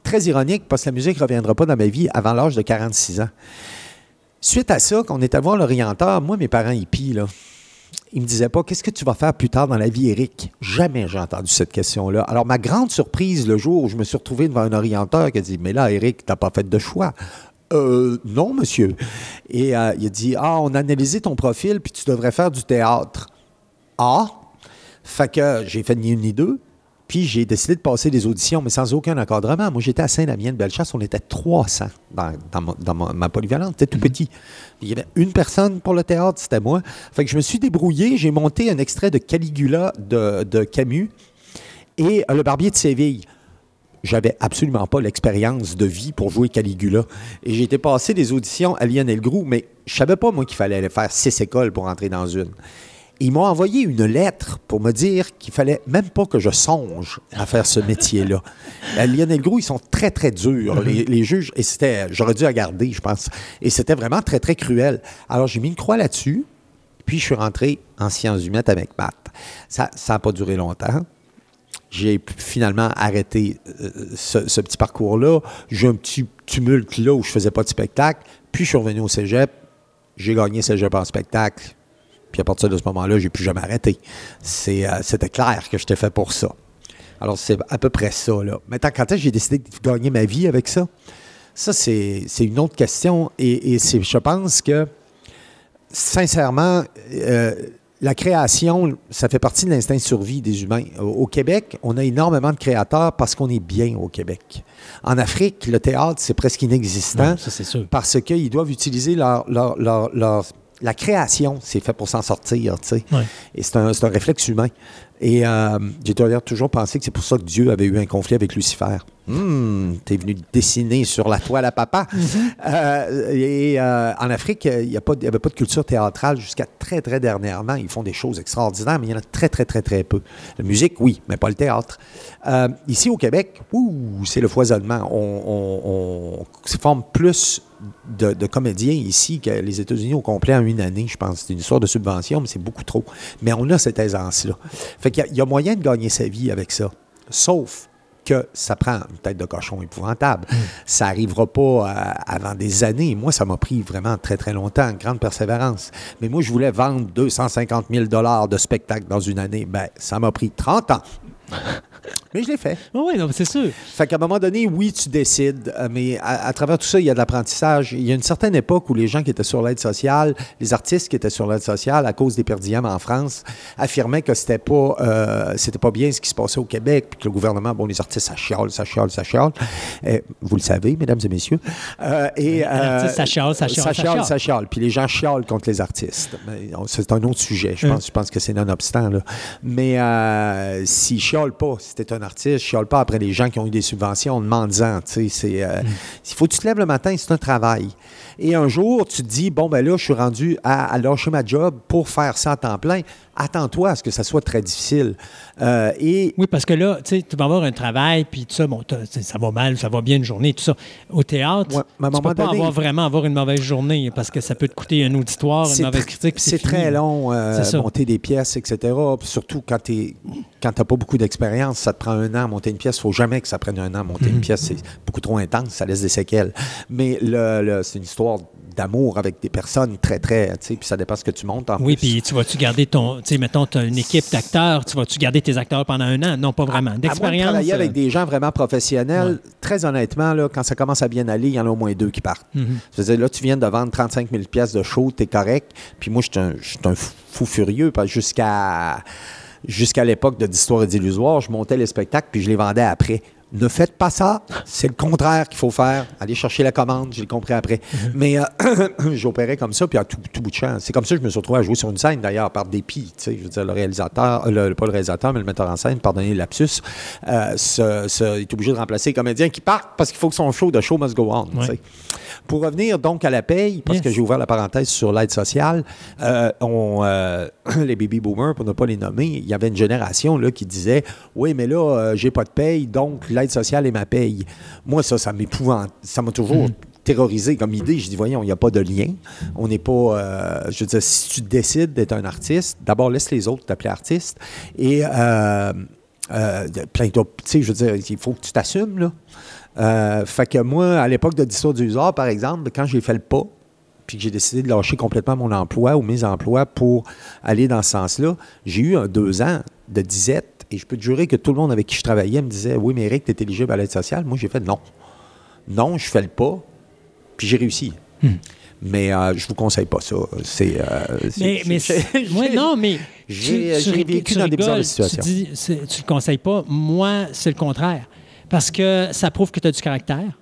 Très ironique, parce que la musique ne reviendra pas dans ma vie avant l'âge de 46 ans. Suite à ça, quand on est allé voir l'orienteur, moi, mes parents hippies, là, ils me disaient pas qu'est-ce que tu vas faire plus tard dans la vie, Eric. Jamais j'ai entendu cette question-là. Alors, ma grande surprise le jour où je me suis retrouvé devant un orienteur qui a dit Mais là, Eric, t'as pas fait de choix. Euh, non, monsieur. Et euh, il a dit Ah, on a analysé ton profil, puis tu devrais faire du théâtre. Ah, fait que j'ai fait ni une ni deux. Puis j'ai décidé de passer des auditions, mais sans aucun encadrement. Moi, j'étais à Saint-Damien-de-Bellechasse, on était 300 dans, dans ma, dans ma- ma polyvalente. C'était tout petit. Il y avait une personne pour le théâtre, c'était moi. Fait que je me suis débrouillé, j'ai monté un extrait de Caligula de, de Camus et euh, Le Barbier de Séville. J'avais absolument pas l'expérience de vie pour jouer Caligula. Et j'ai été passer des auditions à Lionel Groux, mais je savais pas, moi, qu'il fallait aller faire six écoles pour entrer dans une. Ils m'ont envoyé une lettre pour me dire qu'il fallait même pas que je songe à faire ce métier-là. À [LAUGHS] Lionel Groux, ils sont très, très durs, les, les juges. Et c'était, j'aurais dû regarder, je pense. Et c'était vraiment très, très cruel. Alors, j'ai mis une croix là-dessus. Puis, je suis rentré en sciences humaines avec maths. Ça n'a pas duré longtemps. J'ai finalement arrêté euh, ce, ce petit parcours-là. J'ai eu un petit tumulte là où je faisais pas de spectacle. Puis, je suis revenu au cégep. J'ai gagné cégep en spectacle. Puis à partir de ce moment-là, j'ai plus jamais arrêté. C'est, euh, c'était clair que j'étais fait pour ça. Alors, c'est à peu près ça. Là. Maintenant, quand est-ce que j'ai décidé de gagner ma vie avec ça? Ça, c'est, une autre question. Et, je pense que, sincèrement, euh, la création, ça fait partie de l'instinct de survie des humains. Au, Québec, on a énormément de créateurs parce qu'on est bien au Québec. En Afrique, le théâtre, c'est presque inexistant ça, sûr. parce qu'ils doivent utiliser leur, leur- leur- leur- la création, c'est fait pour s'en sortir, tu sais. Et c'est un, réflexe humain. Et euh, j'ai d'ailleurs toujours pensé que c'est pour ça que Dieu avait eu un conflit avec Lucifer. Hum, t'es venu dessiner sur la toile à papa. [LAUGHS] Euh, et euh, en Afrique, il n'y avait pas de culture théâtrale jusqu'à très, très dernièrement. Ils font des choses extraordinaires, mais il y en a très, très, très, très peu. La musique, oui, mais pas le théâtre. Ici au Québec, c'est le foisonnement. On, on- on se forme plus de, de comédiens ici que les États-Unis au complet en une année, je pense. C'est une histoire de subvention, mais c'est beaucoup trop. Mais on a cette aisance-là. Fait qu'il y a- il y, a moyen de gagner sa vie avec ça. Sauf que ça prend une tête de cochon épouvantable. Ça n'arrivera pas euh, avant des années. Moi, ça m'a pris vraiment très, très longtemps, une grande persévérance. Mais moi, je voulais vendre 250 000 de spectacle dans une année. Ben, ça m'a pris 30 ans. [LAUGHS] Mais je l'ai fait. Oui, non, c'est sûr. Fait qu'à un moment donné, oui, tu décides, euh, mais à, à travers tout ça, il y a de l'apprentissage. Il y a une certaine époque où les gens qui étaient sur l'aide sociale, les artistes qui étaient sur l'aide sociale à cause des perdièmes en France, affirmaient que c'était pas, euh, c'était pas bien ce qui se passait au Québec, puis que le gouvernement, bon, les artistes, ça chiale, ça chiale, ça chiale. Euh, vous le savez, mesdames et messieurs. Euh, et, l'artiste, ça chiale, ça chiale, ça ça chiale, ça chiale. Puis les gens chialent contre les artistes. C'est un autre sujet. Je Hum. pense, je pense que c'est non-obstant. là. Mais euh, s'ils chialent pas, si t'es un artiste, chiale pas après les gens qui ont eu des subventions, demande-en. tu sais, c'est, euh, Il faut que tu te lèves le matin, c'est un travail. Et un jour, tu te dis, bon, ben là, je suis rendu à, à lâcher ma job pour faire ça à temps plein. Attends-toi à ce que ça soit très difficile. Euh, et Oui, parce que là, tu sais, tu vas avoir un travail, puis tout ça, bon, ça va mal, ça va bien une journée, tout ça. Au théâtre, Ouais, mais à un tu peux pas avoir vraiment avoir une mauvaise journée, parce que ça peut te coûter un auditoire, une mauvaise critique, C'est très long, euh, monter des pièces, etc. Surtout quand tu n'as pas beaucoup d'expérience, ça te prend un an à monter une pièce. Il faut jamais que ça prenne un an à monter Mhm. une pièce. C'est beaucoup trop intense, ça laisse des séquelles. Mais le, le- c'est une histoire d'amour avec des personnes très, très... tu sais, Puis ça dépend ce que tu montes en Oui, puis tu vas-tu garder ton. Tu sais, mettons, tu as une équipe d'acteurs, tu vas-tu garder tes acteurs pendant un an? Non, pas vraiment. De D'expérience. travailler avec euh, des gens vraiment professionnels, très honnêtement, là, quand ça commence à bien aller, il y en a au moins deux qui partent. Je veux dire, là, tu viens de vendre 35 000 pièces de show, t'es correct. Puis moi, je suis un, fou furieux jusqu'à jusqu'à l'époque de d'Histoire et d'Illusoire, je montais les spectacles puis je les vendais après. Ne faites pas ça. C'est le contraire qu'il faut faire. Allez chercher la commande, j'ai compris après. Mais euh, [CLEARS THROAT] j'opérais comme ça, puis à tout, tout bout de champ. C'est comme ça que je me suis retrouvé à jouer sur une scène, d'ailleurs, par dépit. Tu sais, je veux dire, le réalisateur, euh, le, pas le réalisateur, mais le metteur en scène, pardonnez le lapsus, euh, se- se- est obligé de remplacer les comédiens qui partent parce qu'il faut que son show, de show must go on. Pour revenir donc à la paye, parce Yes. que j'ai ouvert la parenthèse sur l'aide sociale, euh, on, [CLEARS THROAT] les baby boomers, pour ne pas les nommer, il y avait une génération là, qui disait Oui, mais là, j'ai pas de paye, donc l'aide sociale est ma paye. Moi, ça, ça m'épouvante. Ça m'a toujours terrorisé comme idée. Je dis Voyons, il n'y a pas de lien. On n'est pas. euh, je veux dire, si tu décides d'être un artiste, d'abord laisse les autres t'appeler artiste. Et. Euh, euh, plein d'autres. Tu sais, je veux dire, il faut que tu t'assumes, là. Euh, fait que moi, à l'époque de l'histoire du Usard, par exemple, quand j'ai fait le pas, puis que j'ai décidé de lâcher complètement mon emploi ou mes emplois pour aller dans ce sens-là, j'ai eu un deux ans de disette et je peux te jurer que tout le monde avec qui je travaillais me disait Oui, mais Eric, tu es éligible à l'aide sociale. Moi, j'ai fait non. Non, je fais le pas, puis j'ai réussi. Mais euh, je vous conseille pas ça. C'est. euh, Mais, moi, [LAUGHS] non, mais j'ai- rig- vécu tu dans des bizarres rigoles, situations. Tu dis, tu le conseilles pas. Moi, c'est le contraire. Parce que ça prouve que tu as du caractère.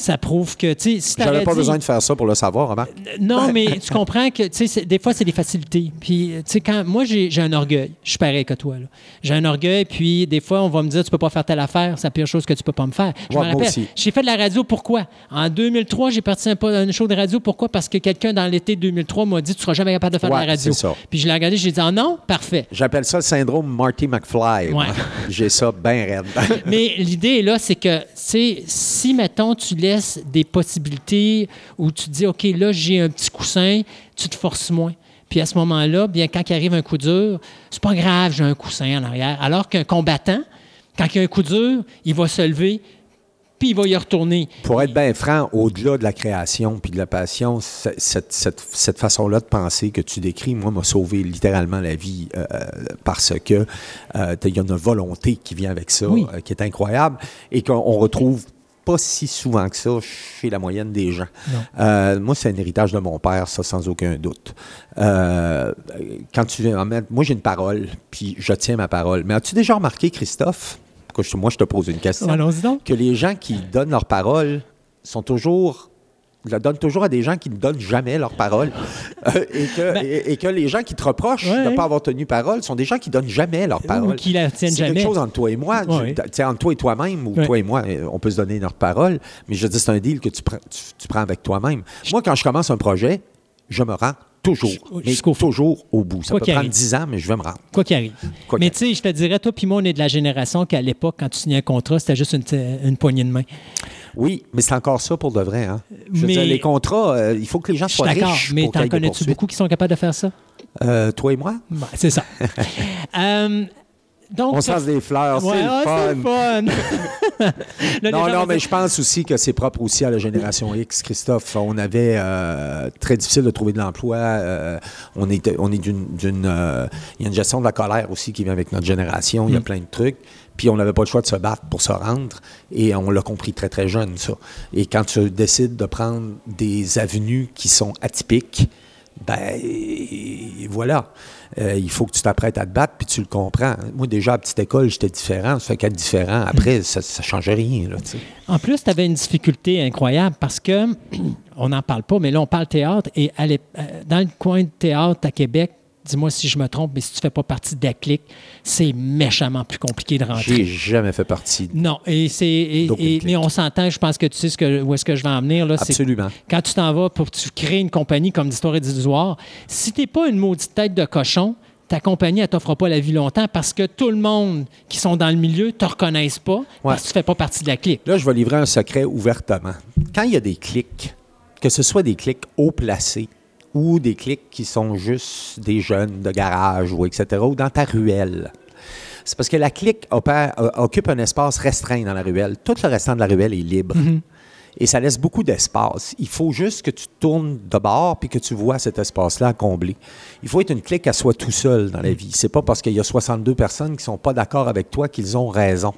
Ça prouve que, tu sais, si J'avais pas dit- besoin de faire ça pour le savoir, remarque. Non, mais [LAUGHS] tu comprends que, tu sais, des fois, c'est des facilités. Puis, tu sais, quand moi, j'ai un orgueil. Je suis pareil que toi, là. J'ai un orgueil, puis des fois, on va me dire, tu peux pas faire telle affaire, c'est la pire chose que tu peux pas me faire. Je Ouais, me rappelle, j'ai fait de la radio, pourquoi? En 2003, j'ai parti un, po- un show de radio, pourquoi? Parce que quelqu'un dans l'été 2003 m'a dit, tu seras jamais capable de faire Ouais, de la radio. ça. Puis je l'ai regardé, j'ai dit, ah non, parfait. J'appelle ça le syndrome Marty McFly. Ouais. [LAUGHS] J'ai ça bien raide. [LAUGHS] Mais l'idée là, c'est que, tu sais, si, mettons, tu laisses des possibilités où tu te dis, OK, là, j'ai un petit coussin, tu te forces moins. Puis à ce moment-là, bien, quand il arrive un coup dur, c'est pas grave, j'ai un coussin en arrière. Alors qu'un combattant, quand il y a un coup dur, il va se lever, puis il va y retourner. Pour être bien franc, au-delà de la création puis de la passion, cette, cette- cette façon-là de penser que tu décris, moi, m'a sauvé littéralement la vie euh, parce que euh, il y a une volonté qui vient avec ça, Oui. euh, qui est incroyable et qu'on on retrouve pas si souvent que ça chez la moyenne des gens. Euh, moi, c'est un héritage de mon père, ça, sans aucun doute. Euh, quand tu viens. Moi, j'ai une parole, puis je tiens ma parole. Mais as-tu déjà remarqué, Christophe, que je- moi, je te pose une question, donc. que les gens qui donnent leur parole sont toujours la donnent toujours à des gens qui ne donnent jamais leur parole. Euh, et, que, Ben- et, et que les gens qui te reprochent de ne pas avoir tenu parole sont des gens qui donnent jamais leur parole. Ou qui la tiennent C'est jamais. quelque chose entre toi et moi. Ouais. tu entre toi et toi-même, ou Ouais. toi et moi, euh, on peut se donner notre parole. Mais je dis, c'est un deal que tu prends, tu, tu prends avec toi-même. Moi, quand je commence un projet, je me rends toujours, mais toujours au bout. Ça Quoi peut prendre arrive. 10 ans, mais je vais me rendre. Quoi qu'il arrive. Quoi Mais tu sais, je te dirais, toi puis moi, on est de la génération qu'à l'époque, quand tu signais un contrat, c'était juste une, une poignée de main. Oui, mais c'est encore ça pour de vrai. Hein? Je veux Mais- dire, les contrats, euh, il faut que les gens soient riches. mais t'en connais-tu beaucoup qui sont capables de faire ça? Euh, toi et moi? Ben, c'est ça. [LAUGHS] Euh, donc, On sent des fleurs, Ouais, c'est le ah, fun. c'est le fun. [LAUGHS] Là, les non, non, mais dire- je pense aussi que c'est propre aussi à la génération X, Christophe. On avait euh, très difficile de trouver de l'emploi. euh, on est, on est d'une. euh, Il y a une gestion de la colère aussi qui vient avec notre génération. Il y a Mm. plein de trucs. Puis on n'avait pas le choix de se battre pour se rendre. Et on l'a compris très, très jeune, ça. Et quand tu décides de prendre des avenues qui sont atypiques, ben voilà. Euh, il faut que tu t'apprêtes à te battre, puis tu le comprends. Moi, déjà, à petite école, j'étais différent. Ça fait qu'être différent, après, ça ne change rien. Là. En plus, tu avais une difficulté incroyable parce que, [CLEARS THROAT] on n'en parle pas, mais là, on parle théâtre. Et euh, dans le coin de théâtre à Québec, dis-moi si je me trompe, mais si tu ne fais pas partie de la clique, c'est méchamment plus compliqué de J'ai rentrer. jamais fait partie. Non, et c'est. et- et- mais on s'entend, je pense que tu sais ce que, où est-ce que je vais en venir. Là, Absolument. quand tu t'en vas pour tu crées une compagnie comme d'Histoire et d'Illusoire, si tu n'es pas une maudite tête de cochon, ta compagnie, elle t'offre pas la vie longtemps parce que tout le monde qui sont dans le milieu ne te reconnaissent pas parce que tu fais pas partie de la clique. Là, je vais livrer un secret ouvertement. Quand il y a des clics, que ce soit des clics haut placés ou des clics qui sont juste des jeunes de garage ou etc., ou dans ta ruelle, c'est parce que la clique opère- euh, occupe un espace restreint dans la ruelle. Tout le restant de la ruelle est libre. Et ça laisse beaucoup d'espace. Il faut juste que tu tournes de bord puis que tu vois cet espace-là à combler. Il faut être une clique à soi tout seul dans la vie. C'est pas parce qu'il y a 62 personnes qui sont pas d'accord avec toi qu'ils ont raison.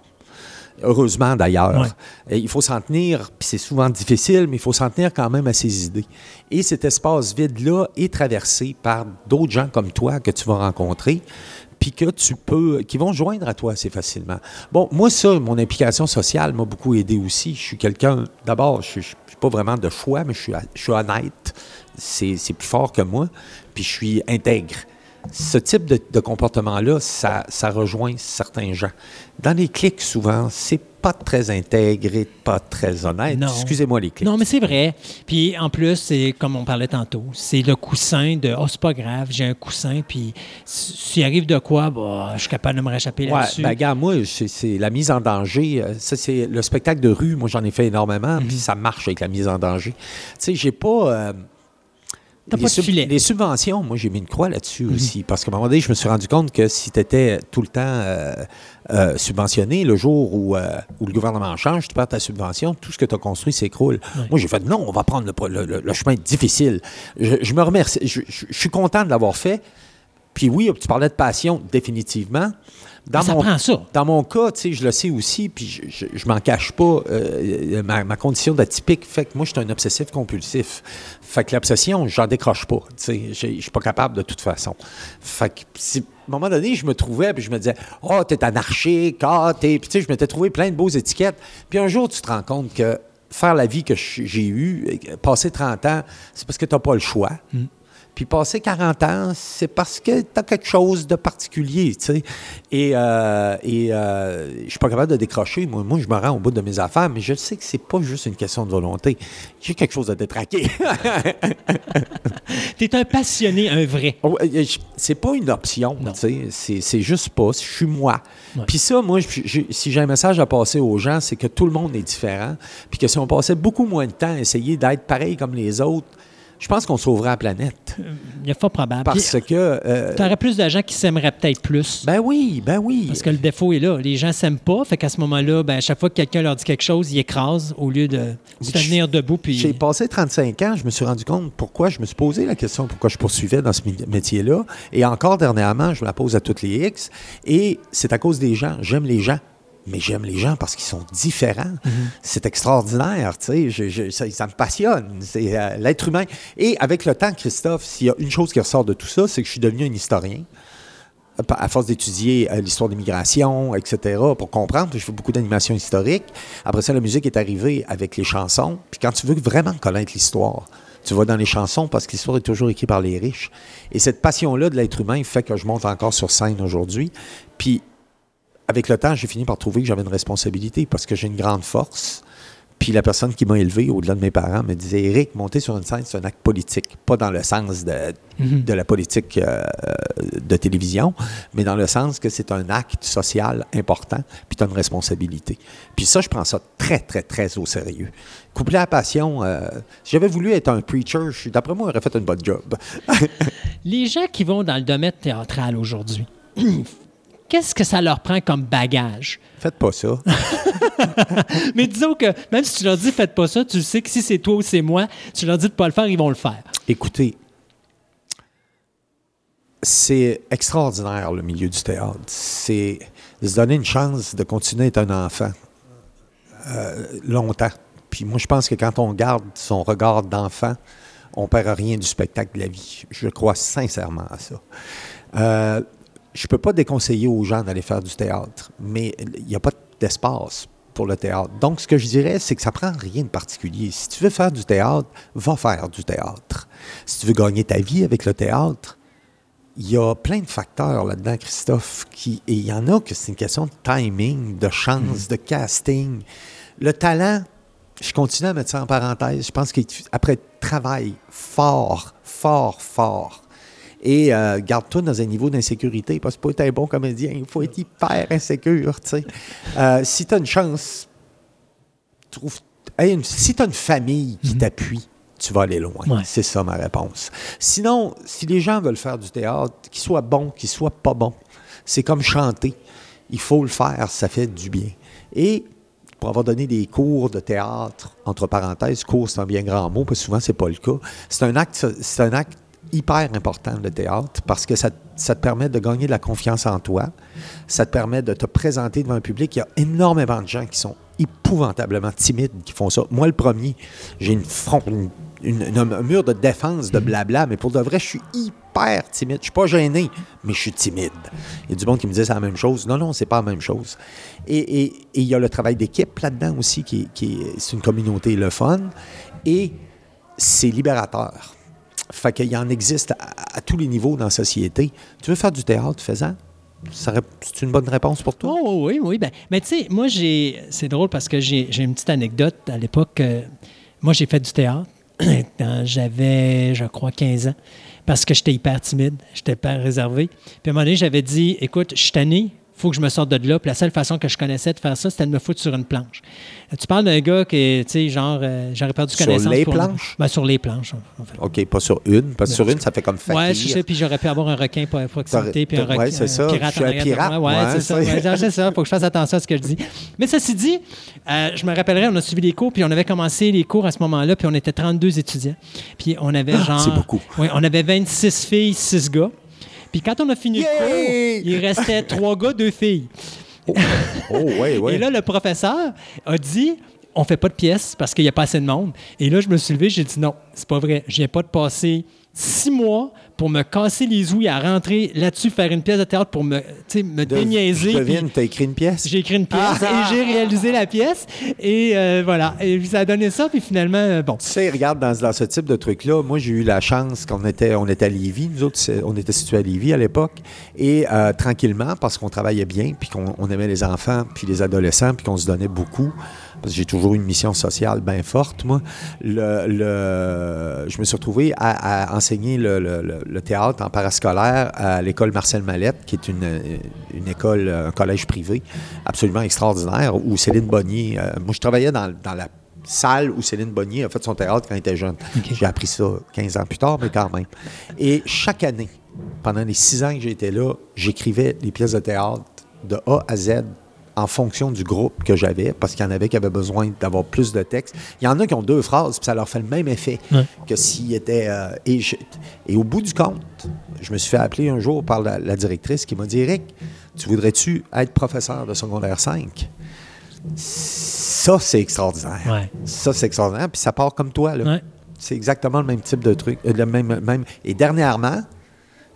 Heureusement d'ailleurs. Il faut s'en tenir, puis c'est souvent difficile, mais il faut s'en tenir quand même à ses idées. Et cet espace vide-là est traversé par d'autres gens comme toi que tu vas rencontrer. puis que tu peux, qui vont joindre à toi assez facilement. Bon, moi, ça, mon implication sociale m'a beaucoup aidé aussi. Je suis quelqu'un, d'abord, je ne suis pas vraiment de choix, mais je suis, je suis honnête. C'est c'est plus fort que moi, puis je suis intègre. Ce type de, de comportement-là, ça, ça rejoint certains gens. Dans les clics, souvent, c'est pas très intègre et pas très honnête. Non. Excusez-moi les clics. Non, mais c'est vrai. Puis en plus, c'est comme on parlait tantôt, c'est le coussin de oh, c'est pas grave, j'ai un coussin, puis s'il arrive de quoi, bah, je suis capable de me réchapper Ouais, là-dessus. ben, regarde, moi, c'est c'est la mise en danger. euh, Ça, c'est le spectacle de rue. Moi, j'en ai fait énormément, Mhm. puis ça marche avec la mise en danger. Tu sais, j'ai pas. euh, T'as les, pas de filet. les subventions, moi, j'ai mis une croix là-dessus Mhm. aussi. Parce qu'à un moment donné, je me suis rendu compte que si tu étais tout le temps euh, euh, subventionné, le jour où, euh, où le gouvernement change, tu perds ta subvention, tout ce que tu as construit s'écroule. Moi, j'ai fait non, on va prendre le, le- le- le chemin difficile. Je, je me remercie. Je, je- je suis content de l'avoir fait. Puis oui, tu parlais de passion, définitivement. Dans Ça mon, prend ça. Dans mon cas, tu sais, je le sais aussi, puis je, je, je m'en cache pas. euh, ma, ma condition d'atypique fait que moi, je suis un obsessif compulsif. Fait que l'obsession, j'en décroche pas. Tu sais, je suis pas capable de toute façon. Fait que, si- à un moment donné, je me trouvais, puis je me disais, oh, t'es anarchique, ah, t'es. Puis tu sais, je m'étais trouvé plein de beaux étiquettes. Puis un jour, tu te rends compte que faire la vie que j'ai eue, euh, passer 30 ans, c'est parce que t'as pas le choix. Puis passer 40 ans, c'est parce que tu as quelque chose de particulier, tu sais. Et, euh, et euh, je suis pas capable de décrocher. Moi, moi, je me rends au bout de mes affaires, mais je sais que c'est pas juste une question de volonté. J'ai quelque chose à détraquer. [LAUGHS] T'es un passionné, un vrai. Euh, c'est pas une option, tu sais. C'est, juste pas. Je suis moi. Puis ça, moi, je- si j'ai un message à passer aux gens, c'est que tout le monde est différent. Puis que si on passait beaucoup moins de temps à essayer d'être pareil comme les autres, je pense qu'on sauverait la planète. Il y a fort probable. Parce que. euh, Tu aurais plus de gens qui s'aimeraient peut-être plus. Ben oui, ben oui. Parce que le défaut est là. Les gens s'aiment pas. Fait qu'à ce moment-là, ben, à chaque fois que quelqu'un leur dit quelque chose, ils écrasent au lieu de se tenir debout. Puis... J'ai passé 35 ans, je me suis rendu compte pourquoi, je me suis posé la question pourquoi je poursuivais dans ce métier-là. Et encore dernièrement, je me la pose à toutes les X. Et c'est à cause des gens. J'aime les gens. Mais j'aime les gens parce qu'ils sont différents. C'est extraordinaire, tu sais. Ça, ça me passionne. C'est euh, l'être humain. Et avec le temps, Christophe, s'il y a une chose qui ressort de tout ça, c'est que je suis devenu un historien à force d'étudier euh, l'histoire des migrations, etc., pour comprendre, je fais beaucoup d'animation historique. Après ça, la musique est arrivée avec les chansons. Puis quand tu veux vraiment connaître l'histoire, tu vas dans les chansons parce que l'histoire est toujours écrite par les riches. Et cette passion-là de l'être humain fait que je monte encore sur scène aujourd'hui. Puis avec le temps, j'ai fini par trouver que j'avais une responsabilité parce que j'ai une grande force. Puis la personne qui m'a élevé, au-delà de mes parents, me disait Éric, monter sur une scène, c'est un acte politique. Pas dans le sens de, Mhm. de la politique euh, de télévision, mais dans le sens que c'est un acte social important, puis tu as une responsabilité. Puis ça, je prends ça très, très, très au sérieux. Couplé à la passion, euh, si j'avais voulu être un preacher, d'après moi, j'aurais fait une bonne job. [LAUGHS] Les gens qui vont dans le domaine théâtral aujourd'hui, [CLEARS THROAT] qu'est-ce que ça leur prend comme bagage? Faites pas ça. [LAUGHS] Mais disons que même si tu leur dis faites pas ça, tu sais que si c'est toi ou c'est moi, tu leur dis de pas le faire, ils vont le faire. Écoutez, c'est extraordinaire le milieu du théâtre. C'est se donner une chance de continuer à être un enfant euh, longtemps. Puis moi, je pense que quand on garde son regard d'enfant, on perd rien du spectacle de la vie. Je crois sincèrement à ça. Euh, je ne peux pas déconseiller aux gens d'aller faire du théâtre, mais il n'y a pas d'espace pour le théâtre. Donc, ce que je dirais, c'est que ça prend rien de particulier. Si tu veux faire du théâtre, va faire du théâtre. Si tu veux gagner ta vie avec le théâtre, il y a plein de facteurs là-dedans, Christophe, qui, et il y en a que c'est une question de timing, de chance, de casting. Le talent, je continue à mettre ça en parenthèse. Je pense qu'après travail fort, fort, fort, et euh, garde-toi dans un niveau d'insécurité, parce que pour être un bon comédien, il faut être hyper insécure, tu sais. Euh, si tu as une chance, trouve, hey, une- si tu as une famille qui t'appuie, tu vas aller loin. Ouais. C'est ça ma réponse. Sinon, si les gens veulent faire du théâtre, qu'ils soient bons, qu'ils soient pas bons, c'est comme chanter. Il faut le faire, ça fait du bien. Et pour avoir donné des cours de théâtre, entre parenthèses, cours c'est un bien grand mot, parce que souvent c'est pas le cas. C'est un acte, c'est un acte hyper important le théâtre parce que ça, ça te permet de gagner de la confiance en toi. Ça te permet de te présenter devant un public. Il y a énormément de gens qui sont épouvantablement timides qui font ça. Moi, le premier, j'ai une front, une un mur de défense, de blabla, mais pour de vrai, je suis hyper timide. Je suis pas gêné, mais je suis timide. Il y a du monde qui me disait c'est la même chose. Non, non, c'est pas la même chose. Et il y a le travail d'équipe là-dedans aussi, qui, qui une communauté le fun. Et c'est libérateur. Fait qu'il y en existe à, tous les niveaux dans la société. Tu veux faire du théâtre, fais-en. C'est une bonne réponse pour toi? Oh, oui, oui. Ben, mais tu sais, moi, j'ai. C'est drôle parce que j'ai j'ai une petite anecdote. À l'époque, euh, moi, j'ai fait du théâtre. [CLEARS THROAT] quand J'avais, je crois, 15 ans. Parce que j'étais hyper timide. J'étais hyper réservé. Puis à un moment donné, j'avais dit écoute, je suis tanné. Faut que je me sorte de là. Puis la seule façon que je connaissais de faire ça, c'était de me foutre sur une planche. Euh, Tu parles d'un gars qui, tu sais, genre, euh, j'aurais perdu Sur connaissance. les pour- planches? Ben, sur les planches, en fait. OK, pas sur une, parce que sur une, ça fait comme fakir. Ouais, je sais, puis j'aurais pu avoir un requin pour proximité, puis un, requin, ouais, c'est ça. pirate Je suis un pirate. Ouais, c'est ça. ça. Ouais, c'est ça. faut que je fasse attention à ce que je dis. Mais ceci dit, euh, je me rappellerai, on a suivi les cours, puis on avait commencé les cours à ce moment-là, puis on était 32 étudiants. Puis on avait genre... Ah, c'est beaucoup. Oui, on avait 26 filles, 6 gars. Puis quand on a fini le cours, il restait [LAUGHS] 3 gars, 2 filles. Oh, ouais, ouais. Et là, le professeur a dit on fait pas de pièces parce qu'il n'y a pas assez de monde. Et là, je me suis levé, j'ai dit non, c'est pas vrai. Je viens pas de passer six mois pour me casser les ouïes à rentrer là-dessus, faire une pièce de théâtre pour me, me De- déniaiser. Devine, puis tu as écrit une pièce? J'ai écrit une pièce Ah! et j'ai réalisé la pièce. Et euh, voilà. Et puis, ça a donné ça. Puis finalement, euh, bon. Tu sais, regarde, dans, dans ce type de truc-là, moi, j'ai eu la chance qu'on était, on était à Lévis. Nous autres, on était situés à Lévis à l'époque. Et euh, tranquillement, parce qu'on travaillait bien, puis qu'on on aimait les enfants, puis les adolescents, puis qu'on se donnait beaucoup, parce que j'ai toujours une mission sociale bien forte, moi, le, le- je me suis retrouvé à, à enseigner le, théâtre en parascolaire à l'école Marcel Mallette, qui est une, une école, un collège privé absolument extraordinaire, où Céline Bonnier, euh, moi, je travaillais dans, dans la salle où Céline Bonnier a fait son théâtre quand elle était jeune. J'ai appris ça 15 ans plus tard, mais quand même. Et chaque année, pendant les six ans que j'étais là, j'écrivais des pièces de théâtre de A à Z en fonction du groupe que j'avais, parce qu'il y en avait qui avaient besoin d'avoir plus de texte. Il y en a qui ont deux phrases, puis ça leur fait le même effet Ouais. que s'ils étaient... euh, et, je- et au bout du compte, je me suis fait appeler un jour par la, la directrice qui m'a dit, Eric, tu voudrais-tu être professeur de secondaire 5? Ça, c'est extraordinaire. Ouais. Ça, c'est extraordinaire. Puis ça part comme toi. là. Ouais. C'est exactement le même type de truc. euh, le même, même. Et dernièrement,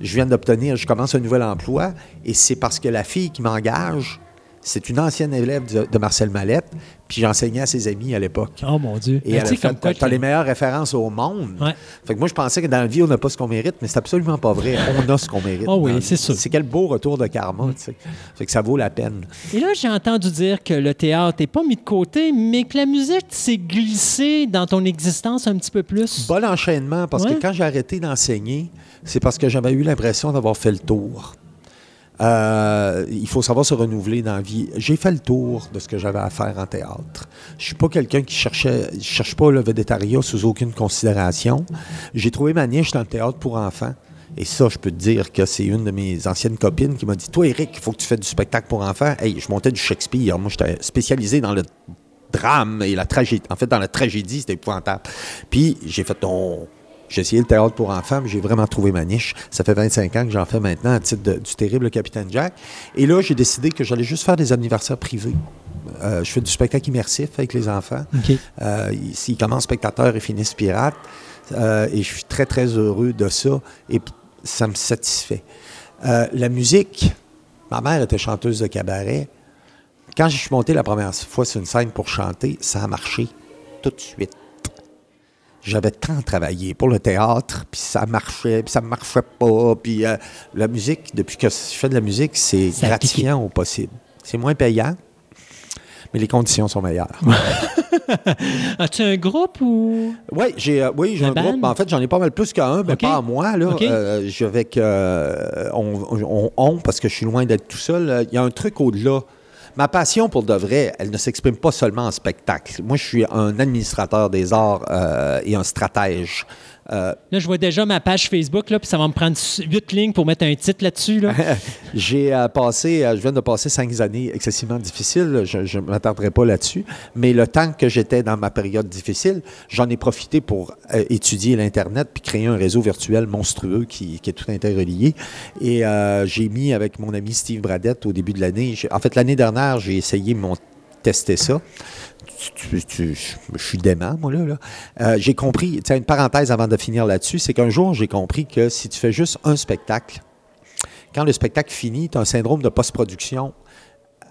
je viens d'obtenir, je commence un nouvel emploi et c'est parce que la fille qui m'engage, c'est une ancienne élève de, de Marcel Mallette, puis j'enseignais à ses amis à l'époque. Oh mon Dieu. Et elle fait, t'as, les meilleures références au monde. Ouais. Fait que moi, je pensais que dans la vie, on n'a pas ce qu'on mérite, mais c'est absolument pas vrai. [LAUGHS] On a ce qu'on mérite. Ah oui, c'est sûr. C'est quel beau retour de karma, tu sais. Fait que ça vaut la peine. Et là, j'ai entendu dire que le théâtre n'est pas mis de côté, mais que la musique s'est glissée dans ton existence un petit peu plus. Bon enchaînement, parce Ouais. que quand j'ai arrêté d'enseigner, c'est parce que j'avais eu l'impression d'avoir fait le tour. Euh, il faut savoir se renouveler dans la vie. J'ai fait le tour de ce que j'avais à faire en théâtre. Je suis pas quelqu'un qui cherchait, je cherche pas le védétariat sous aucune considération. J'ai trouvé ma niche dans le théâtre pour enfants. Et ça, je peux te dire que c'est une de mes anciennes copines qui m'a dit Toi, Eric, il faut que tu fasses du spectacle pour enfants. Hey, je montais du Shakespeare. Moi, j'étais spécialisé dans le drame et la tragédie. En fait, dans la tragédie, c'était épouvantable. Puis, j'ai fait ton. J'ai essayé le théâtre pour enfants, mais j'ai vraiment trouvé ma niche. Ça fait 25 ans que j'en fais maintenant à titre de- du terrible Capitaine Jack. Et là, j'ai décidé que j'allais juste faire des anniversaires privés. Euh, je fais du spectacle immersif avec les enfants. OK. Euh, ils, commencent spectateurs et finissent pirates. Euh, et je suis très, très heureux de ça. Et ça me satisfait. La musique, ma mère était chanteuse de cabaret. Quand je suis monté la première fois sur une scène pour chanter, ça a marché tout de suite. J'avais tant travaillé pour le théâtre, puis ça marchait, puis ça ne marchait pas. Puis euh, la musique, depuis que je fais de la musique, c'est gratifiant au possible. C'est moins payant, mais les conditions sont meilleures. [LAUGHS] As-tu un groupe ou? Oui, j'ai euh, oui, j'ai Un un groupe. band? En fait, j'en ai pas mal plus qu'un, mais pas à moi. Là. OK. Euh, je vais avec, euh, on, on- on, parce que je suis loin d'être tout seul. Il y a un truc au-delà. Ma passion pour de vrai, elle ne s'exprime pas seulement en spectacle. Moi, je suis un administrateur des arts euh, et un stratège. Euh, Là, je vois déjà ma page Facebook, là, puis ça va me prendre huit lignes pour mettre un titre là-dessus. Là. [LAUGHS] J'ai euh, passé, euh, je viens de passer cinq années excessivement difficiles. Je ne m'attarderai pas là-dessus. Mais le temps que j'étais dans ma période difficile, j'en ai profité pour étudier l'Internet puis créer un réseau virtuel monstrueux qui, qui est tout interrelié. Et j'ai mis avec mon ami Steve Bradette au début de l'année. En fait, l'année dernière, j'ai essayé mon tester ça. Je suis dément, moi, là. Euh, j'ai compris, tu une parenthèse avant de finir là-dessus, c'est qu'un jour, j'ai compris que si tu fais juste un spectacle, quand le spectacle finit, tu as un syndrome de post-production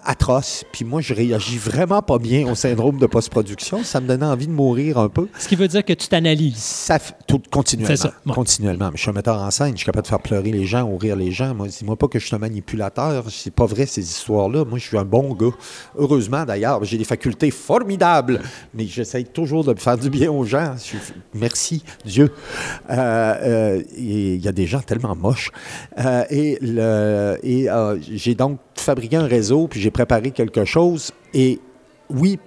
atroce. Puis moi, je réagis vraiment pas bien au syndrome de post-production. Ça me donnait envie de mourir un peu. Ce qui veut dire que tu t'analyses. Ça tout, continuellement. Ça. Continuellement. Mais je suis un metteur en scène. Je suis capable de faire pleurer les gens ou rire les gens. Moi, dis-moi pas que je suis un manipulateur. C'est pas vrai, ces histoires-là. Moi, je suis un bon gars. Heureusement, d'ailleurs. J'ai des facultés formidables. Mais j'essaye toujours de faire du bien aux gens. Je Merci, Dieu. Euh, euh, Il y a des gens tellement moches. Euh, et le- et j'ai donc fabriqué un réseau, puis j'ai préparé quelque chose. Et oui,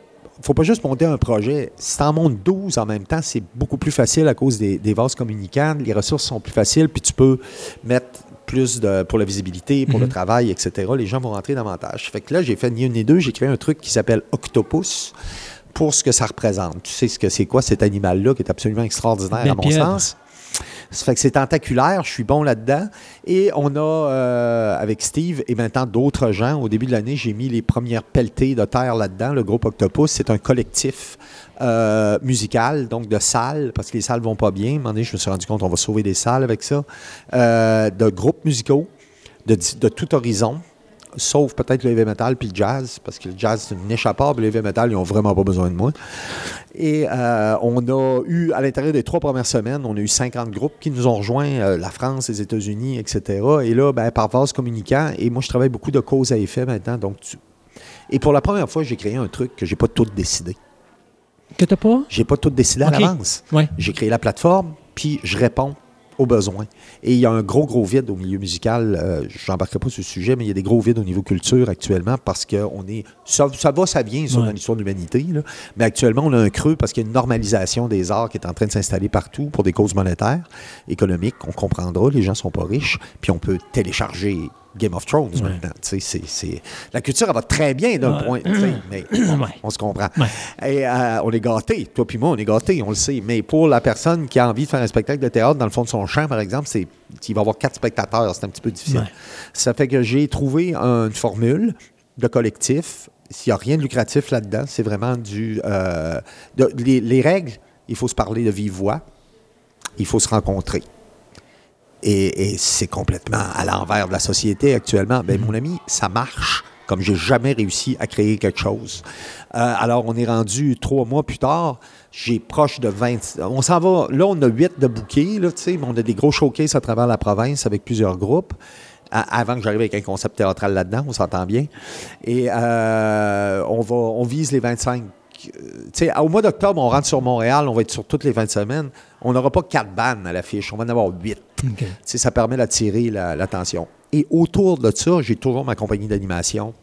faut pas juste monter un projet. Si tu en montes 12 en même temps, c'est beaucoup plus facile à cause des, des vases communicants. Les ressources sont plus faciles, puis tu peux mettre plus de, pour la visibilité, pour le Mhm. travail, etc. Les gens vont rentrer davantage. Fait que là, j'ai fait ni une ni deux. J'ai créé un truc qui s'appelle Octopus pour ce que ça représente. Tu sais ce que c'est quoi cet animal-là qui est absolument extraordinaire à mon sens? Ça fait que c'est tentaculaire, je suis bon là-dedans. Et on a, euh, avec Steve et maintenant d'autres gens, au début de l'année, j'ai mis les premières pelletées de terre là-dedans. Le groupe Octopus, c'est un collectif euh, musical, donc de salles, parce que les salles vont pas bien. À un moment donné, je me suis rendu compte qu'on va sauver des salles avec ça. Euh, de groupes musicaux de tout horizon. Sauf peut-être le heavy metal puis le jazz, parce que le jazz, c'est une niche à part, puis le heavy metal, ils n'ont vraiment pas besoin de moi. Et euh, on a eu, à l'intérieur des trois premières semaines, on a eu 50 groupes qui nous ont rejoints, euh, la France, les États-Unis, etc. Et là, ben, par vase communicant, et moi, je travaille beaucoup de cause à effet maintenant. Donc tu- Et pour la première fois, j'ai créé un truc que j'ai pas tout décidé. Que t'as pas? J'ai pas tout décidé à l'avance. Ouais. J'ai créé la plateforme, puis je réponds aux besoins. Et il y a un gros, gros vide au milieu musical. Euh, je n'embarquerai pas sur ce sujet, mais il y a des gros vides au niveau culture actuellement parce qu'on est. Ça, ça va, ça vient sur Ouais. dans l'histoire de l'humanité. Mais actuellement, on a un creux parce qu'il y a une normalisation des arts qui est en train de s'installer partout pour des causes monétaires, économiques. On comprendra, les gens sont pas riches, puis on peut télécharger. Game of Thrones maintenant. La culture, elle va très bien d'un Ouais. point, mais bon, [CLEARS THROAT] Ouais. on se comprend. Et euh, on est gâtés. Toi puis moi, on est gâtés, on le sait. Mais pour la personne qui a envie de faire un spectacle de théâtre dans le fond de son champ, par exemple, c'est il va avoir quatre spectateurs. C'est un petit peu difficile. Ça fait que j'ai trouvé un- une formule de collectif. S'il n'y a rien de lucratif là-dedans, c'est vraiment du. euh, de- les, les règles, il faut se parler de vive voix. Il faut se rencontrer. Et, c'est complètement à l'envers de la société actuellement. Ben, mon ami, ça marche comme j'ai jamais réussi à créer quelque chose. Euh, alors, on est rendu trois mois plus tard. J'ai proche de 20. On s'en va. Là, on a huit de bouquets, là, tu sais, mais on a des gros showcases à travers la province avec plusieurs groupes. Avant que j'arrive avec un concept théâtral là-dedans, on s'entend bien. Et euh, on, va, on vise les 25 euh, tu sais, au mois d'octobre, on rentre sur Montréal, on va être sur toutes les 20 semaines. On n'aura pas quatre bandes à l'affiche, on va en avoir huit. Sais, Ça permet d'attirer la- l'attention. Et autour de ça, j'ai toujours ma compagnie d'animation.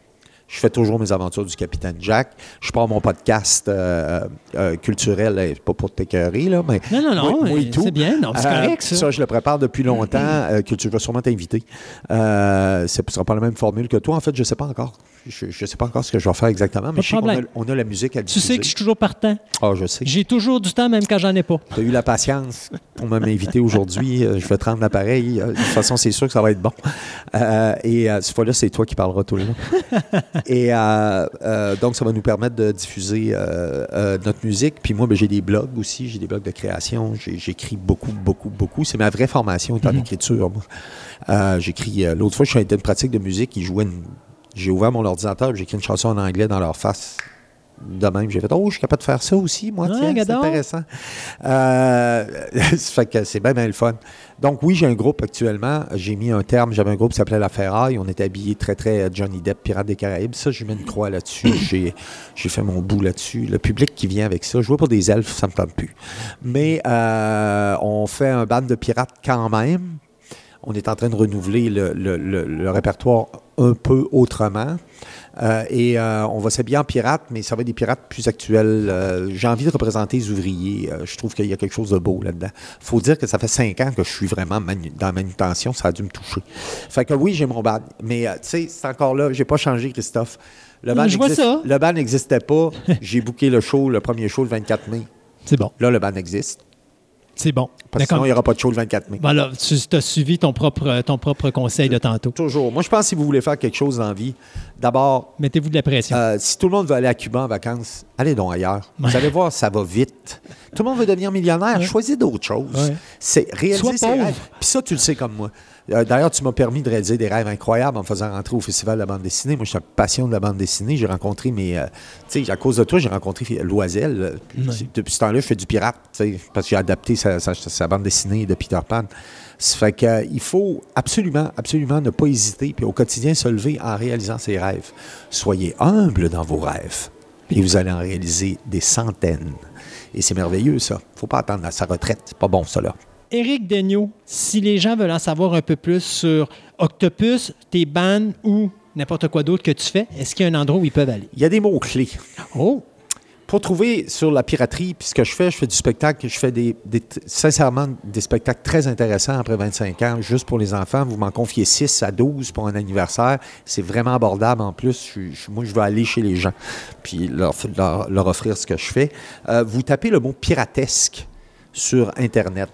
Je fais toujours mes aventures du Capitaine Jack. Je pars mon podcast euh, euh, culturel, euh, pas pour t'écœurer, là, mais. Non, non, non, moi- moi c'est bien. C'est Euh, correct, ça. je le prépare depuis longtemps. que tu vas sûrement t'inviter. Ce ne sera pas la même formule que toi. En fait, je ne sais pas encore. Je ne sais pas encore ce que je vais faire exactement, mais je sais qu'on a, problème. on a la musique à Tu sais que je suis toujours partant. Ah, je sais. J'ai toujours du temps, même quand j'en ai pas. Tu as eu la patience pour m'inviter aujourd'hui. Euh, je vais te rendre l'appareil. Euh, De toute façon, c'est sûr que ça va être bon. Euh, et euh, cette fois-là, c'est toi qui parleras tout le long. et euh, donc, ça va nous permettre de diffuser notre musique. Puis moi, ben, j'ai des blogs aussi. J'ai des blogs de création. J'écris beaucoup, beaucoup, beaucoup. C'est ma vraie formation en écriture. moi. Euh, J'écris. L'autre fois, je suis à une pratique de musique. Ils jouaient une- J'ai ouvert mon ordinateur, j'ai écrit une chanson en anglais dans leur face. De même, j'ai fait Oh, je suis capable de faire ça aussi, moi, tiens, c'est intéressant. Euh, [LAUGHS] fait que c'est bien, bien le fun. Donc, oui, j'ai un groupe actuellement. J'ai mis un terme. J'avais un groupe qui s'appelait La Ferraille. On était habillés très, très euh, Johnny Depp, Pirate des Caraïbes. Ça, je mets une croix là-dessus. [COUGHS] J'ai, j'ai fait mon bout là-dessus. Le public qui vient avec ça, je vois pour des elfes, ça me tente plus. Mais euh, on fait un band de pirates quand même. On est en train de renouveler le, le- le- le répertoire un peu autrement. Euh, et euh, on va s'habiller en pirate, mais ça va être des pirates plus actuels. Euh, J'ai envie de représenter les ouvriers. Je trouve qu'il y a quelque chose de beau là-dedans. faut dire que ça fait cinq ans que je suis vraiment dans la manutention. Ça a dû me toucher. Fait que oui, j'ai mon band. Mais tu sais, c'est encore là. J'ai pas changé, Christophe. Le band n'existait pas. [LAUGHS] j'ai booké le show, le premier show, le 24 mai. C'est bon. Là, le band existe. C'est bon. Parce sinon, il n'y aura pas de show le 24 mai. Voilà, tu as suivi ton propre, ton propre conseil de tantôt. Toujours. Moi, je pense que si vous voulez faire quelque chose dans la vie, d'abord, Mettez-vous de la pression. euh, si tout le monde veut aller à Cuba en vacances, allez donc ailleurs. Vous allez voir, ça va vite. [LAUGHS] Tout le monde veut devenir millionnaire. Choisis d'autres choses. Ouais. C'est réaliser ses rêves. Puis ça, tu le sais comme moi. Euh, D'ailleurs, tu m'as permis de réaliser des rêves incroyables en me faisant rentrer au Festival de la bande dessinée. Moi, je suis un passion de la bande dessinée. J'ai rencontré mes... euh, tu sais, à cause de toi, j'ai rencontré Loisel. Euh, puis Depuis ce temps-là, je fais du pirate, parce que j'ai adapté sa, sa- sa bande dessinée de Peter Pan. Ça fait que, euh, il faut absolument, absolument ne pas hésiter, puis au quotidien, se lever en réalisant ses rêves. Soyez humble dans vos rêves, et vous allez en réaliser des centaines. Et c'est merveilleux, ça. faut pas attendre à sa retraite. C'est pas bon, ça, là. Éric Daigneault, si les gens veulent en savoir un peu plus sur Octopus, tes bands ou n'importe quoi d'autre que tu fais, est-ce qu'il y a un endroit où ils peuvent aller? Il y a des mots-clés. Oh! Pour trouver sur la piraterie, puis ce que je fais, je fais du spectacle, je fais des, des- sincèrement des spectacles très intéressants après 25 ans, juste pour les enfants. Vous m'en confiez 6 à 12 pour un anniversaire. C'est vraiment abordable en plus. Je moi, je vais aller chez les gens, puis leur, leur- leur offrir ce que je fais. Euh, vous tapez le mot piratesque sur Internet.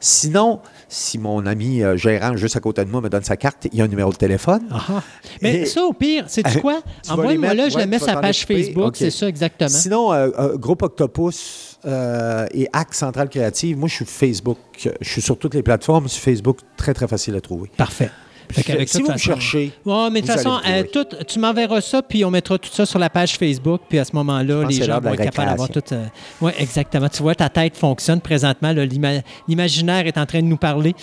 Sinon, si mon ami euh, gérant juste à côté de moi me donne sa carte, il y a un numéro de téléphone. Ah ah. Mais Et- ça, au pire, quoi? Tu vas les Envoie-moi là, je ouais, le mets sur la page. Facebook, OK. c'est ça exactement. Sinon, euh, euh, Groupe Octopus euh, et Hack Centrale Créative, moi, je suis Facebook. Je suis sur toutes les plateformes. Sur Facebook, très, très facile à trouver. Parfait. Fait si vous façon- cherchez, Ouais, mais de toute façon, euh, tout- tu m'enverras ça, puis on mettra tout ça sur la page Facebook, puis à ce moment-là, les gens vont être capables d'avoir tout. récréation. oui, exactement. Tu vois, ta tête fonctionne présentement. L'imaginaire est en train de nous parler.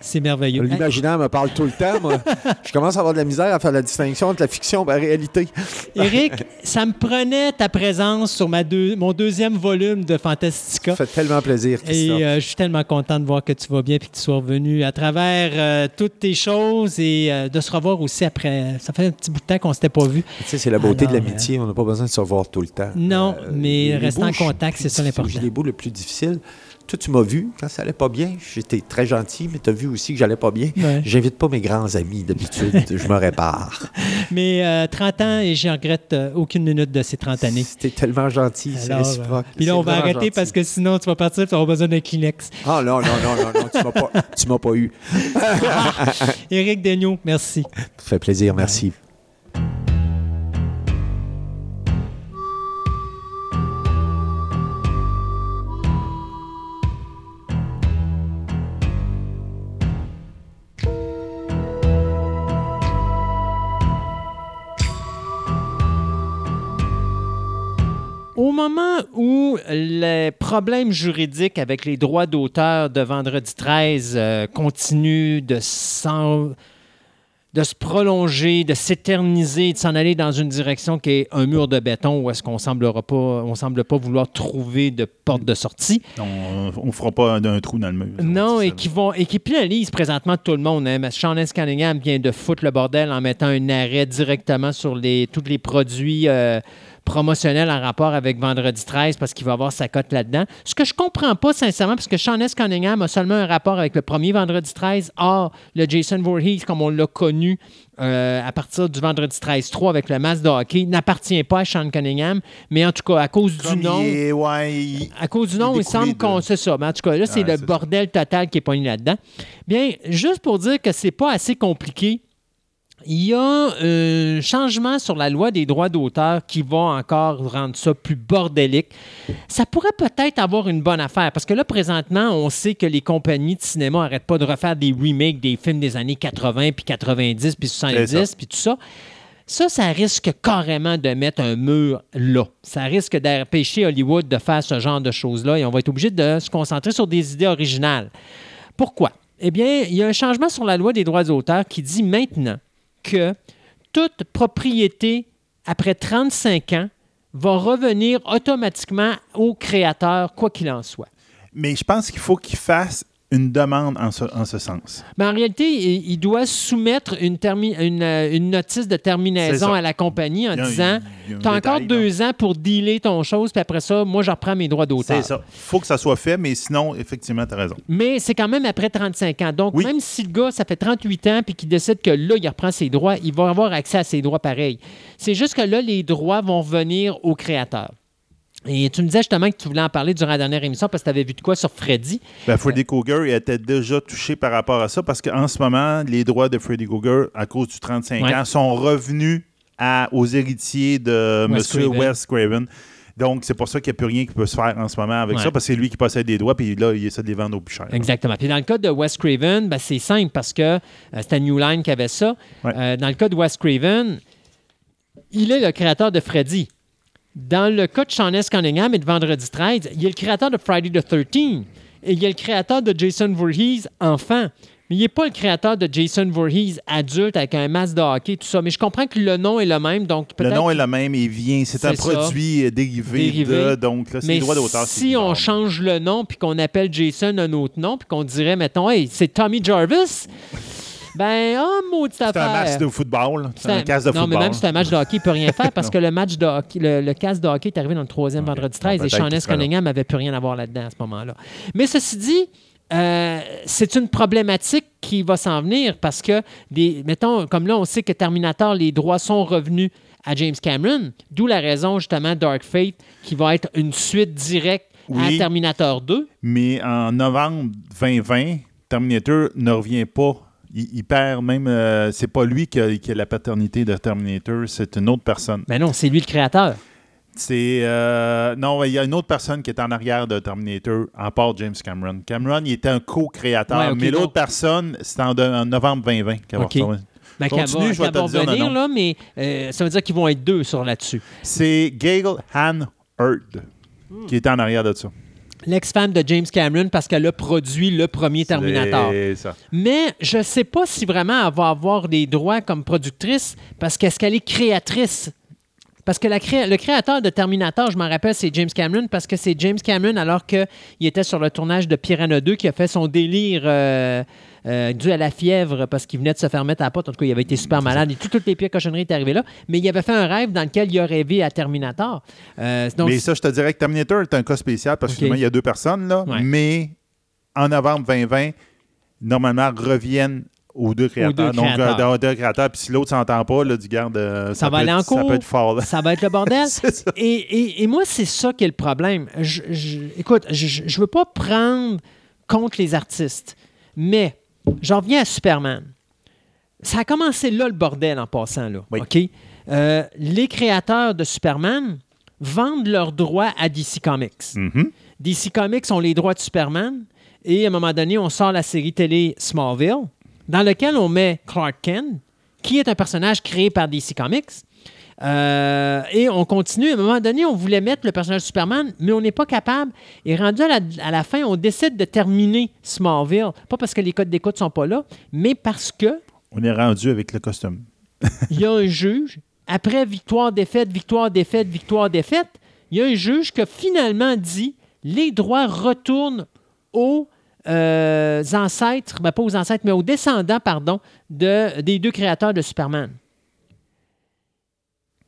C'est merveilleux. L'imaginaire me parle tout le temps, moi. [LAUGHS] je commence à avoir de la misère à faire la distinction entre la fiction et la réalité. Éric, [LAUGHS] ça me prenait ta présence sur ma deux- mon deuxième volume de Fantastica. Ça fait tellement plaisir, Christophe. Et euh, je suis tellement content de voir que tu vas bien et que tu sois revenu à travers euh, toutes tes choses et euh, de se revoir aussi après. Ça fait un petit bout de temps qu'on ne s'était pas vu. Tu sais, c'est la beauté Alors, de l'amitié. On n'a pas besoin de se revoir tout le temps. Non, mais les rester en contact, c'est ça l'important. Les bouts le plus difficile. Toi, tu m'as vu quand ça allait pas bien. J'étais très gentil, mais tu as vu aussi que j'allais pas bien. Ouais. J'invite pas mes grands amis d'habitude. [LAUGHS] je me répare. Mais euh, 30 ans et je regrette euh, aucune minute de ces 30 années. C'était tellement gentil, c'est réciproque. euh, Puis là, on va arrêter gentil. parce que sinon, tu vas partir et tu auras besoin d'un Kleenex. Ah non, non, non, non, non, tu m'as pas, tu m'as pas eu. [LAUGHS] Éric Daigneault, merci. Ça fait plaisir, merci. Au moment où les problèmes juridiques avec les droits d'auteur de Vendredi 13 euh, continuent de, s'en- de se prolonger, de s'éterniser, de s'en aller dans une direction qui est un mur de béton où est-ce qu'on semblera pas, on semble pas vouloir trouver de porte de sortie. On ne fera pas un, un trou dans le mur. Non, et qui vont et qui pénalisent présentement tout le monde. Hein. Sean S. Cunningham vient de foutre le bordel en mettant un arrêt directement sur les, tous les produits euh, promotionnels en rapport avec Vendredi 13 parce qu'il va avoir sa cote là-dedans. Ce que je comprends pas sincèrement, parce que Sean S. Cunningham a seulement un rapport avec le premier Vendredi 13. Or, le Jason Voorhees, comme on l'a connu euh, à partir du Vendredi 13-3 avec le masque de hockey, n'appartient pas à Sean Cunningham. Mais en tout cas, à cause Comme du nom... il est- ouais, il- À cause du nom, il, semble de- qu'on c'est ça. Mais en tout cas, là, c'est Ouais, le bordel total qui est pogné là-dedans. Bien, juste pour dire que c'est pas assez compliqué, il y a un changement sur la loi des droits d'auteur qui va encore rendre ça plus bordélique. Ça pourrait peut-être avoir une bonne affaire parce que là, présentement, on sait que les compagnies de cinéma n'arrêtent pas de refaire des remakes des films des années 80, puis 90, puis C'est 70, ça. puis tout ça. Ça, ça risque carrément de mettre un mur là. Ça risque d'empêcher Hollywood de faire ce genre de choses-là et on va être obligé de se concentrer sur des idées originales. Pourquoi? Eh bien, il y a un changement sur la loi des droits d'auteur qui dit maintenant que toute propriété après 35 ans va revenir automatiquement au créateur, quoi qu'il en soit. Mais je pense qu'il faut qu'il fasse une demande en ce, en ce sens. Mais en réalité, il, il doit soumettre une, termi- une, euh, une notice de terminaison à la compagnie en disant Tu as encore deux ans pour dealer ton chose, puis après ça, moi, je reprends mes droits d'auteur. C'est ça. Il faut que ça soit fait, mais sinon, effectivement, tu as raison. Mais c'est quand même après 35 ans. Donc, Oui. même si le gars, ça fait 38 ans, puis qu'il décide que là, il reprend ses droits, il va avoir accès à ses droits pareils. C'est juste que là, les droits vont venir au créateur. Et tu me disais justement que tu voulais en parler durant la dernière émission parce que tu avais vu de quoi sur Freddy. Ben, Freddy Cougar il était déjà touché par rapport à ça parce qu'en ce moment, les droits de Freddy Cougar, à cause du 35 Ouais. ans, sont revenus à- aux héritiers de M. Craven. Wes Craven. Donc, c'est pour ça qu'il n'y a plus rien qui peut se faire en ce moment avec Ouais. ça, parce que c'est lui qui possède des droits, puis là, il essaie de les vendre au plus cher. Exactement. Puis dans le cas de Wes Craven, ben, c'est simple parce que euh, c'était New Line qui avait ça. Ouais. Euh, dans le cas de Wes Craven, il est le créateur de Freddy. Dans le cas de Sean S. Cunningham et de Vendredi 13, il est le créateur de Friday the 13 et il est le créateur de Jason Voorhees enfant. Mais il n'est pas le créateur de Jason Voorhees adulte avec un masque de hockey, tout ça. Mais je comprends que le nom est le même, donc Le nom est le même, il vient. C'est un ça. produit dérivé, Dérivé. de. Donc, là, c'est droits d'auteur. si on change le nom puis qu'on appelle Jason un autre nom puis qu'on dirait, mettons, hey, c'est Tommy Jarvis, ben, oh, maudite C'est affaire. un match de football. C'est un casque de non, mais football. même si c'est un match de hockey, il peut rien faire [LAUGHS] parce que le match de hockey, le, le casque de hockey est arrivé dans le troisième vendredi Bon, 13 et peut-être Sean S. Cunningham n'avait plus rien à voir là-dedans à ce moment-là. Mais ceci dit, euh, c'est une problématique qui va s'en venir parce que, des, mettons, comme là, on sait que Terminator, les droits sont revenus à James Cameron, d'où la raison justement Dark Fate qui va être une suite directe Oui. à Terminator 2. Mais en novembre 2020, Terminator ne revient pas. Il, il perd même. euh, c'est pas lui qui a, qui a la paternité de Terminator, c'est une autre personne. Mais non, c'est lui le créateur. C'est. euh, non, il y a une autre personne qui est en arrière de Terminator, en part James Cameron. Cameron, il était un co-créateur, Ouais, mais l'autre personne, c'est en, novembre 2020 qu'elle va Ok. recevoir. Ben, Continue, va, je vais te va dire nom. là, mais euh, ça veut dire qu'ils vont être deux sur là-dessus. C'est Gail Han Hurd qui est en arrière de ça. L'ex-femme de James Cameron parce qu'elle a produit le premier Terminator. Ça. Mais je ne sais pas si vraiment elle va avoir des droits comme productrice parce qu'est-ce qu'elle est créatrice. Parce que la cré- le créateur de Terminator, je m'en rappelle, c'est James Cameron, parce que c'est James Cameron, alors qu'il était sur le tournage de Piranha 2, qui a fait son délire euh, euh, dû à la fièvre, parce qu'il venait de se faire mettre à la porte. En tout cas, il avait été super malade et tout- toutes les pires cochonneries étaient arrivées là. Mais il avait fait un rêve dans lequel il a rêvé à Terminator. Euh, donc, mais ça, je te dirais que Terminator est un cas spécial parce que Ok. finalement, il y a deux personnes, là, Ouais. mais en novembre 2020, normalement, reviennent aux deux créateurs. deux Donc, créateurs. euh, deux créateurs. Puis si l'autre s'entend pas, là, du garde, euh, ça, va peut aller être- en cours. Ça peut être fort. là. Ça va être le bordel. [LAUGHS] Et, et- et moi, c'est ça qui est le problème. Je, je- écoute, je ne veux pas prendre contre les artistes, mais j'en reviens à Superman. Ça a commencé là, le bordel, en passant. Là, Oui. OK? Euh, les créateurs de Superman vendent leurs droits à DC Comics. Mhm. DC Comics ont les droits de Superman et à un moment donné, on sort la série télé Smallville, dans lequel on met Clark Kent, qui est un personnage créé par DC Comics. Euh, et on continue. À un moment donné, on voulait mettre le personnage de Superman, mais on n'est pas capable. Et rendu à la, à la fin, on décide de terminer Smallville. Pas parce que les codes d'écoute sont pas là, mais parce que On est rendu avec le costume. [LAUGHS] il y a un juge, après victoire, défaite, victoire, défaite, victoire, défaite, il y a un juge qui a finalement dit les droits retournent aux euh, ancêtres, ben pas aux ancêtres, mais aux descendants, pardon, de, des deux créateurs de Superman.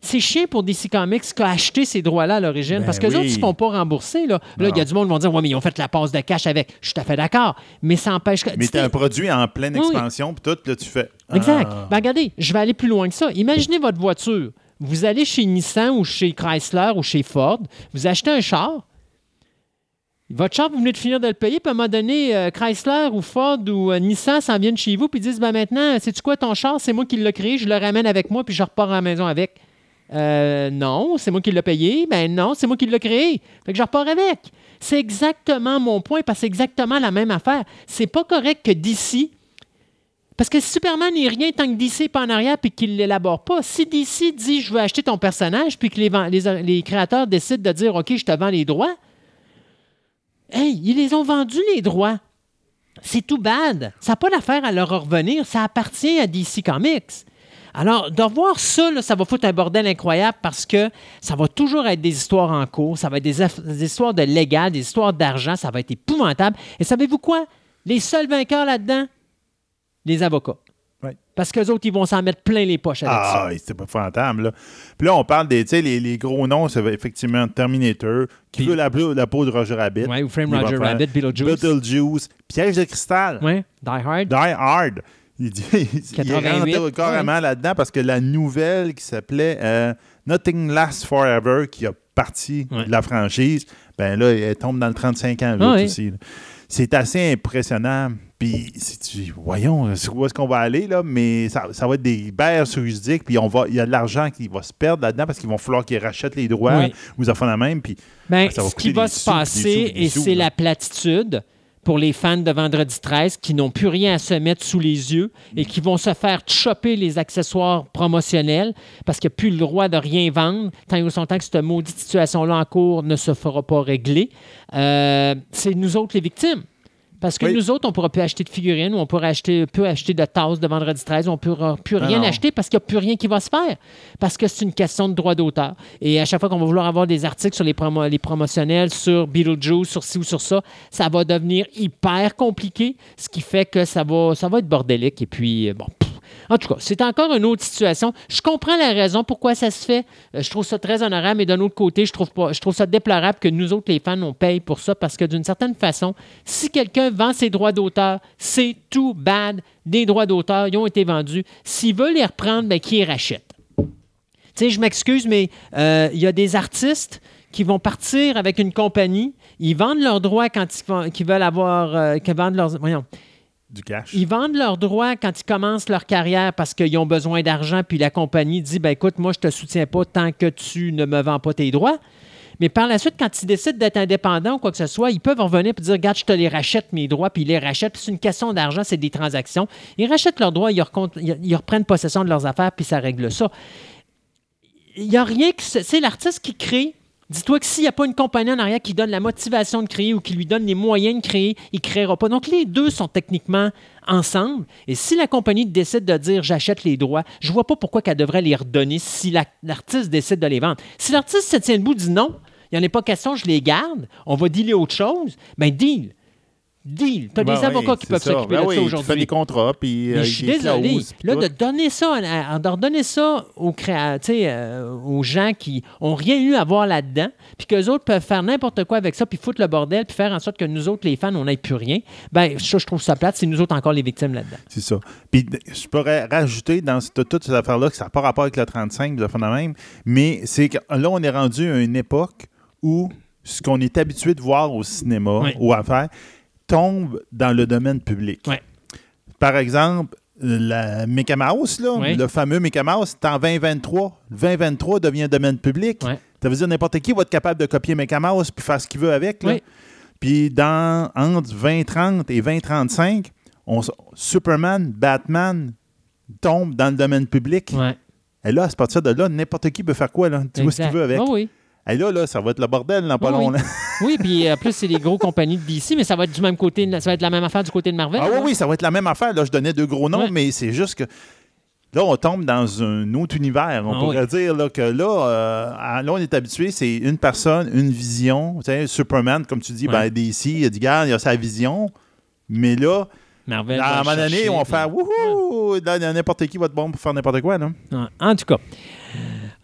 C'est chiant pour DC Comics qui a acheté ces droits-là à l'origine, Ben parce que les oui. autres ne se font pas rembourser. Là, Là, il y a du monde qui vont dire Ouais, mais ils ont fait la passe de cash avec. Je suis tout à fait d'accord. Mais ça empêche que. Mais tu un produit en pleine oui. expansion, puis tout, là, tu fais. Exact. Ah. Ben, regardez, je vais aller plus loin que ça. Imaginez votre voiture. Vous allez chez Nissan ou chez Chrysler ou chez Ford, vous achetez un char. Votre char, vous venez de finir de le payer, puis à un moment donné, euh, Chrysler ou Ford ou euh, Nissan s'en viennent chez vous, puis disent ben maintenant, sais-tu quoi ton char? C'est moi qui l'ai créé, je le ramène avec moi, puis je repars à la maison avec. Euh, non, c'est moi qui l'ai payé. Ben non, c'est moi qui l'ai créé. Fait que je repars avec. C'est exactement mon point, parce que c'est exactement la même affaire. C'est pas correct que d'ici, parce que Superman n'est rien tant que DC n'est pas en arrière puis qu'il ne l'élabore pas. Si DC dit je veux acheter ton personnage puis que les créateurs décident de dire OK, je te vends les droits, hey, ils les ont vendus les droits. C'est tout bad. Ça n'a pas d'affaire à leur revenir. Ça appartient à DC Comics. Alors, de voir ça, là, ça va foutre un bordel incroyable parce que ça va toujours être des histoires en cours, ça va être des, des histoires de légal, des histoires d'argent, ça va être épouvantable. Et savez-vous quoi? Les seuls vainqueurs là-dedans, les avocats. Parce qu'eux autres, ils vont s'en mettre plein les poches avec Ah, ça. oui, c'était pas fantôme, là. Puis là, on parle des, tu sais, les, les gros noms, c'est effectivement Terminator, qui Puis- veut la, peau- la peau de Roger Rabbit. Ouais, ou Frame Il Roger Rabbit, Beetlejuice. Beetlejuice, Piège de cristal, Ouais, Die Hard. Die Hard. Il, dit, [LAUGHS] il, il 88, rentre carrément là-dedans parce que la nouvelle qui s'appelait euh, Nothing Lasts Forever, qui a partie de la franchise, ben là, elle tombe dans le 35 ans, l'autre Ah oui. aussi. là. C'est assez impressionnant. Puis, si tu voyons, euh, sur où est-ce qu'on va aller, là, mais ça, ça va être des berges juridiques, puis on va, il y a de l'argent qui va se perdre là-dedans parce qu'ils vont falloir qu'ils rachètent les droits Oui. ou ça font la même. Puis, Ben, ça va ce qui va se sous, des passer, sous, des et c'est la platitude pour les fans de Vendredi 13 qui n'ont plus rien à se mettre sous les yeux et qui vont se faire chopper les accessoires promotionnels parce qu'il n'y a plus le droit de rien vendre tant et aussi longtemps que cette maudite situation-là en cours ne se fera pas régler. Euh, c'est nous autres les victimes. Parce que Oui. nous autres, on ne pourra plus acheter de figurines, ou on pourra acheter, peut acheter de tasses de vendredi 13, on ne pourra plus Ah rien acheter parce qu'il n'y a plus rien qui va se faire. Parce que c'est une question de droit d'auteur. Et à chaque fois qu'on va vouloir avoir des articles sur les, promo- les promotionnels, sur Beetlejuice, sur ci ou sur ça, ça va devenir hyper compliqué, ce qui fait que ça va, ça va être bordélique. Et puis, euh, bon. pff. En tout cas, c'est encore une autre situation. Je comprends la raison pourquoi ça se fait. Euh, Je trouve ça très honorable, mais d'un autre côté, je trouve, ça déplorable que nous autres, les fans, on paye pour ça parce que d'une certaine façon, si quelqu'un vend ses droits d'auteur, c'est tout bad. Des droits d'auteur, ils ont été vendus. S'il veut les reprendre, ben, qui les rachète? Tu sais, je m'excuse, mais euh, il y a des artistes qui vont partir avec une compagnie, ils vendent leurs droits quand ils, veulent avoir, euh, vendent leurs, voyons, ils vendent leurs droits quand ils commencent leur carrière parce qu'ils ont besoin d'argent, puis la compagnie dit ben écoute, moi, je te soutiens pas tant que tu ne me vends pas tes droits. Mais par la suite, quand ils décident d'être indépendants ou quoi que ce soit, ils peuvent revenir et dire Regarde, je te les rachète, mes droits, puis ils les rachètent. C'est une question d'argent, c'est des transactions. Ils rachètent leurs droits, ils, reprennent possession de leurs affaires, puis ça règle ça. Il a rien que. C'est l'artiste qui crée. Dis-toi que s'il n'y a pas une compagnie en arrière qui donne la motivation de créer ou qui lui donne les moyens de créer, il ne créera pas. Donc, les deux sont techniquement ensemble. Et si la compagnie décide de dire j'achète les droits, je ne vois pas pourquoi qu'elle devrait les redonner si la- l'artiste décide de les vendre. Si l'artiste se tient debout dit non, il n'y en a pas question, je les garde, on va dealer autre chose, ben deal. Deal. Tu as Ben des avocats oui, qui peuvent s'occuper Ben de oui, ça tu fais aujourd'hui. des contrats, puis Mais euh, je suis désolé. Là, tout. de donner ça, à- de redonner ça aux, créa- euh, aux gens qui ont rien eu à voir là-dedans, puis qu'eux autres peuvent faire n'importe quoi avec ça, puis foutre le bordel, puis faire en sorte que nous autres, les fans, on n'ait plus rien, ben ça, je trouve ça plate. C'est nous autres encore les victimes là-dedans. C'est ça. Puis je pourrais rajouter dans cette- toutes ces affaires-là que ça n'a pas rapport avec le 35, de la même, mais c'est que là, on est rendu à une époque où ce qu'on est habitué de voir au cinéma Oui. ou à faire tombe dans le domaine public. Par exemple, la Mickey Mouse, là, Oui. le fameux Mickey Mouse, c'est en 2023. Le 2023 devient domaine public. Ça veut dire n'importe qui va être capable de copier Mickey Mouse puis faire ce qu'il veut avec. là. Oui. Puis dans, entre 2030 et 2035, on Superman, Batman tombent dans le domaine public. Et là, à partir de là, n'importe qui peut faire quoi? Là? Tu vois ce qu'il veut avec. Oui. Et là, là, ça va être le bordel dans pas oui. Oui, [LAUGHS] puis en plus, c'est les gros compagnies de DC, mais ça va être du même côté, ça va être la même affaire du côté de Marvel. Ah oui, oui, ça va être la même affaire. Là, je donnais deux gros noms, Ouais. mais c'est juste que là, on tombe dans un autre univers. On Ah pourrait oui. dire là, que là, euh, à- là, on est habitué, c'est une personne, une vision. Tu sais, Superman, comme tu dis, Ouais. ben, DC, il a il a sa vision. Mais là, Marvel à un moment donné, on va faire wouhou! Là, N'importe qui va être bon pour faire n'importe quoi. En tout cas.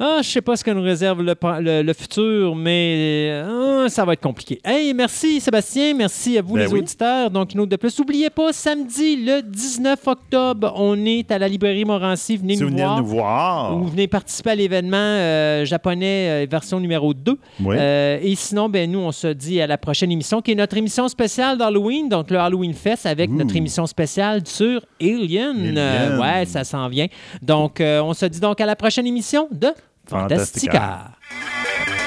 Ah, je sais pas ce que nous réserve le, le- le futur, mais ah, ça va être compliqué. Hey, merci Sébastien, merci à vous Ben les oui. auditeurs. Donc, une autre de plus. N'oubliez pas, samedi le 19 octobre, on est à la librairie Morancy. Venez Si nous vous venez voir. nous voir. Ou venez participer à l'événement euh, japonais euh, version numéro 2. Oui. Euh, et sinon, ben, nous, on se dit à la prochaine émission, qui est notre émission spéciale d'Halloween, donc le Halloween Fest avec Ouh. notre émission spéciale sur Alien. Alien. Euh, ouais, ça s'en vient. Donc, euh, on se dit donc à la prochaine émission de Fantastica. Fantastica.